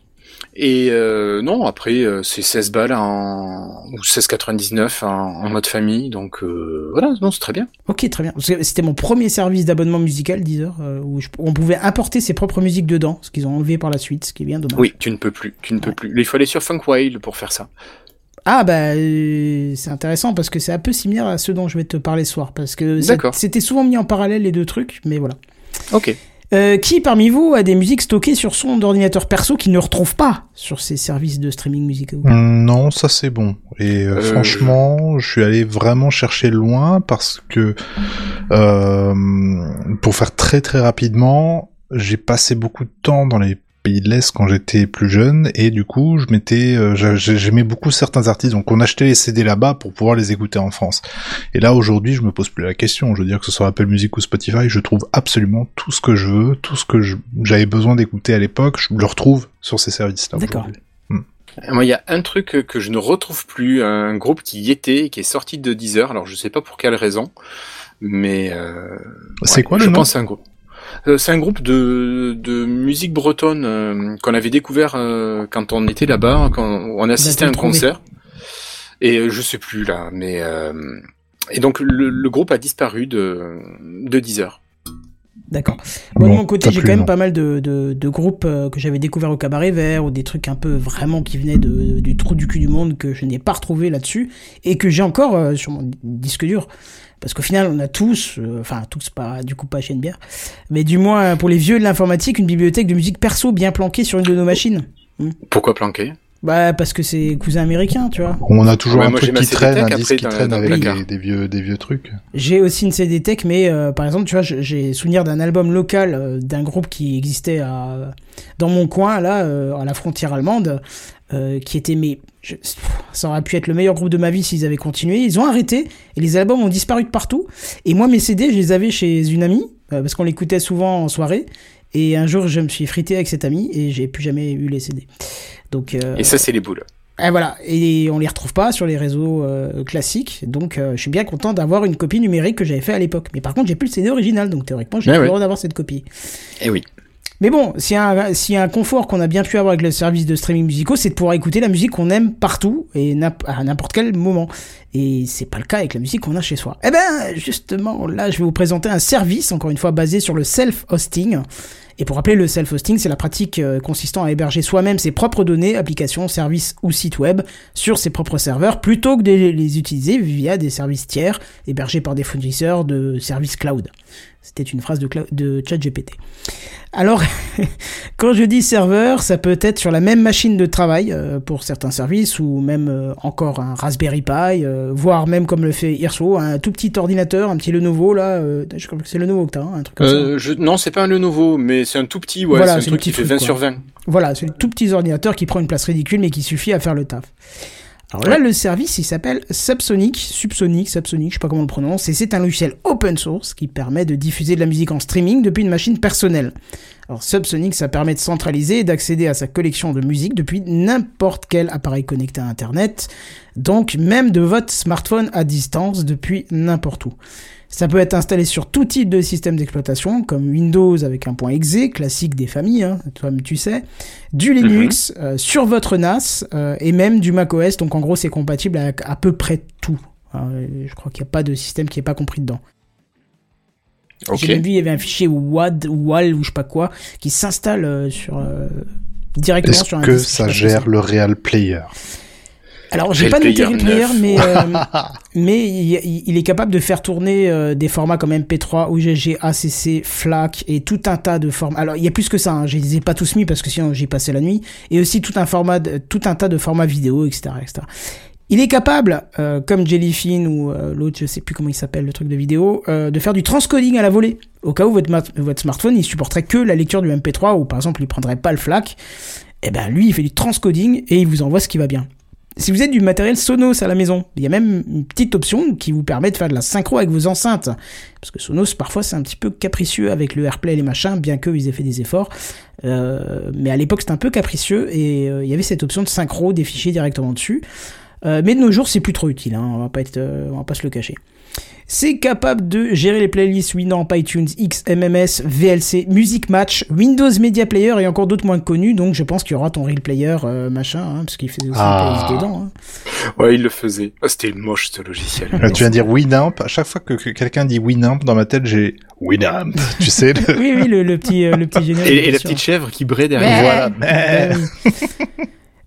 Et euh, non, après, euh, c'est 16 balles en... ou 16,99 en, en mode famille. Donc, euh, voilà, non, c'est très bien. Ok, très bien. C'était mon premier service d'abonnement musical, Deezer, où je- on pouvait importer ses propres musiques dedans, ce qu'ils ont enlevé par la suite, ce qui est bien dommage. Oui, tu ne peux plus. Tu ne peux plus. Il faut aller sur Funkwile pour faire ça. Ah bah euh, c'est intéressant parce que c'est un peu similaire à ce dont je vais te parler ce soir parce que c'était souvent mis en parallèle les deux trucs, mais voilà. Ok. Euh, qui parmi vous a des musiques stockées sur son ordinateur perso qui ne retrouve pas sur ses services de streaming musicaux Non, ça c'est bon. Et euh, Euh, franchement, je suis allé vraiment chercher loin parce que, euh, pour faire très très rapidement, j'ai passé beaucoup de temps dans les pays de l'Est quand j'étais plus jeune et du coup, je m'étais, euh, j'a- j'ai- j'aimais beaucoup certains artistes, donc on achetait les CD là-bas pour pouvoir les écouter en France. Et là aujourd'hui, je me pose plus la question. Je veux dire que ce soit Apple Music ou Spotify, je trouve absolument tout ce que je veux, tout ce que j'avais besoin d'écouter à l'époque, je le retrouve sur ces services-là. D'accord. aujourd'hui. Moi, il y a un truc que je ne retrouve plus, un groupe qui y était, qui est sorti de Deezer. Alors, je sais pas pour quelle raison, mais euh, C'est ouais, quoi le je nom? pense un groupe. Euh, c'est un groupe de, de musique bretonne euh, qu'on avait découvert euh, quand on était là-bas, quand on assistait à un concert. Et euh, je sais plus là, mais euh, et donc le, le groupe a disparu de de Deezer. D'accord. Moi, de mon côté, j'ai quand même pas mal de, de, de groupes euh, que j'avais découvert au Cabaret Vert ou des trucs un peu vraiment qui venaient de, du trou du cul du monde que je n'ai pas retrouvé là-dessus et que j'ai encore euh, sur mon disque dur. Parce qu'au final, on a tous, euh, enfin tous pas, du coup pas chez une bière, mais du moins pour les vieux de l'informatique, une bibliothèque de musique perso bien planquée sur une de nos machines. Pourquoi planquer Bah parce que c'est cousin américain, tu vois. On a toujours Ouais, un moi, truc qui CD traîne, un Tech disque après qui traîne avec des, des vieux, des vieux trucs. J'ai aussi une CD Tech, mais euh, par exemple, tu vois, j'ai souvenir d'un album local euh, d'un groupe qui existait à, dans mon coin, là, euh, à la frontière allemande, euh, qui était, mais je- ça aurait pu être le meilleur groupe de ma vie s'ils avaient continué. Ils ont arrêté et les albums ont disparu de partout. Et moi, mes CD, je les avais chez une amie euh, parce qu'on l'écoutait souvent en soirée. Et un jour, je me suis frité avec cette amie et j'ai plus jamais eu les CD. Donc, euh, Et ça, c'est les boules. et voilà, et on les retrouve pas sur les réseaux euh, classiques, donc euh, je suis bien content d'avoir une copie numérique que j'avais fait à l'époque. Mais par contre, j'ai plus le CD original, donc théoriquement, j'ai le droit d'avoir cette copie. Eh oui. Mais bon, s'il y, a un- y a un confort qu'on a bien pu avoir avec le service de streaming musicaux, c'est de pouvoir écouter la musique qu'on aime partout et à n'importe quel moment. Et c'est pas le cas avec la musique qu'on a chez soi. Eh ben, justement, là, je vais vous présenter un service, encore une fois, basé sur le self-hosting. Et pour rappeler, le self-hosting, c'est la pratique euh, consistant à héberger soi-même ses propres données, applications, services ou sites web sur ses propres serveurs, plutôt que de les utiliser via des services tiers hébergés par des fournisseurs de services cloud. C'était une phrase de, de ChatGPT. Alors, quand je dis serveur, ça peut être sur la même machine de travail euh, pour certains services, ou même euh, encore un Raspberry Pi, euh, voire même comme le fait Irso, un tout petit ordinateur, un petit Lenovo là, je crois que c'est Lenovo que t'as, hein, un truc comme ça. Je... Non, c'est pas un Lenovo, mais c'est un tout petit. Ouais, Voilà, c'est un truc qui fait truc, 20 quoi. sur 20. Voilà, c'est le tout petit ordinateur qui prend une place ridicule mais qui suffit à faire le taf. Alors là, le service, il s'appelle Subsonic, Subsonic, Subsonic, je sais pas comment on le prononce, et c'est un logiciel open source qui permet de diffuser de la musique en streaming depuis une machine personnelle. Alors Subsonic, ça permet de centraliser et d'accéder à sa collection de musique depuis n'importe quel appareil connecté à Internet, donc même de votre smartphone à distance depuis n'importe où. Ça peut être installé sur tout type de système d'exploitation, comme Windows avec un point exe, classique des familles, hein, toi tu sais, du Linux, euh, sur votre NAS, euh, et même du macOS, donc en gros c'est compatible avec à peu près tout. Hein, je crois qu'il n'y a pas de système qui n'est pas compris dedans. Ok. J'ai même vu, il y avait un fichier WAD ou WAL ou je sais pas quoi, qui s'installe euh, sur, directement Est-ce sur un que disque ça gère le Real Player? Alors, j'ai pas noté Player mais, euh, mais il, il est capable de faire tourner euh, des formats comme MP3, OGG, ACC, FLAC et tout un tas de formats. Alors, il y a plus que ça, hein, je les ai pas tous mis parce que sinon j'y passais la nuit. Et aussi tout un, format de- tout un tas de formats vidéo, etc. etc. Il est capable, euh, comme Jellyfin ou euh, l'autre, je sais plus comment il s'appelle, le truc de vidéo, euh, de faire du transcoding à la volée. Au cas où votre, votre smartphone, il supporterait que la lecture du MP3 ou par exemple il prendrait pas le FLAC. Et ben lui, il fait du transcoding et il vous envoie ce qui va bien. Si vous êtes du matériel Sonos à la maison, il y a même une petite option qui vous permet de faire de la synchro avec vos enceintes. Parce que Sonos, parfois, c'est un petit peu capricieux avec le AirPlay et les machins, bien qu'ils aient fait des efforts. Euh, mais à l'époque, c'était un peu capricieux et euh, il y avait cette option de synchro des fichiers directement dessus. Euh, mais de nos jours, c'est plus trop utile, hein, on va pas être, euh, on va pas se le cacher. C'est capable de gérer les playlists Winamp, iTunes, XMMS, VLC, Music Match, Windows Media Player et encore d'autres moins connus. Donc je pense qu'il y aura ton Real Player euh, machin, hein, parce qu'il faisait aussi Ah. des playlists dedans. hein. Ouais, il le faisait. Ah, C'était moche ce logiciel. Là, Tu viens de dire Winamp. À chaque fois que, que quelqu'un dit Winamp, dans ma tête, j'ai Winamp. tu sais le- Oui, oui, le, le petit, euh, le petit générique. Et, la petite chèvre qui braie derrière. Voilà.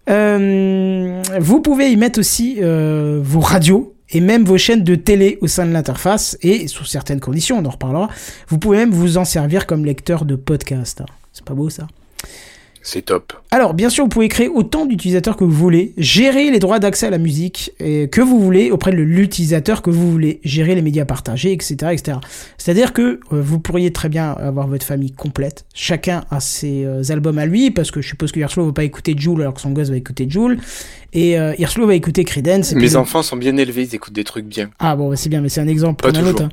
Euh, vous pouvez y mettre aussi euh, vos radios et même vos chaînes de télé au sein de l'interface et sous certaines conditions, on en reparlera. Vous pouvez même vous en servir comme lecteur de podcast. C'est pas beau ça? C'est top. alors, bien sûr, vous pouvez créer autant d'utilisateurs que vous voulez, gérer les droits d'accès à la musique euh, que vous voulez auprès de l'utilisateur que vous voulez, gérer les médias partagés, etc., etc. C'est-à-dire que euh, vous pourriez très bien avoir votre famille complète, chacun a ses euh, albums à lui, parce que je suppose que Hirslo va pas écouter Joule alors que son gosse va écouter Joule, et euh, Hirslo va écouter Creedence. et puis Mes enfants sont bien élevés, ils écoutent des trucs bien. Ah bon, bah, c'est bien, mais c'est un exemple Pas comme un autre. hein.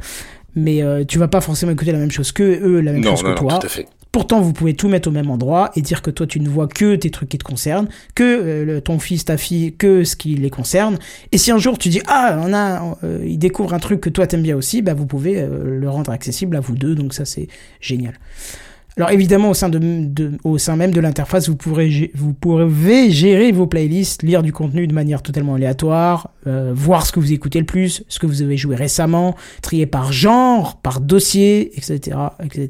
Mais euh, tu vas pas forcément écouter la même chose que eux, la même Non, chose non, que non, toi. tout à fait. Pourtant, vous pouvez tout mettre au même endroit et dire que toi, tu ne vois que tes trucs qui te concernent, que euh, ton fils, ta fille, que ce qui les concerne. Et si un jour tu dis ah, on a, euh, il découvre un truc que toi t'aimes bien aussi, bah vous pouvez euh, le rendre accessible à vous deux. Donc ça, c'est génial. Alors évidemment, au sein, de, de- au sein même de l'interface, vous pourrez, vous pourrez gérer vos playlists, lire du contenu de manière totalement aléatoire, euh, voir ce que vous écoutez le plus, ce que vous avez joué récemment, trier par genre, par dossier, etc., etc.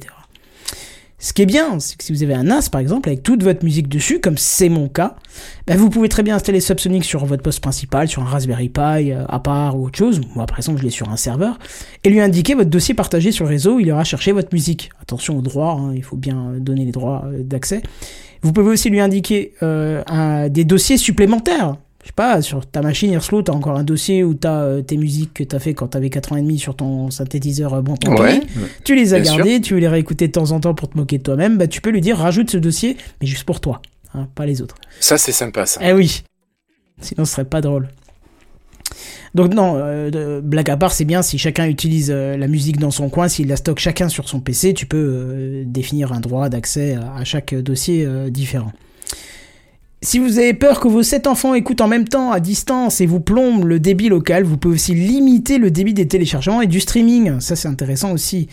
Ce qui est bien, c'est que si vous avez un NAS par exemple, avec toute votre musique dessus, comme c'est mon cas, bah, vous pouvez très bien installer Subsonic sur votre poste principal, sur un Raspberry Pi euh, à part ou autre chose. Moi par exemple, je l'ai sur un serveur, et lui indiquer votre dossier partagé sur le réseau, il ira chercher votre musique. Attention aux droits, hein, il faut bien donner les droits euh, d'accès. Vous pouvez aussi lui indiquer euh, des dossiers supplémentaires. Je sais pas, sur ta machine Airslow, t'as encore un dossier où t'as euh, tes musiques que t'as fait quand t'avais 4 ans et demi sur ton synthétiseur euh, bon ton Ouais. tu les as Bien gardés, tu veux les réécouter de temps en temps pour te moquer de toi-même, bah tu peux lui dire rajoute ce dossier, mais juste pour toi, hein, pas les autres. Ça, c'est sympa, ça. Eh oui, sinon ce serait pas drôle. Donc non, euh, blague à part, c'est bien si chacun utilise euh, la musique dans son coin, s'il la stocke chacun sur son PC, tu peux euh, définir un droit d'accès à, à chaque dossier différent. Si vous avez peur que vos 7 enfants écoutent en même temps à distance et vous plombent le débit local, vous pouvez aussi limiter le débit des téléchargements et du streaming. Ça c'est intéressant aussi.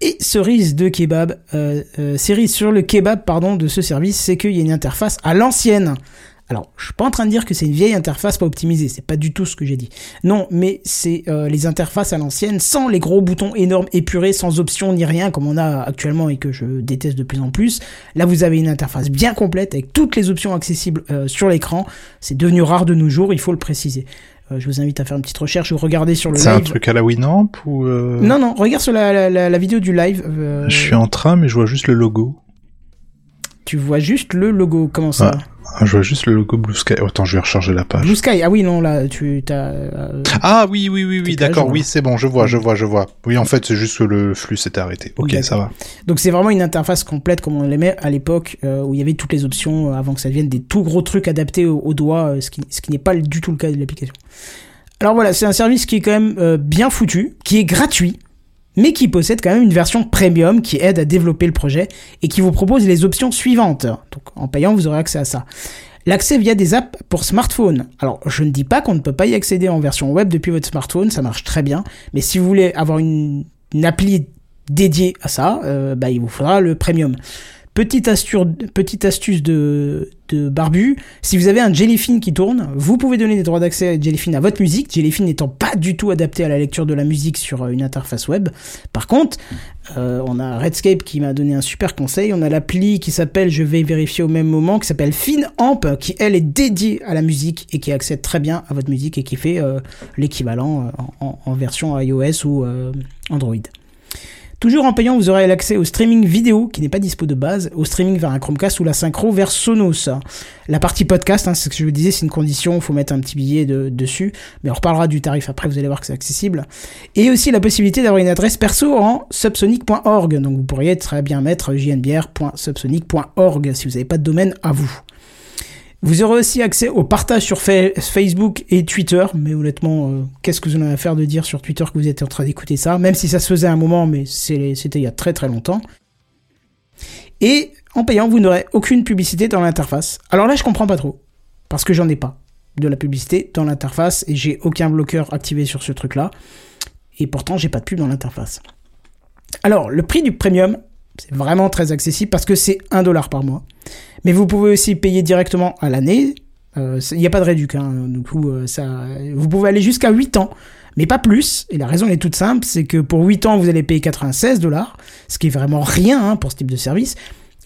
Et cerise de kebab, euh, euh, cerise sur le kebab pardon de ce service, c'est qu'il y a une interface à l'ancienne. Alors, je suis pas en train de dire que c'est une vieille interface pas optimisée, c'est pas du tout ce que j'ai dit. Non, mais c'est euh, les interfaces à l'ancienne, sans les gros boutons énormes épurés, sans options ni rien comme on a actuellement et que je déteste de plus en plus. Là, vous avez une interface bien complète avec toutes les options accessibles euh, sur l'écran. C'est devenu rare de nos jours, il faut le préciser. Euh, je vous invite à faire une petite recherche ou regarder sur le C'est un live. truc à la Winamp ou euh, Non, non, regarde sur la, la, la- la vidéo du live. Je suis en train, mais je vois juste le logo. Tu vois juste le logo. Comment ça Ah, je vois juste le logo Blue Sky. Oh, attends, je vais recharger la page. Blue Sky. Ah oui, non, là, tu t'as. euh, Ah oui, oui, oui, oui, d'accord, oui, hein. c'est bon, je vois, je vois, je vois. Oui, en fait, c'est juste que le flux s'était arrêté. Ok, ça va. Donc c'est vraiment une interface complète comme on l'aimait à l'époque euh, où il y avait toutes les options euh, avant que ça devienne des tout gros trucs adaptés au, au doigt, euh, ce qui, ce qui n'est pas du tout le cas de l'application. Alors voilà, c'est un service qui est quand même bien foutu, qui est gratuit, mais qui possède quand même une version premium qui aide à développer le projet et qui vous propose les options suivantes. Donc en payant, vous aurez accès à ça. L'accès via des apps pour smartphone. Alors, je ne dis pas qu'on ne peut pas y accéder en version web depuis votre smartphone, ça marche très bien. Mais si vous voulez avoir une, une appli dédiée à ça, euh, bah, il vous faudra le premium. Petite astuce, de, Barbu, si vous avez un Jellyfin qui tourne, vous pouvez donner des droits d'accès à Jellyfin à votre musique, Jellyfin n'étant pas du tout adapté à la lecture de la musique sur euh, une interface web. Par contre, euh, on a Redscape qui m'a donné un super conseil, on a l'appli qui s'appelle, je vais vérifier au même moment, qui s'appelle FinAmp, qui elle est dédiée à la musique et qui accède très bien à votre musique et qui fait euh, l'équivalent en, version iOS ou Android. Toujours en payant, vous aurez l'accès au streaming vidéo qui n'est pas dispo de base, au streaming vers un Chromecast ou la synchro vers Sonos. La partie podcast, hein, c'est ce que je vous disais, c'est une condition, il faut mettre un petit billet de- dessus, mais on reparlera du tarif après, vous allez voir que c'est accessible. Et aussi la possibilité d'avoir une adresse perso en subsonic.org, donc vous pourriez très bien mettre jnbr.subsonic.org si vous n'avez pas de domaine à vous. Vous aurez aussi accès au partage sur Fa- Facebook et Twitter, mais honnêtement, euh, qu'est-ce que vous en avez à faire de dire sur Twitter que vous êtes en train d'écouter ça, même si ça se faisait à un moment, mais c'était il y a très très longtemps. Et en payant, vous n'aurez aucune publicité dans l'interface. Alors là, je comprends pas trop, parce que j'en ai pas de la publicité dans l'interface et j'ai aucun bloqueur activé sur ce truc-là. Et pourtant, j'ai pas de pub dans l'interface. Alors, le prix du premium, c'est vraiment très accessible parce que c'est 1 dollar par mois. Mais vous pouvez aussi payer directement à l'année. Euh, Il n'y a pas de réduc. Hein. Du coup, euh, ça, vous pouvez aller jusqu'à 8 ans, mais pas plus. Et la raison est toute simple, c'est que pour 8 ans, vous allez payer 96 dollars, ce qui est vraiment rien hein, pour ce type de service.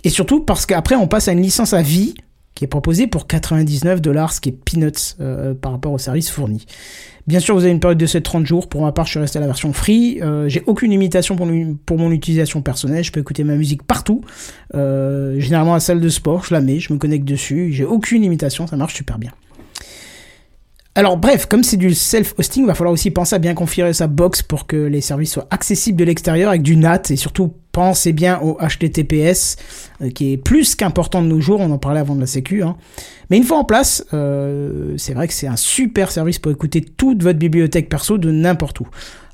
Et surtout parce qu'après, on passe à une licence à vie qui est proposée pour 99 dollars, ce qui est peanuts euh, par rapport au service fourni. Bien sûr, vous avez une période de 7-30 jours. Pour ma part, je suis resté à la version free. Euh, j'ai aucune limitation pour, pour mon utilisation personnelle. Je peux écouter ma musique partout. Euh, généralement à la salle de sport, je la mets, je me connecte dessus. J'ai aucune limitation, ça marche super bien. Alors bref, comme c'est du self-hosting, va falloir aussi penser à bien configurer sa box pour que les services soient accessibles de l'extérieur avec du NAT et surtout pensez bien au HTTPS euh, qui est plus qu'important de nos jours, on en parlait avant de la sécu. hein. Mais une fois en place, euh, c'est vrai que c'est un super service pour écouter toute votre bibliothèque perso de n'importe où.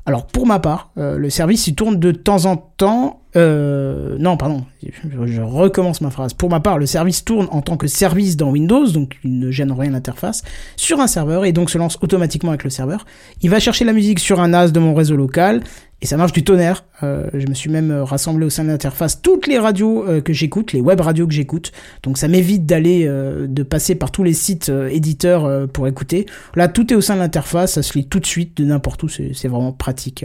Alors pour ma part, euh, le service il tourne de temps en temps. Euh, non, pardon, je, je recommence ma phrase. Pour ma part, le service tourne en tant que service dans Windows, donc il ne gêne rien l'interface, sur un serveur et donc se lance automatiquement avec le serveur. Il va chercher la musique sur un NAS de mon réseau local et ça marche du tonnerre. Euh, je me suis même euh, rassemblé au sein de l'interface toutes les radios euh, que j'écoute, les web radios que j'écoute. Donc ça m'évite d'aller, de passer par tous les sites éditeurs pour écouter. Là, tout est au sein de l'interface, ça se lit tout de suite de n'importe où, c'est vraiment pratique.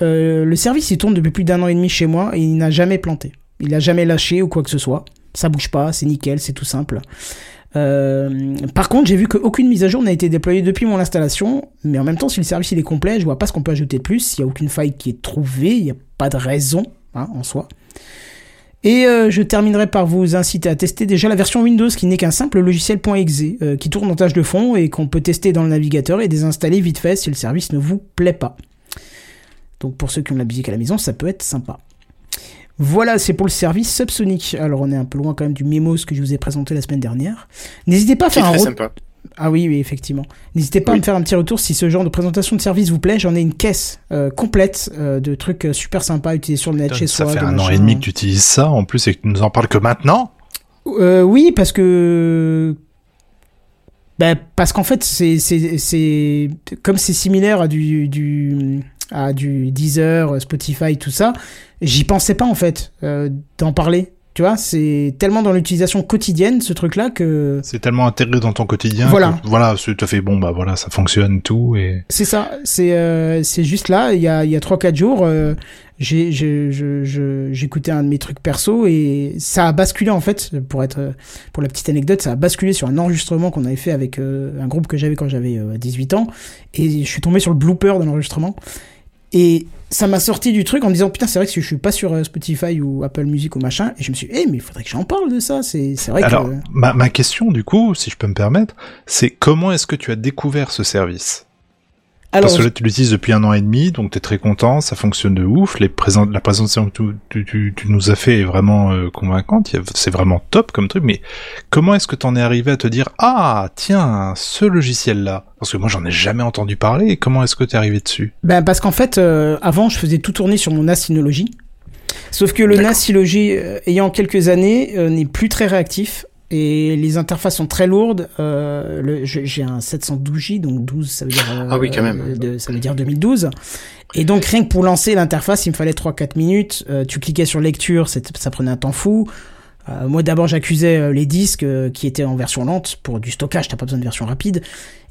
Le service il tourne depuis plus d'un an et demi chez moi et il n'a jamais planté. Il n'a jamais lâché ou quoi que ce soit. Ça bouge pas, c'est nickel, c'est tout simple. Euh, par contre, j'ai vu qu'aucune mise à jour n'a été déployée depuis mon installation, mais en même temps, si le service il est complet, je vois pas ce qu'on peut ajouter de plus. S'il y a aucune faille qui est trouvée, il n'y a pas de raison hein, en soi. Et euh, je terminerai par vous inciter à tester déjà la version Windows qui n'est qu'un simple logiciel .exe euh, qui tourne en tâche de fond et qu'on peut tester dans le navigateur et désinstaller vite fait si le service ne vous plaît pas. Donc pour ceux qui ont la musique à la maison, ça peut être sympa. Voilà, c'est pour le service Subsonic. Alors on est un peu loin quand même du Memos que je vous ai présenté la semaine dernière. N'hésitez pas à faire un sympa. Ah oui, oui, effectivement. N'hésitez pas à me faire un petit retour si ce genre de présentation de service vous plaît. J'en ai une caisse euh, complète euh, de trucs euh, super sympas à utiliser sur le net chez ça soi. fait de un an et demi que tu utilises ça, en plus, et que tu nous en parles que maintenant? Euh, oui, parce que. Ben, parce qu'en fait, c'est, c'est, c'est, comme c'est similaire à du, du, à du Deezer, Spotify, tout ça, j'y pensais pas, en fait, euh, d'en parler. Tu vois, c'est tellement dans l'utilisation quotidienne, ce truc-là, que C'est tellement intégré dans ton quotidien. Voilà. Que, voilà, tu as fait bon, bah voilà, ça fonctionne, tout, et. c'est ça. C'est, euh, c'est juste là, il y a, il y a 3-4 jours, euh, j'ai, j'écoutais un de mes trucs perso et ça a basculé, en fait, pour être, euh, pour la petite anecdote, ça a basculé sur un enregistrement qu'on avait fait avec euh, un groupe que j'avais quand j'avais euh, 18 ans et je suis tombé sur le blooper de l'enregistrement et ça m'a sorti du truc en me disant putain c'est vrai que je suis pas sur euh, Spotify ou Apple Music ou machin et je me suis dit eh mais il faudrait que j'en parle de ça c'est c'est vrai Alors, que ma, ma question, du coup, si je peux me permettre, c'est comment est-ce que tu as découvert ce service? Alors Parce que là, tu l'utilises depuis un an et demi, donc t'es très content, ça fonctionne de ouf. Les présent- la présentation que tu, tu, tu- tu nous as fait est vraiment euh, convaincante. C'est vraiment top comme truc. Mais comment est-ce que t'en es arrivé à te dire ah tiens ce logiciel-là? Parce que moi, j'en ai jamais entendu parler. Et comment est-ce que t'es arrivé dessus? Ben parce qu'en fait, euh, avant, je faisais tout tourner sur mon NAS Synology. Sauf que le. NAS Synology, euh, ayant quelques années, euh, n'est plus très réactif. Et les interfaces sont très lourdes. Euh, J'ai un 712J, donc 12, ça veut dire. euh, Ah oui, quand même. de- ça veut dire 2012. Et donc rien que pour lancer l'interface, il me fallait 3-4 minutes. Euh, tu cliquais sur lecture, ça prenait un temps fou. Moi d'abord j'accusais les disques qui étaient en version lente pour du stockage, t'as pas besoin de version rapide.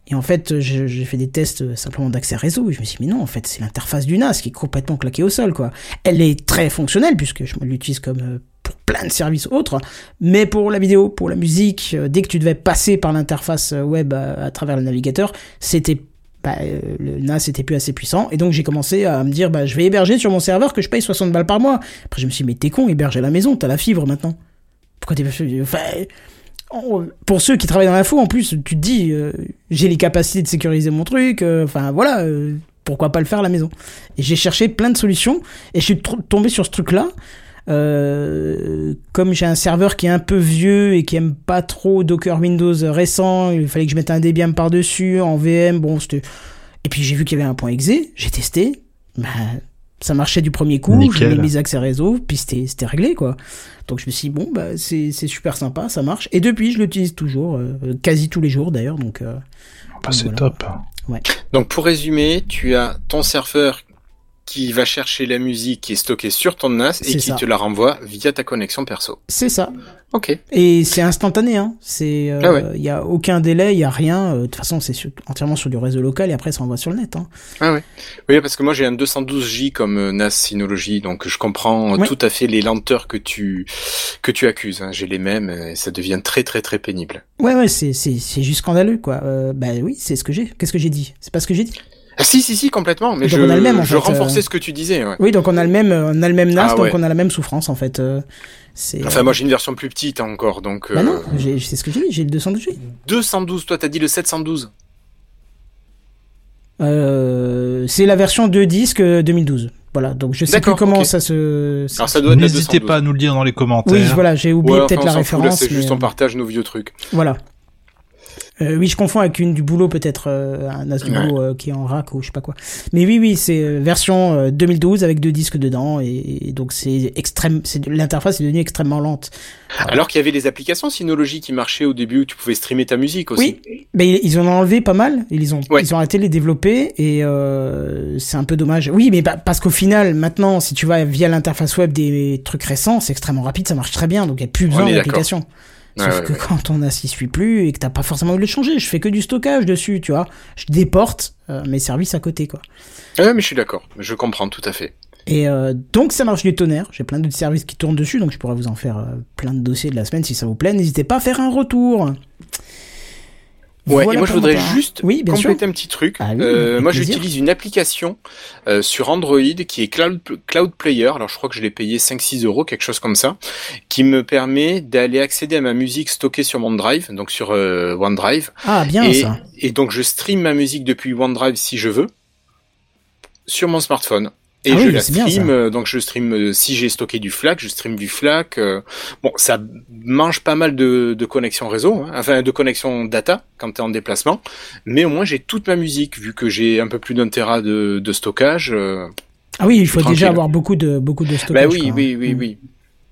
Et en fait j'ai fait des tests simplement d'accès réseau et je me suis dit mais non en fait c'est l'interface du NAS qui est complètement claquée au sol quoi. Elle est très fonctionnelle puisque je l'utilise comme pour plein de services autres, mais pour la vidéo, pour la musique, euh, dès que tu devais passer par l'interface euh, web à, à travers le navigateur, c'était bah, euh, le NAS était plus assez puissant et donc j'ai commencé à me dire bah je vais héberger sur mon serveur que je paye 60 balles par mois. Après je me suis dit mais t'es con, héberge à la maison, t'as la fibre maintenant. Pourquoi t'es enfin en- pour ceux qui travaillent dans l'info en plus tu te dis euh, j'ai les capacités de sécuriser mon truc, euh, enfin voilà euh, pourquoi pas le faire à la maison. Et j'ai cherché plein de solutions et je suis tombé sur ce truc là. Euh, comme j'ai un serveur qui est un peu vieux et qui aime pas trop Docker Windows récent, il fallait que je mette un Debian par-dessus, en VM, bon, c'était... Et puis j'ai vu qu'il y avait un point exe, j'ai testé, bah, ça marchait du premier coup, j'ai mis mes accès réseau, puis c'était, c'était réglé, quoi. Donc je me suis dit, bon, bah, c'est, c'est super sympa, ça marche. Et depuis, je l'utilise toujours, euh, quasi tous les jours d'ailleurs, donc... euh, Bah, c'est Voilà. top. Donc pour résumer, tu as ton serveur qui va chercher la musique qui est stockée sur ton NAS et qui ça. te la renvoie via ta connexion perso. c'est ça. Ok. Et c'est instantané, hein. C'est, euh, Ah ouais. il y a aucun délai, il y a rien. Euh, De toute façon, c'est entièrement sur du réseau local et après ça envoie sur le net. Hein. Ah ouais. Oui, parce que moi j'ai un 212J comme euh, NAS Synology, donc je comprends euh, Ouais. tout à fait les lenteurs que tu que tu accuses. hein. J'ai les mêmes et ça devient très très très pénible. Ouais, ouais, c'est, c'est, c'est juste scandaleux, quoi. Euh, bah oui, c'est ce que j'ai. Qu'est-ce que j'ai dit? C'est pas ce que j'ai dit. Ah si si si complètement. Mais Donc je, on a le même, en je fait, renforçais euh. ce que tu disais. Ouais. Oui, donc on a le même, euh, on a le même NAS, Ah donc ouais. on a la même souffrance, en fait. Euh, c'est. Enfin euh, moi j'ai une version plus petite encore, donc Bah euh, non, j'ai, c'est ce que j'ai dit. J'ai le 212G. 212. Toi t'as dit le 712. Euh, c'est la version 2 disques euh, 2012. Voilà, donc je sais plus comment ok. ça se. ça- Alors ça doit être la N'hésitez 212. pas à nous le dire dans les commentaires. Oui, voilà, j'ai oublié Ouais, peut-être enfin, la référence. C'est juste on partage nos vieux trucs. Voilà. Euh, oui, je confonds avec une du boulot peut-être, euh, un as du Ouais. boulot euh, qui est en rack ou je sais pas quoi. Mais oui, oui, c'est euh, version euh, 2012 avec deux disques dedans et, et donc c'est extrême, c'est l'interface est devenue extrêmement lente. Alors qu'il y avait des applications Synology qui marchaient au début où tu pouvais streamer ta musique aussi. Oui, mais ils- en ont enlevé pas mal. Ils ont, Ouais. ils ont arrêté de les développer et euh, c'est un peu dommage. Oui, mais pa- parce qu'au final, maintenant, si tu vas via l'interface web des trucs récents, c'est extrêmement rapide, ça marche très bien, donc il y a plus besoin d'application. Sauf que quand ton NAS s'y suit plus et que t'as pas forcément envie de le changer, je fais que du stockage dessus, tu vois. Je déporte euh, mes services à côté, quoi. Ouais, mais je suis d'accord. Je comprends tout à fait. Et euh, donc ça marche du tonnerre. J'ai plein d'autres services qui tournent dessus, donc je pourrais vous en faire euh, plein de dossiers de la semaine si ça vous plaît. N'hésitez pas à faire un retour. Ouais, Voilà et moi je voudrais juste oui, bien sûr. compléter un petit truc. Ah oui, Euh, moi j'utilise une application euh, sur Android qui est Cloud, Cloud Player. Alors je crois que je l'ai payé 5-6 euros, quelque chose comme ça, qui me permet d'aller accéder à ma musique stockée sur mon Drive, donc sur euh, OneDrive. Ah bien et, ça. et donc je stream ma musique depuis OneDrive si je veux sur mon smartphone. Et Ah je oui, la c'est bien, stream, ça. euh, donc je stream, euh, si j'ai stocké du FLAC, je stream du FLAC. euh, bon, ça mange pas mal de, de connexions réseau, hein, enfin de connexions data quand tu es en déplacement, mais au moins j'ai toute ma musique, vu que j'ai un peu plus d'un téra de, de stockage. euh, Ah oui, il faut tranquille. déjà avoir beaucoup de beaucoup de stockage. bah oui, quoi. oui, oui, Mm. oui.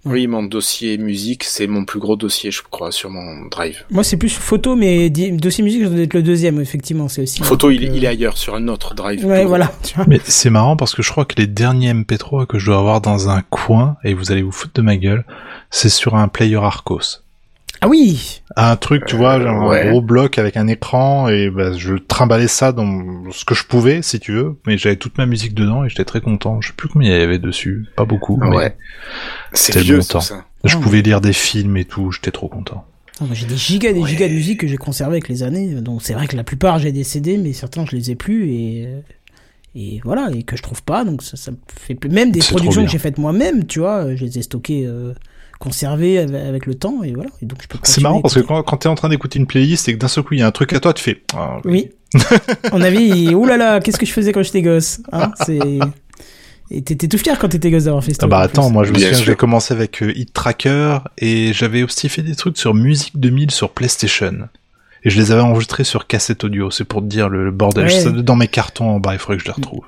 Oui, mon dossier musique, c'est mon plus gros dossier, je crois, sur mon drive. Moi c'est plus photo, mais dossier musique, ça doit être le deuxième effectivement. C'est aussi. Photo, il, il est euh, ailleurs, sur un autre drive. Ouais, voilà. tu vois. Mais c'est marrant parce que je crois que les derniers MP3 que je dois avoir dans un coin, et vous allez vous foutre de ma gueule, c'est sur un player Arcos. Ah oui. Un truc, tu vois, genre ouais. un gros bloc avec un écran, et bah, je trimballais ça dans ce que je pouvais, si tu veux, mais j'avais toute ma musique dedans et j'étais très content. Je sais plus combien il y avait dessus, pas beaucoup, mais Ouais. C'était vieux, bon temps. ça. je Ah, pouvais lire des films et tout, j'étais trop content. Ah, j'ai des gigas des gigas de musique que j'ai conservé avec les années. Donc c'est vrai que la plupart j'ai des CD, mais certains je les ai plus et euh, et voilà et que je trouve pas. Donc ça, ça me fait plus. Même des productions que j'ai faites moi-même, tu vois, euh, je les ai stockées, euh, conservées avec, avec le temps et voilà. Et donc je peux. C'est marrant parce que quand, quand t'es en train d'écouter une playlist et que d'un seul coup il y a un truc à toi, tu fais. Ah, Oui. On avait. Ouh là là, qu'est-ce que je faisais quand j'étais gosse hein C'est. Et t'étais tout fier quand t'étais gosse d'avoir fait ça. Ah bah attends, moi je me souviens, j'ai commencé avec euh, Hit Tracker et j'avais aussi fait des trucs sur Musique 2000 sur PlayStation. Et je les avais enregistrés sur cassette audio, c'est pour te dire le, le bordel. Ouais. Ça, dans mes cartons en bas, il faudrait que je les retrouve.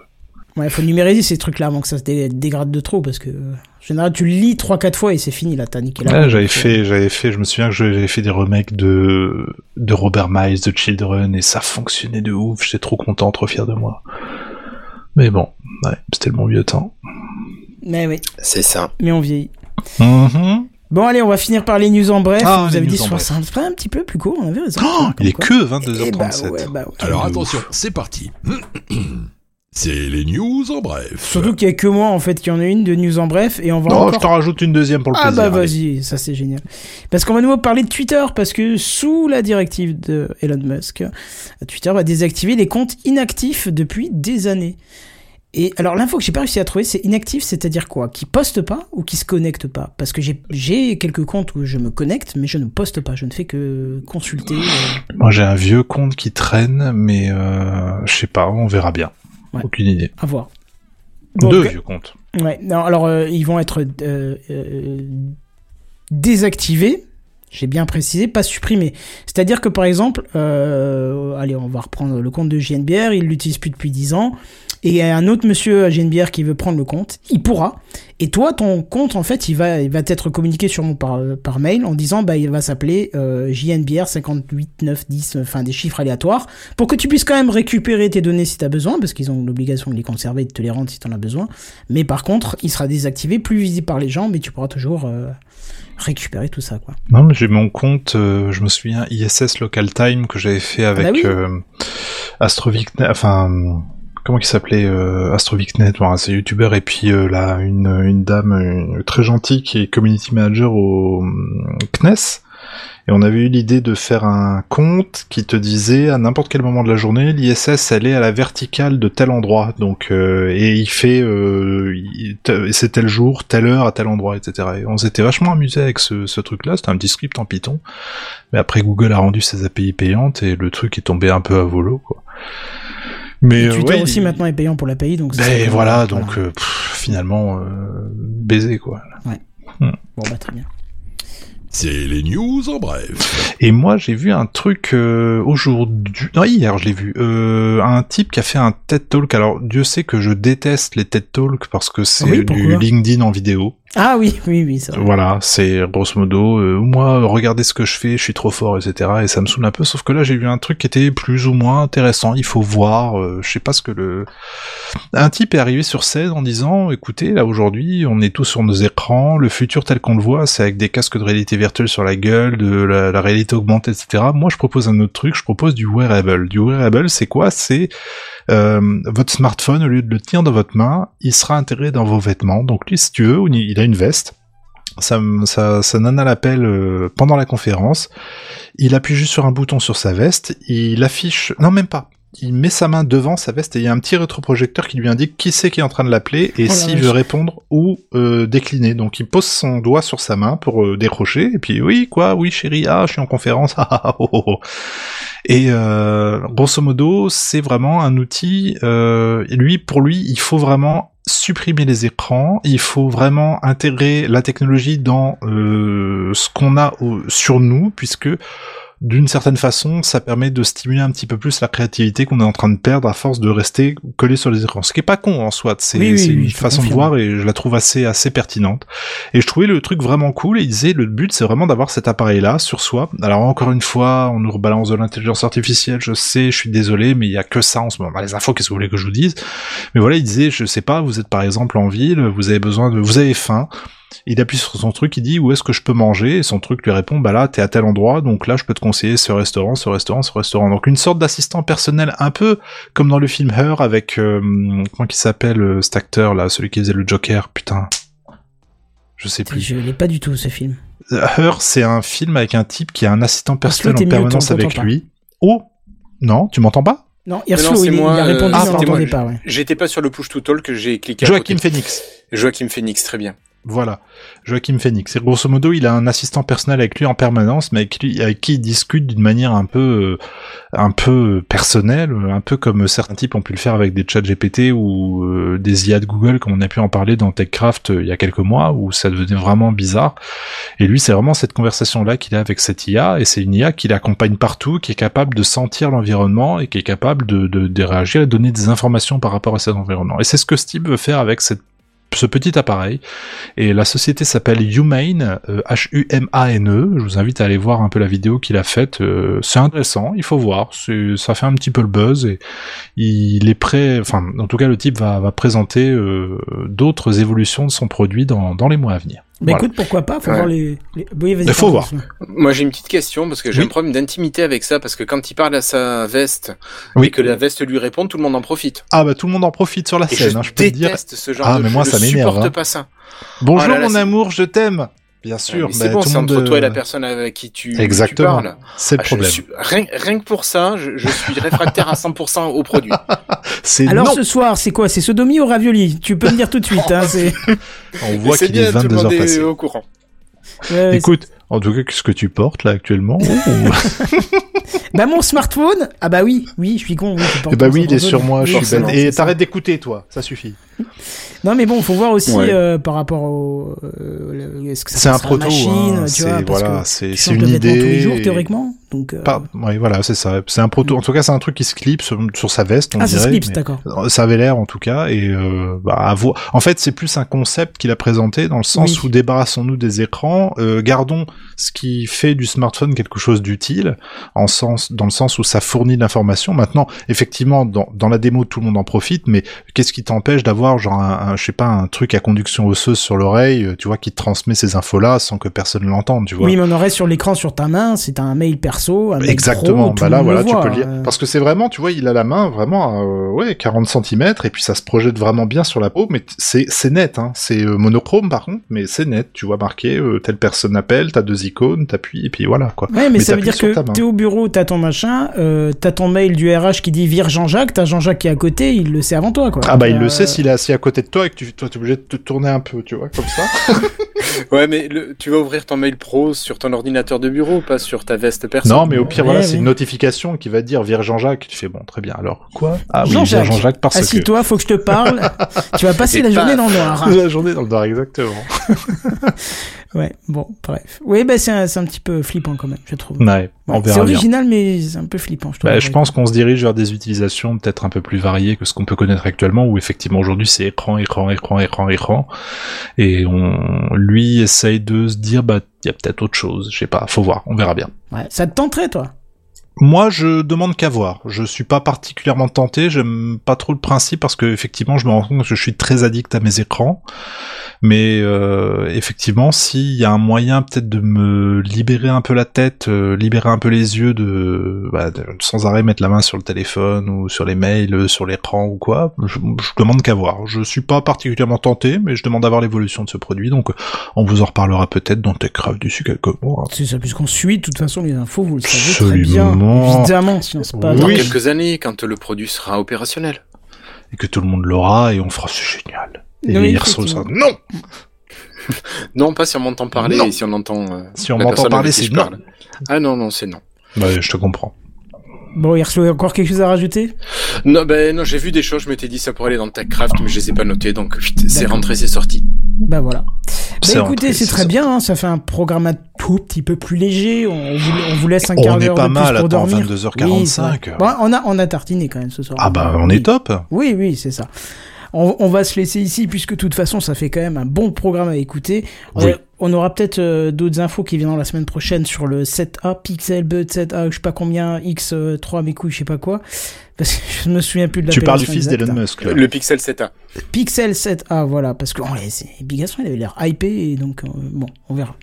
Ouais, faut numériser ces trucs-là avant que ça se dé- dégrade de trop parce que euh, en général tu le lis 3-4 fois et c'est fini là, t'as niqué la Ouais, j'avais Donc, euh, fait, j'avais fait, je me souviens que j'avais fait des remakes de, de Robert Miles, de Children, et ça fonctionnait de ouf, j'étais trop content, trop fier de moi. Mais bon, ouais, c'était le bon vieux temps. Mais oui, C'est ça. mais on vieillit. Mhm. Bon allez, on va finir par les news en bref. Ah, Vous avez dit news en soit ça serait un petit peu plus court, on avait raison. Oh, il est quoi. que Eh 22h37. bah ouais, bah ouais. Alors attention, c'est parti. C'est les news en bref. Surtout qu'il y a que moi en fait qui en a une de news en bref et on va Non, encore je t'en rajoute une deuxième pour le Ah plaisir. bah allez. vas-y, ça c'est génial. Parce qu'on va nous parler de Twitter, parce que sous la directive de Elon Musk, Twitter va désactiver les comptes inactifs depuis des années. Et alors l'info que j'ai pas réussi à trouver, c'est inactif, c'est-à-dire quoi? Qui poste pas ou qui se connecte pas? Parce que j'ai j'ai quelques comptes où je me connecte, mais je ne poste pas, je ne fais que consulter. euh. Moi j'ai un vieux compte qui traîne, mais euh, je sais pas, on verra bien. Ouais. Aucune idée. à voir. Deux vieux comptes. Ouais, non, alors euh, ils vont être euh, euh, désactivés. J'ai bien précisé, pas supprimés. C'est-à-dire que par exemple, euh, allez, on va reprendre le compte de JNBR, il l'utilise plus depuis 10 ans, et il y a un autre monsieur à JNBR qui veut prendre le compte, il pourra. Et toi, ton compte, en fait, il va, il va être communiqué sur mon par, par mail en disant, bah, il va s'appeler euh, JNBR 58 9 10, enfin des chiffres aléatoires, pour que tu puisses quand même récupérer tes données si tu as besoin, parce qu'ils ont l'obligation de les conserver et de te les rendre si tu en as besoin. Mais par contre, il sera désactivé, plus visible par les gens, mais tu pourras toujours euh, récupérer tout ça, quoi. Non, mais j'ai mon compte, euh, je me souviens, ISS Local Time que j'avais fait avec bah oui. euh, Astrovicnet, enfin, comment il s'appelait euh, Astrovicnet, c'est youtubeur, et puis euh, là, une, une dame euh, très gentille qui est community manager au euh, CNES. Et on avait eu l'idée de faire un compte qui te disait à n'importe quel moment de la journée, l'ISS elle est à la verticale de tel endroit, donc euh, et il fait, euh, c'est tel jour, telle heure à tel endroit, etc. Et on s'était vachement amusé avec ce, ce truc-là. C'était un petit script en Python, mais après Google a rendu ses API payantes et le truc est tombé un peu à volo, quoi. Mais Et euh, Twitter ouais, aussi il- maintenant est payant pour l'API, donc Ben voilà, donc euh, pff, finalement euh, baiser quoi. Bon bah très bien. C'est les news en bref. Et moi, j'ai vu un truc euh, aujourd'hui, non hier, je l'ai vu, euh, un type qui a fait un TED Talk. Alors Dieu sait que je déteste les TED Talks parce que c'est Oui, du LinkedIn en vidéo. Ah oui, oui, oui, ça. Voilà, c'est grosso modo, euh, moi, regardez ce que je fais, je suis trop fort, etc. Et ça me saoule un peu, sauf que là, j'ai vu un truc qui était plus ou moins intéressant, il faut voir, euh, je sais pas ce que le... Un type est arrivé sur scène en disant, écoutez, là, aujourd'hui, on est tous sur nos écrans, le futur tel qu'on le voit, c'est avec des casques de réalité virtuelle sur la gueule, de la, la réalité augmentée, etc. Moi, je propose un autre truc, je propose du wearable. Du wearable, c'est quoi? C'est... Euh, votre smartphone, au lieu de le tenir dans votre main, il sera intégré dans vos vêtements. Donc lui, si tu veux, il a une veste. Ça, ça, ça nana l'appel euh, pendant la conférence. Il appuie juste sur un bouton sur sa veste. Il affiche, non même pas. Il met sa main devant sa veste et il y a un petit rétroprojecteur qui lui indique qui c'est qui est en train de l'appeler et Oh s'il veut répondre ou euh, décliner. Donc il pose son doigt sur sa main pour euh, décrocher et puis oui quoi, oui chérie, ah je suis en conférence, ah, ah, oh, oh. Et euh, grosso modo, c'est vraiment un outil. Euh, lui, pour lui, il faut vraiment supprimer les écrans. Il faut vraiment intégrer la technologie dans euh, ce qu'on a au- sur nous, puisque d'une certaine façon, ça permet de stimuler un petit peu plus la créativité qu'on est en train de perdre à force de rester collé sur les écrans. Ce qui est pas con en soi, c'est Oui, oui, c'est oui, une façon de voir et je la trouve assez assez pertinente. Et je trouvais le truc vraiment cool et il disait le but c'est vraiment d'avoir cet appareil là sur soi. Alors encore une fois, on nous rebalance de l'intelligence artificielle, je sais, je suis désolé, mais il y a que ça en ce moment. Dans les infos, qu'est-ce que vous voulez que je vous dise? Mais voilà, il disait, je sais pas, vous êtes par exemple en ville, vous avez besoin de, vous avez faim. Il appuie sur son truc, il dit où est-ce que je peux manger? Et son truc lui répond bah là t'es à tel endroit donc là je peux te conseiller ce restaurant, ce restaurant, ce restaurant. Donc une sorte d'assistant personnel un peu comme dans le film Her avec euh, comment il s'appelle euh, cet acteur là, celui qui faisait le Joker, putain. Je sais plus. Je l'ai pas du tout ce film. Her, c'est un film avec un type qui a un assistant personnel en permanence avec pas. lui. Oh Non, tu m'entends pas? Non, Mais non, Irslo, c'est il, moi, il a euh, répondu, ah, mais on c'était n'entendait moi, pas, ouais. J'étais pas sur le push to talk, j'ai cliqué à Joachim côté. Phoenix. Joachim Phoenix, très bien. Voilà, Joachim Phoenix. Et grosso modo, il a un assistant personnel avec lui en permanence, mais avec, lui, avec qui il discute d'une manière un peu, euh, un peu personnel, un peu comme certains types ont pu le faire avec des chats GPT ou euh, des IA de Google, comme on a pu en parler dans TechCraft euh, il y a quelques mois, où ça devenait vraiment bizarre. Et lui, c'est vraiment cette conversation-là qu'il a avec cette IA, et c'est une IA qui l'accompagne partout, qui est capable de sentir l'environnement et qui est capable de, de, de réagir et donner des informations par rapport à cet environnement. Et c'est ce que Steve veut faire avec cette ce petit appareil. Et la société s'appelle Humane, euh, H-U-M-A-N-E. Je vous invite à aller voir un peu la vidéo qu'il a faite. Euh, c'est intéressant, il faut voir. Ça fait un petit peu le buzz et il est prêt. Enfin, en tout cas, le type va, va présenter euh, d'autres évolutions de son produit dans, dans les mois à venir. Bah Voilà. écoute, pourquoi pas, faut Ouais. voir les... les... Oui, vas-y, Il faut voir. Moi, j'ai une petite question parce que j'ai Oui. un problème d'intimité avec ça parce que quand il parle à sa veste Oui. et que la veste lui répond, tout le monde en profite. Ah bah tout le monde en profite sur la Et scène. je hein, je peux te dire. déteste ce genre Ah, de mais moi, je ça ne m'énerve, supporte hein. pas ça. Bonjour Oh là là, mon amour, je t'aime. Bien sûr. mais c'est bah, bon, tout le c'est entre toi et la euh, personne avec qui tu, Exactement. tu parles. C'est le Ah, problème. suis- rien, rien que pour ça, je, je suis réfractaire à 100% au produit. C'est Alors non. ce soir, c'est quoi? C'est sodomie ou ravioli? Tu peux me dire tout de suite. Hein, c'est... On voit c'est qu'il est bien, tout le 22 monde heures est passées. au courant. Ouais, Écoute, en tout cas, qu'est-ce que tu portes là actuellement Bah mon smartphone? Ah bah oui, oui, je suis con. Oui, Eh bah oui, il est sur moi, je suis bête. c'est Et t'arrêtes d'écouter, toi, ça suffit. Non mais bon, faut voir aussi Ouais. euh, par rapport au... euh, le- est-ce que ça C'est un proto, machine, hein, tu vois, c'est parce voilà, c'est une idée. tous les jours et- théoriquement. Donc, euh, Pas- ouais, voilà, c'est ça. C'est un proto. En tout cas, c'est un truc qui se clip sur, sur sa veste, on ah, ça dirait. se clipse, mais- d'accord. Ça avait l'air en tout cas et euh, bah, à voir. En fait, c'est plus un concept qu'il a présenté dans le sens Oui. où débarrassons-nous des écrans, euh, gardons ce qui fait du smartphone quelque chose d'utile, en sens dans le sens où ça fournit de l'information. Maintenant, effectivement, dans, dans la démo, tout le monde en profite, mais qu'est-ce qui t'empêche d'avoir genre un, un- je sais pas un truc à conduction osseuse sur l'oreille, euh, tu vois, qui te transmet ces infos-là sans que personne l'entende, tu vois. Oui, mais on aurait sur l'écran sur ta main, c'est un mail perso, un mail Exactement. pro, bah là, voilà, tu peux lire. euh. Parce que c'est vraiment, tu vois, il a la main vraiment, à, euh, ouais, 40 cm et puis ça se projette vraiment bien sur la peau, mais c'est c'est net, hein. C'est euh, monochrome par contre, mais c'est net. Tu vois marqué euh, telle personne appelle, t'as deux icônes, t'appuies et puis voilà quoi. Ouais, mais, Mais ça veut dire que t'es au bureau, t'as ton machin, t'as ton mail du RH qui dit vire Jean-Jacques, t'as Jean-Jacques qui est à côté, il le sait avant toi, quoi. Ah bah il le sait s'il est assis à côté de toi et que tu toi t'es obligé de te tourner un peu, tu vois, comme ça. Ouais, mais le- tu vas ouvrir ton mail pro sur ton ordinateur de bureau, pas sur ta veste perso. non, mais au pire Ouais, voilà, ouais. c'est une notification qui va dire vire Jean-Jacques. Tu fais bon, très bien. Alors quoi? Ah oui, Jean-Jacques, vire Jean-Jacques parce que Assis-toi, faut que je te parle. tu vas passer Et la journée dans le noir. la journée dans le noir exactement. Ouais, bon, bref. Oui, bah c'est un, c'est un petit peu flippant quand même, je trouve. Ouais, c'est original, mais c'est un peu flippant, je trouve. Bah, je pense qu'on se dirige vers des utilisations peut-être un peu plus variées que ce qu'on peut connaître actuellement, où effectivement aujourd'hui c'est écran, écran, écran, écran, écran, et on, lui essaye de se dire bah il y a peut-être autre chose, je sais pas, faut voir, on verra bien. Ouais, ça te tenterait, toi? Moi, je demande qu'à voir. Je suis pas particulièrement tenté. J'aime pas trop le principe parce que effectivement, je me rends compte que je suis très addict à mes écrans. Mais euh, effectivement, s'il y a un moyen peut-être de me libérer un peu la tête, euh, libérer un peu les yeux, de, bah, de- sans arrêt mettre la main sur le téléphone ou sur les mails, euh, sur l'écran ou quoi, je, je demande qu'à voir. Je suis pas particulièrement tenté, mais je demande à voir l'évolution de ce produit. Donc, on vous en reparlera peut-être dans TechCraft d'ici quelques mois. C'est ça, puisqu'on suit, de toute façon, les infos, vous le savez très bien. Absolument. Évidemment, sinon c'est pas... Oui. Dans Oui. quelques années, quand le produit sera opérationnel. et que tout le monde l'aura et on fera c'est génial. Et Oui, hier ça, non Non, pas si on m'entend parler Non. et si on entend. euh, Si on m'entend parler, c'est je non. parle. Ah non, non, c'est non. Ouais, je te comprends. Bon, Hirschlo, encore quelque chose à rajouter? Non, ben non, j'ai vu des choses, je m'étais dit ça pourrait aller dans TechCraft, mais je les ai pas notées, donc vite, c'est rentré, c'est sorti. Bah voilà. Bah écoutez, c'est très bien, hein, ça fait un programme un tout petit peu plus léger, on vous, on vous laisse un On quart est d'heure pas de plus mal, pour attends, dormir. 22h45. Oui, c'est vrai. Bon, on, a, on a tartiné quand même ce soir. Ah bah on Oui. est top. Oui, oui, c'est ça. On, on va se laisser ici puisque de toute façon ça fait quand même un bon programme à écouter. Oui. Euh, on aura peut-être euh, d'autres infos qui viendront la semaine prochaine sur le 7A, Pixel Bud 7A, je sais pas combien, X3, mes couilles, je sais pas quoi. Parce que je me souviens plus de la Tu parles du fils d'Elon Musk. là. Le Pixel 7a. Pixel 7A, voilà, parce que oh, ouais, c'est Big Gaston, il avait l'air hypé, et donc euh, bon, on verra.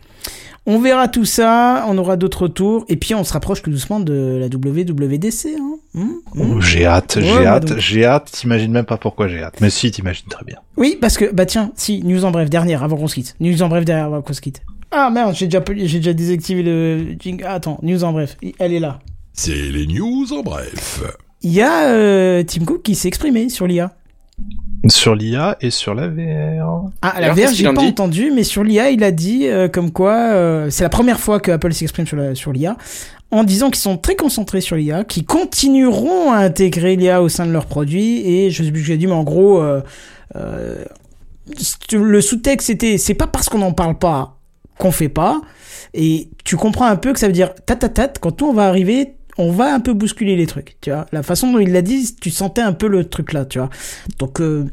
On verra tout ça, on aura d'autres retours, et puis on se rapproche tout doucement de la WWDC. Hein Hum, hum. Oh, j'ai hâte, Ouais, j'ai hâte, donc. j'ai hâte. T'imagines même pas pourquoi j'ai hâte. Mais si, t'imagines très bien. Oui, parce que, bah tiens, si, news en bref, dernière, avant qu'on se quitte. News en bref, dernière, avant qu'on se quitte. Ah merde, j'ai déjà, j'ai déjà désactivé le jingle. Ah, attends, news en bref, elle est là. C'est les news en bref. Il y a euh, Tim Cook qui s'est exprimé sur l'IA. Sur l'IA et sur la VR. Ah, la Alors, VR, j'ai pas dit entendu, mais sur l'IA, il a dit euh, comme quoi, euh, c'est la première fois que Apple s'exprime sur la- sur l'IA. en disant qu'ils sont très concentrés sur l'IA, qu'ils continueront à intégrer l'IA au sein de leurs produits, et je sais plus ce que j'ai dit, mais en gros, euh, euh, le sous-texte c'était, c'est pas parce qu'on n'en parle pas qu'on fait pas, et tu comprends un peu que ça veut dire, tatatat, quand tout on va arriver, on va un peu bousculer les trucs, tu vois. La façon dont il l'a dit, tu sentais un peu le truc là, tu vois. Donc, euh,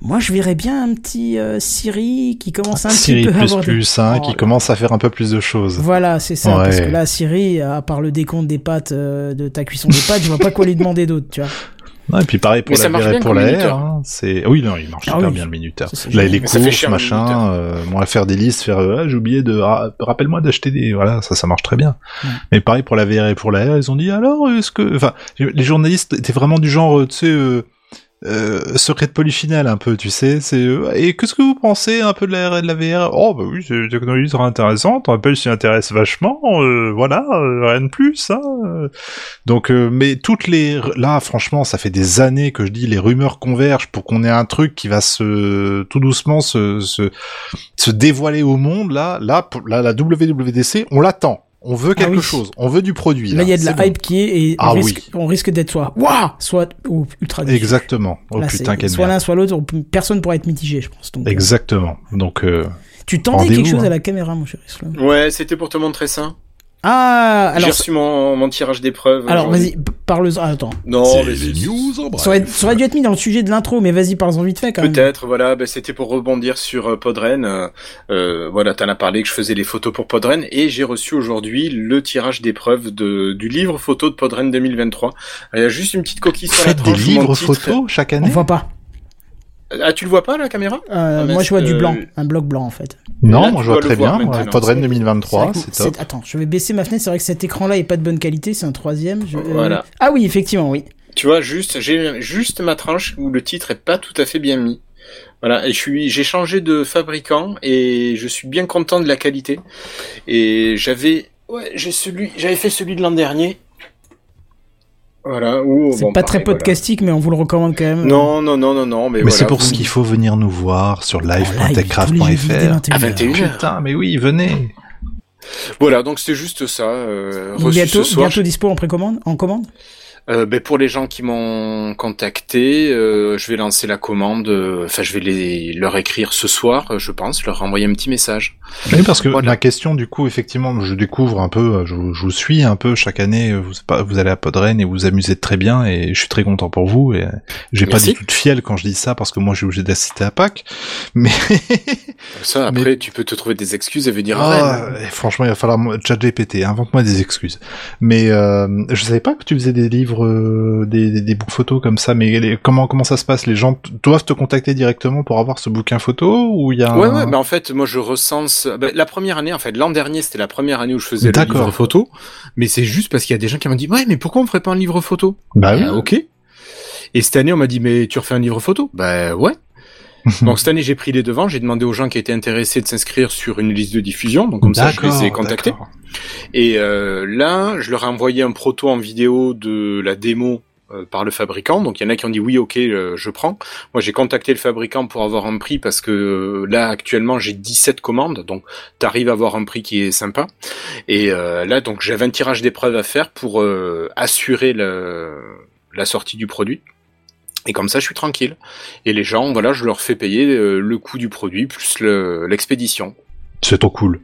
moi, je verrais bien un petit euh, Siri qui commence un Siri petit peu à plus avoir des- plus, hein, Oh, qui commence à faire un peu plus de choses. Voilà, c'est ça. Ouais. Parce que là, Siri, à part le décompte des pâtes, euh, de ta cuisson des pâtes, je vois pas quoi lui demander d'autre, tu vois. Ouais, et puis pareil pour Mais la et pour la. R, hein, c'est oui non il marche Ah super oui. bien le minuteur. Ça, Là les Mais courses machin, euh, moi faire des listes, faire euh, ah, j'ai oublié de ra- rappelle-moi d'acheter des voilà ça ça marche très bien. Mais pareil pour la VR et pour la R, ils ont dit alors est-ce que enfin les journalistes étaient vraiment du genre euh, tu sais euh, euh, secret de un peu, tu sais. C'est euh, et qu'est-ce que vous pensez un peu de la de la VR Oh bah oui, c'est une technologie très intéressante. Apple s'y intéresse vachement. euh, voilà, euh, rien de plus. Hein. euh. Donc, euh, mais toutes les là, franchement, ça fait des années que je dis les rumeurs convergent pour qu'on ait un truc qui va se tout doucement se se, se dévoiler au monde. Là, là, pour, là, la WWDC, on l'attend. On veut quelque oui. chose. On veut du produit. Là, il y a de la bon. hype qui est et Ah on, oui. risque, on risque d'être soit waouh, soit ou ultra déçu. Exactement. Oh Là, putain, soit l'un soit l'autre, on peut- personne pourra être mitigé, je pense. Donc, euh, Exactement. Donc, euh, tu tendais quelque chose hein. à la caméra, mon cher Islam. Ouais, c'était pour te montrer ça. Ah, J'ai alors, reçu mon, mon tirage d'épreuve. alors vas-y, parle-en. Ah, attends, Non, C'est mais les news en bref. ça aurait, ça aurait dû être mis dans le sujet de l'intro, mais vas-y, parle-en vite fait quand même. Peut-être, voilà, ben, c'était pour rebondir sur euh, Podren. Euh, euh, voilà, t'en as parlé que je faisais les photos pour Podren et j'ai reçu aujourd'hui le tirage d'épreuve de du livre photo de Podren 2023. Il y a juste une petite coquille sur la faites des tranche. livres photos chaque On année voit pas. Ah, tu le vois pas la caméra? Euh, Ah, moi, je vois du blanc, un bloc blanc en fait. Non, Là, moi je vois très bien. Ouais, Podren C'est- 2023, vrai que- c'est top. Attends, je vais baisser ma fenêtre. C'est vrai que cet écran-là est pas de bonne qualité. C'est un troisième. Je- euh, Voilà. Ah oui, effectivement, oui. Tu vois, juste, j'ai juste ma tranche où le titre est pas tout à fait bien mis. Voilà, et je suis, j'ai changé de fabricant et je suis bien content de la qualité. Et j'avais, ouais, j'ai celui, j'avais fait celui de l'an dernier. Voilà, C'est bon, pas très pareil, voilà. podcastique, mais on vous le recommande quand même. Non, non, non, non, non, mais, Mais voilà, c'est pour vous- ce qu'il faut venir nous voir sur live.techcraft.fr. 21 À 21 heures. Putain, mais oui, venez. Voilà, donc c'est juste ça. Euh, reçu bientôt, ce soir. bientôt dispo en précommande, en commande? Euh, ben, pour les gens qui m'ont contacté, euh, je vais lancer la commande. euh, Enfin, je vais les, leur écrire ce soir, euh, je pense, leur envoyer un petit message. Oui, parce que Voilà. la question, du coup, effectivement, je découvre un peu, je, je vous suis un peu chaque année. Vous, vous allez à Podren et vous vous amusez très bien et je suis très content pour vous. Et j'ai pas du tout de fiel quand je dis ça parce que moi, je suis obligé d'assister à Pâques. Mais Ça, après, tu peux te trouver des excuses et venir Ah, et franchement, il va falloir moi- ChatGPT, invente-moi des excuses. Mais euh, je savais pas que tu faisais des livres, euh, des, des, des bouquins photos comme ça. Mais les- comment comment ça se passe Les gens doivent te contacter directement pour avoir ce bouquin photo ou il y a Ouais, un- ouais, bah en fait, moi je recense. bah, la première année, en fait, l'an dernier, c'était la première année où je faisais le livre photo. Mais c'est juste parce qu'il y a des gens qui m'ont dit, ouais, mais pourquoi on ferait pas un livre photo? Bah oui. Ah, ok. Et cette année, on m'a dit, mais tu refais un livre photo? Bah ouais. Donc cette année, j'ai pris les devants. J'ai demandé aux gens qui étaient intéressés de s'inscrire sur une liste de diffusion. Donc comme ça, je les ai contactés. Et euh, là, je leur ai envoyé un proto en vidéo de la démo euh, par le fabricant. Donc il y en a qui ont dit oui, ok, euh, je prends. Moi, j'ai contacté le fabricant pour avoir un prix parce que euh, là, actuellement, j'ai 17 commandes. Donc t'arrives à avoir un prix qui est sympa. Et là, donc j'avais un tirage d'épreuve à faire pour assurer le, la sortie du produit. Et comme ça, je suis tranquille. Et les gens, voilà, je leur fais payer euh, le coût du produit plus le- l'expédition. C'est trop cool.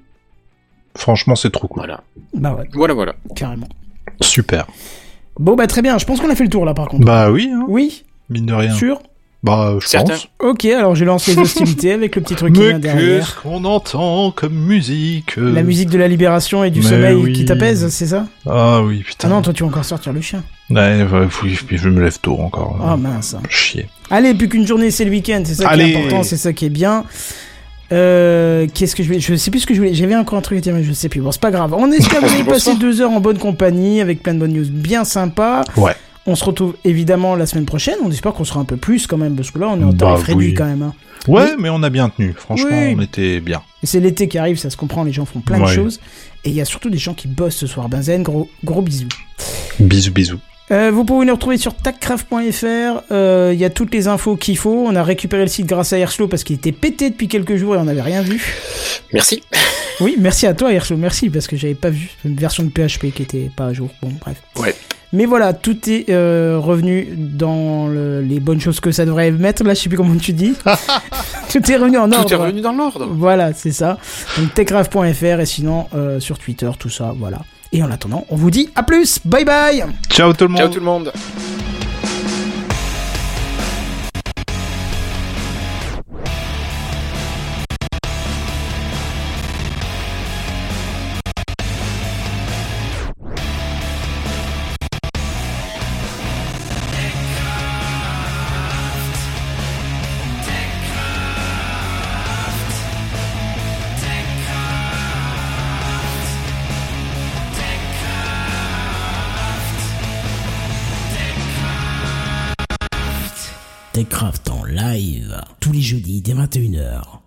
Franchement, c'est trop cool. Voilà, Bah ouais, voilà, voilà. carrément. Super. Bon bah très bien. Je pense qu'on a fait le tour là par contre. Bah oui, hein, Oui, mine de rien. sûr? Bah, je pense. Ok, alors je lance les hostilités avec le petit truc qui Mais vient derrière. qu'est-ce qu'on entend comme musique euh La musique de la libération et du Mais sommeil oui. qui t'apaise, c'est ça? Ah oui, Ah putain. non, toi tu vas encore sortir le chien. Ouais, ouais, oui, puis je me lève tôt encore. Ah mince. Chier. Allez, plus qu'une journée, c'est le week-end, c'est ça qui Allez. est important, c'est ça qui est bien. Euh, qu'est-ce que je vais Je sais plus ce que je voulais. J'avais encore un truc à dire, mais je sais plus. Bon, c'est pas grave. On espère que vous avez passé deux heures en bonne compagnie avec plein de bonnes news bien sympas. Ouais. On se retrouve évidemment la semaine prochaine. On espère qu'on sera un peu plus quand même, parce que là, on est en Bah tarif réduit oui. quand même. hein. Ouais, mais on a bien tenu. Franchement, Oui. on était bien. Et c'est l'été qui arrive, ça se comprend. Les gens font plein de choses. Et il y a surtout des gens qui bossent ce soir. Benzen, gros, gros bisous. Bisous, bisous. Euh, vous pouvez nous retrouver sur taccraft.fr. Euh, Il y a toutes les infos qu'il faut. On a récupéré le site grâce à Airslow parce qu'il était pété depuis quelques jours et on n'avait rien vu. Merci. Oui, merci à toi, Herschel, merci, parce que j'avais pas vu une version de PHP qui était pas à jour. Bon, bref. Ouais. Mais voilà, tout est euh, revenu dans le- les bonnes choses que ça devrait mettre. Là, je sais plus comment tu dis. tout est revenu en ordre. Tout est revenu dans l'ordre. Voilà, c'est ça. Donc techcraft.fr et sinon sur Twitter, tout ça, voilà. Et en attendant, on vous dit à plus. Bye bye. Ciao tout le monde. Ciao tout le monde. Jeudis dès 21h.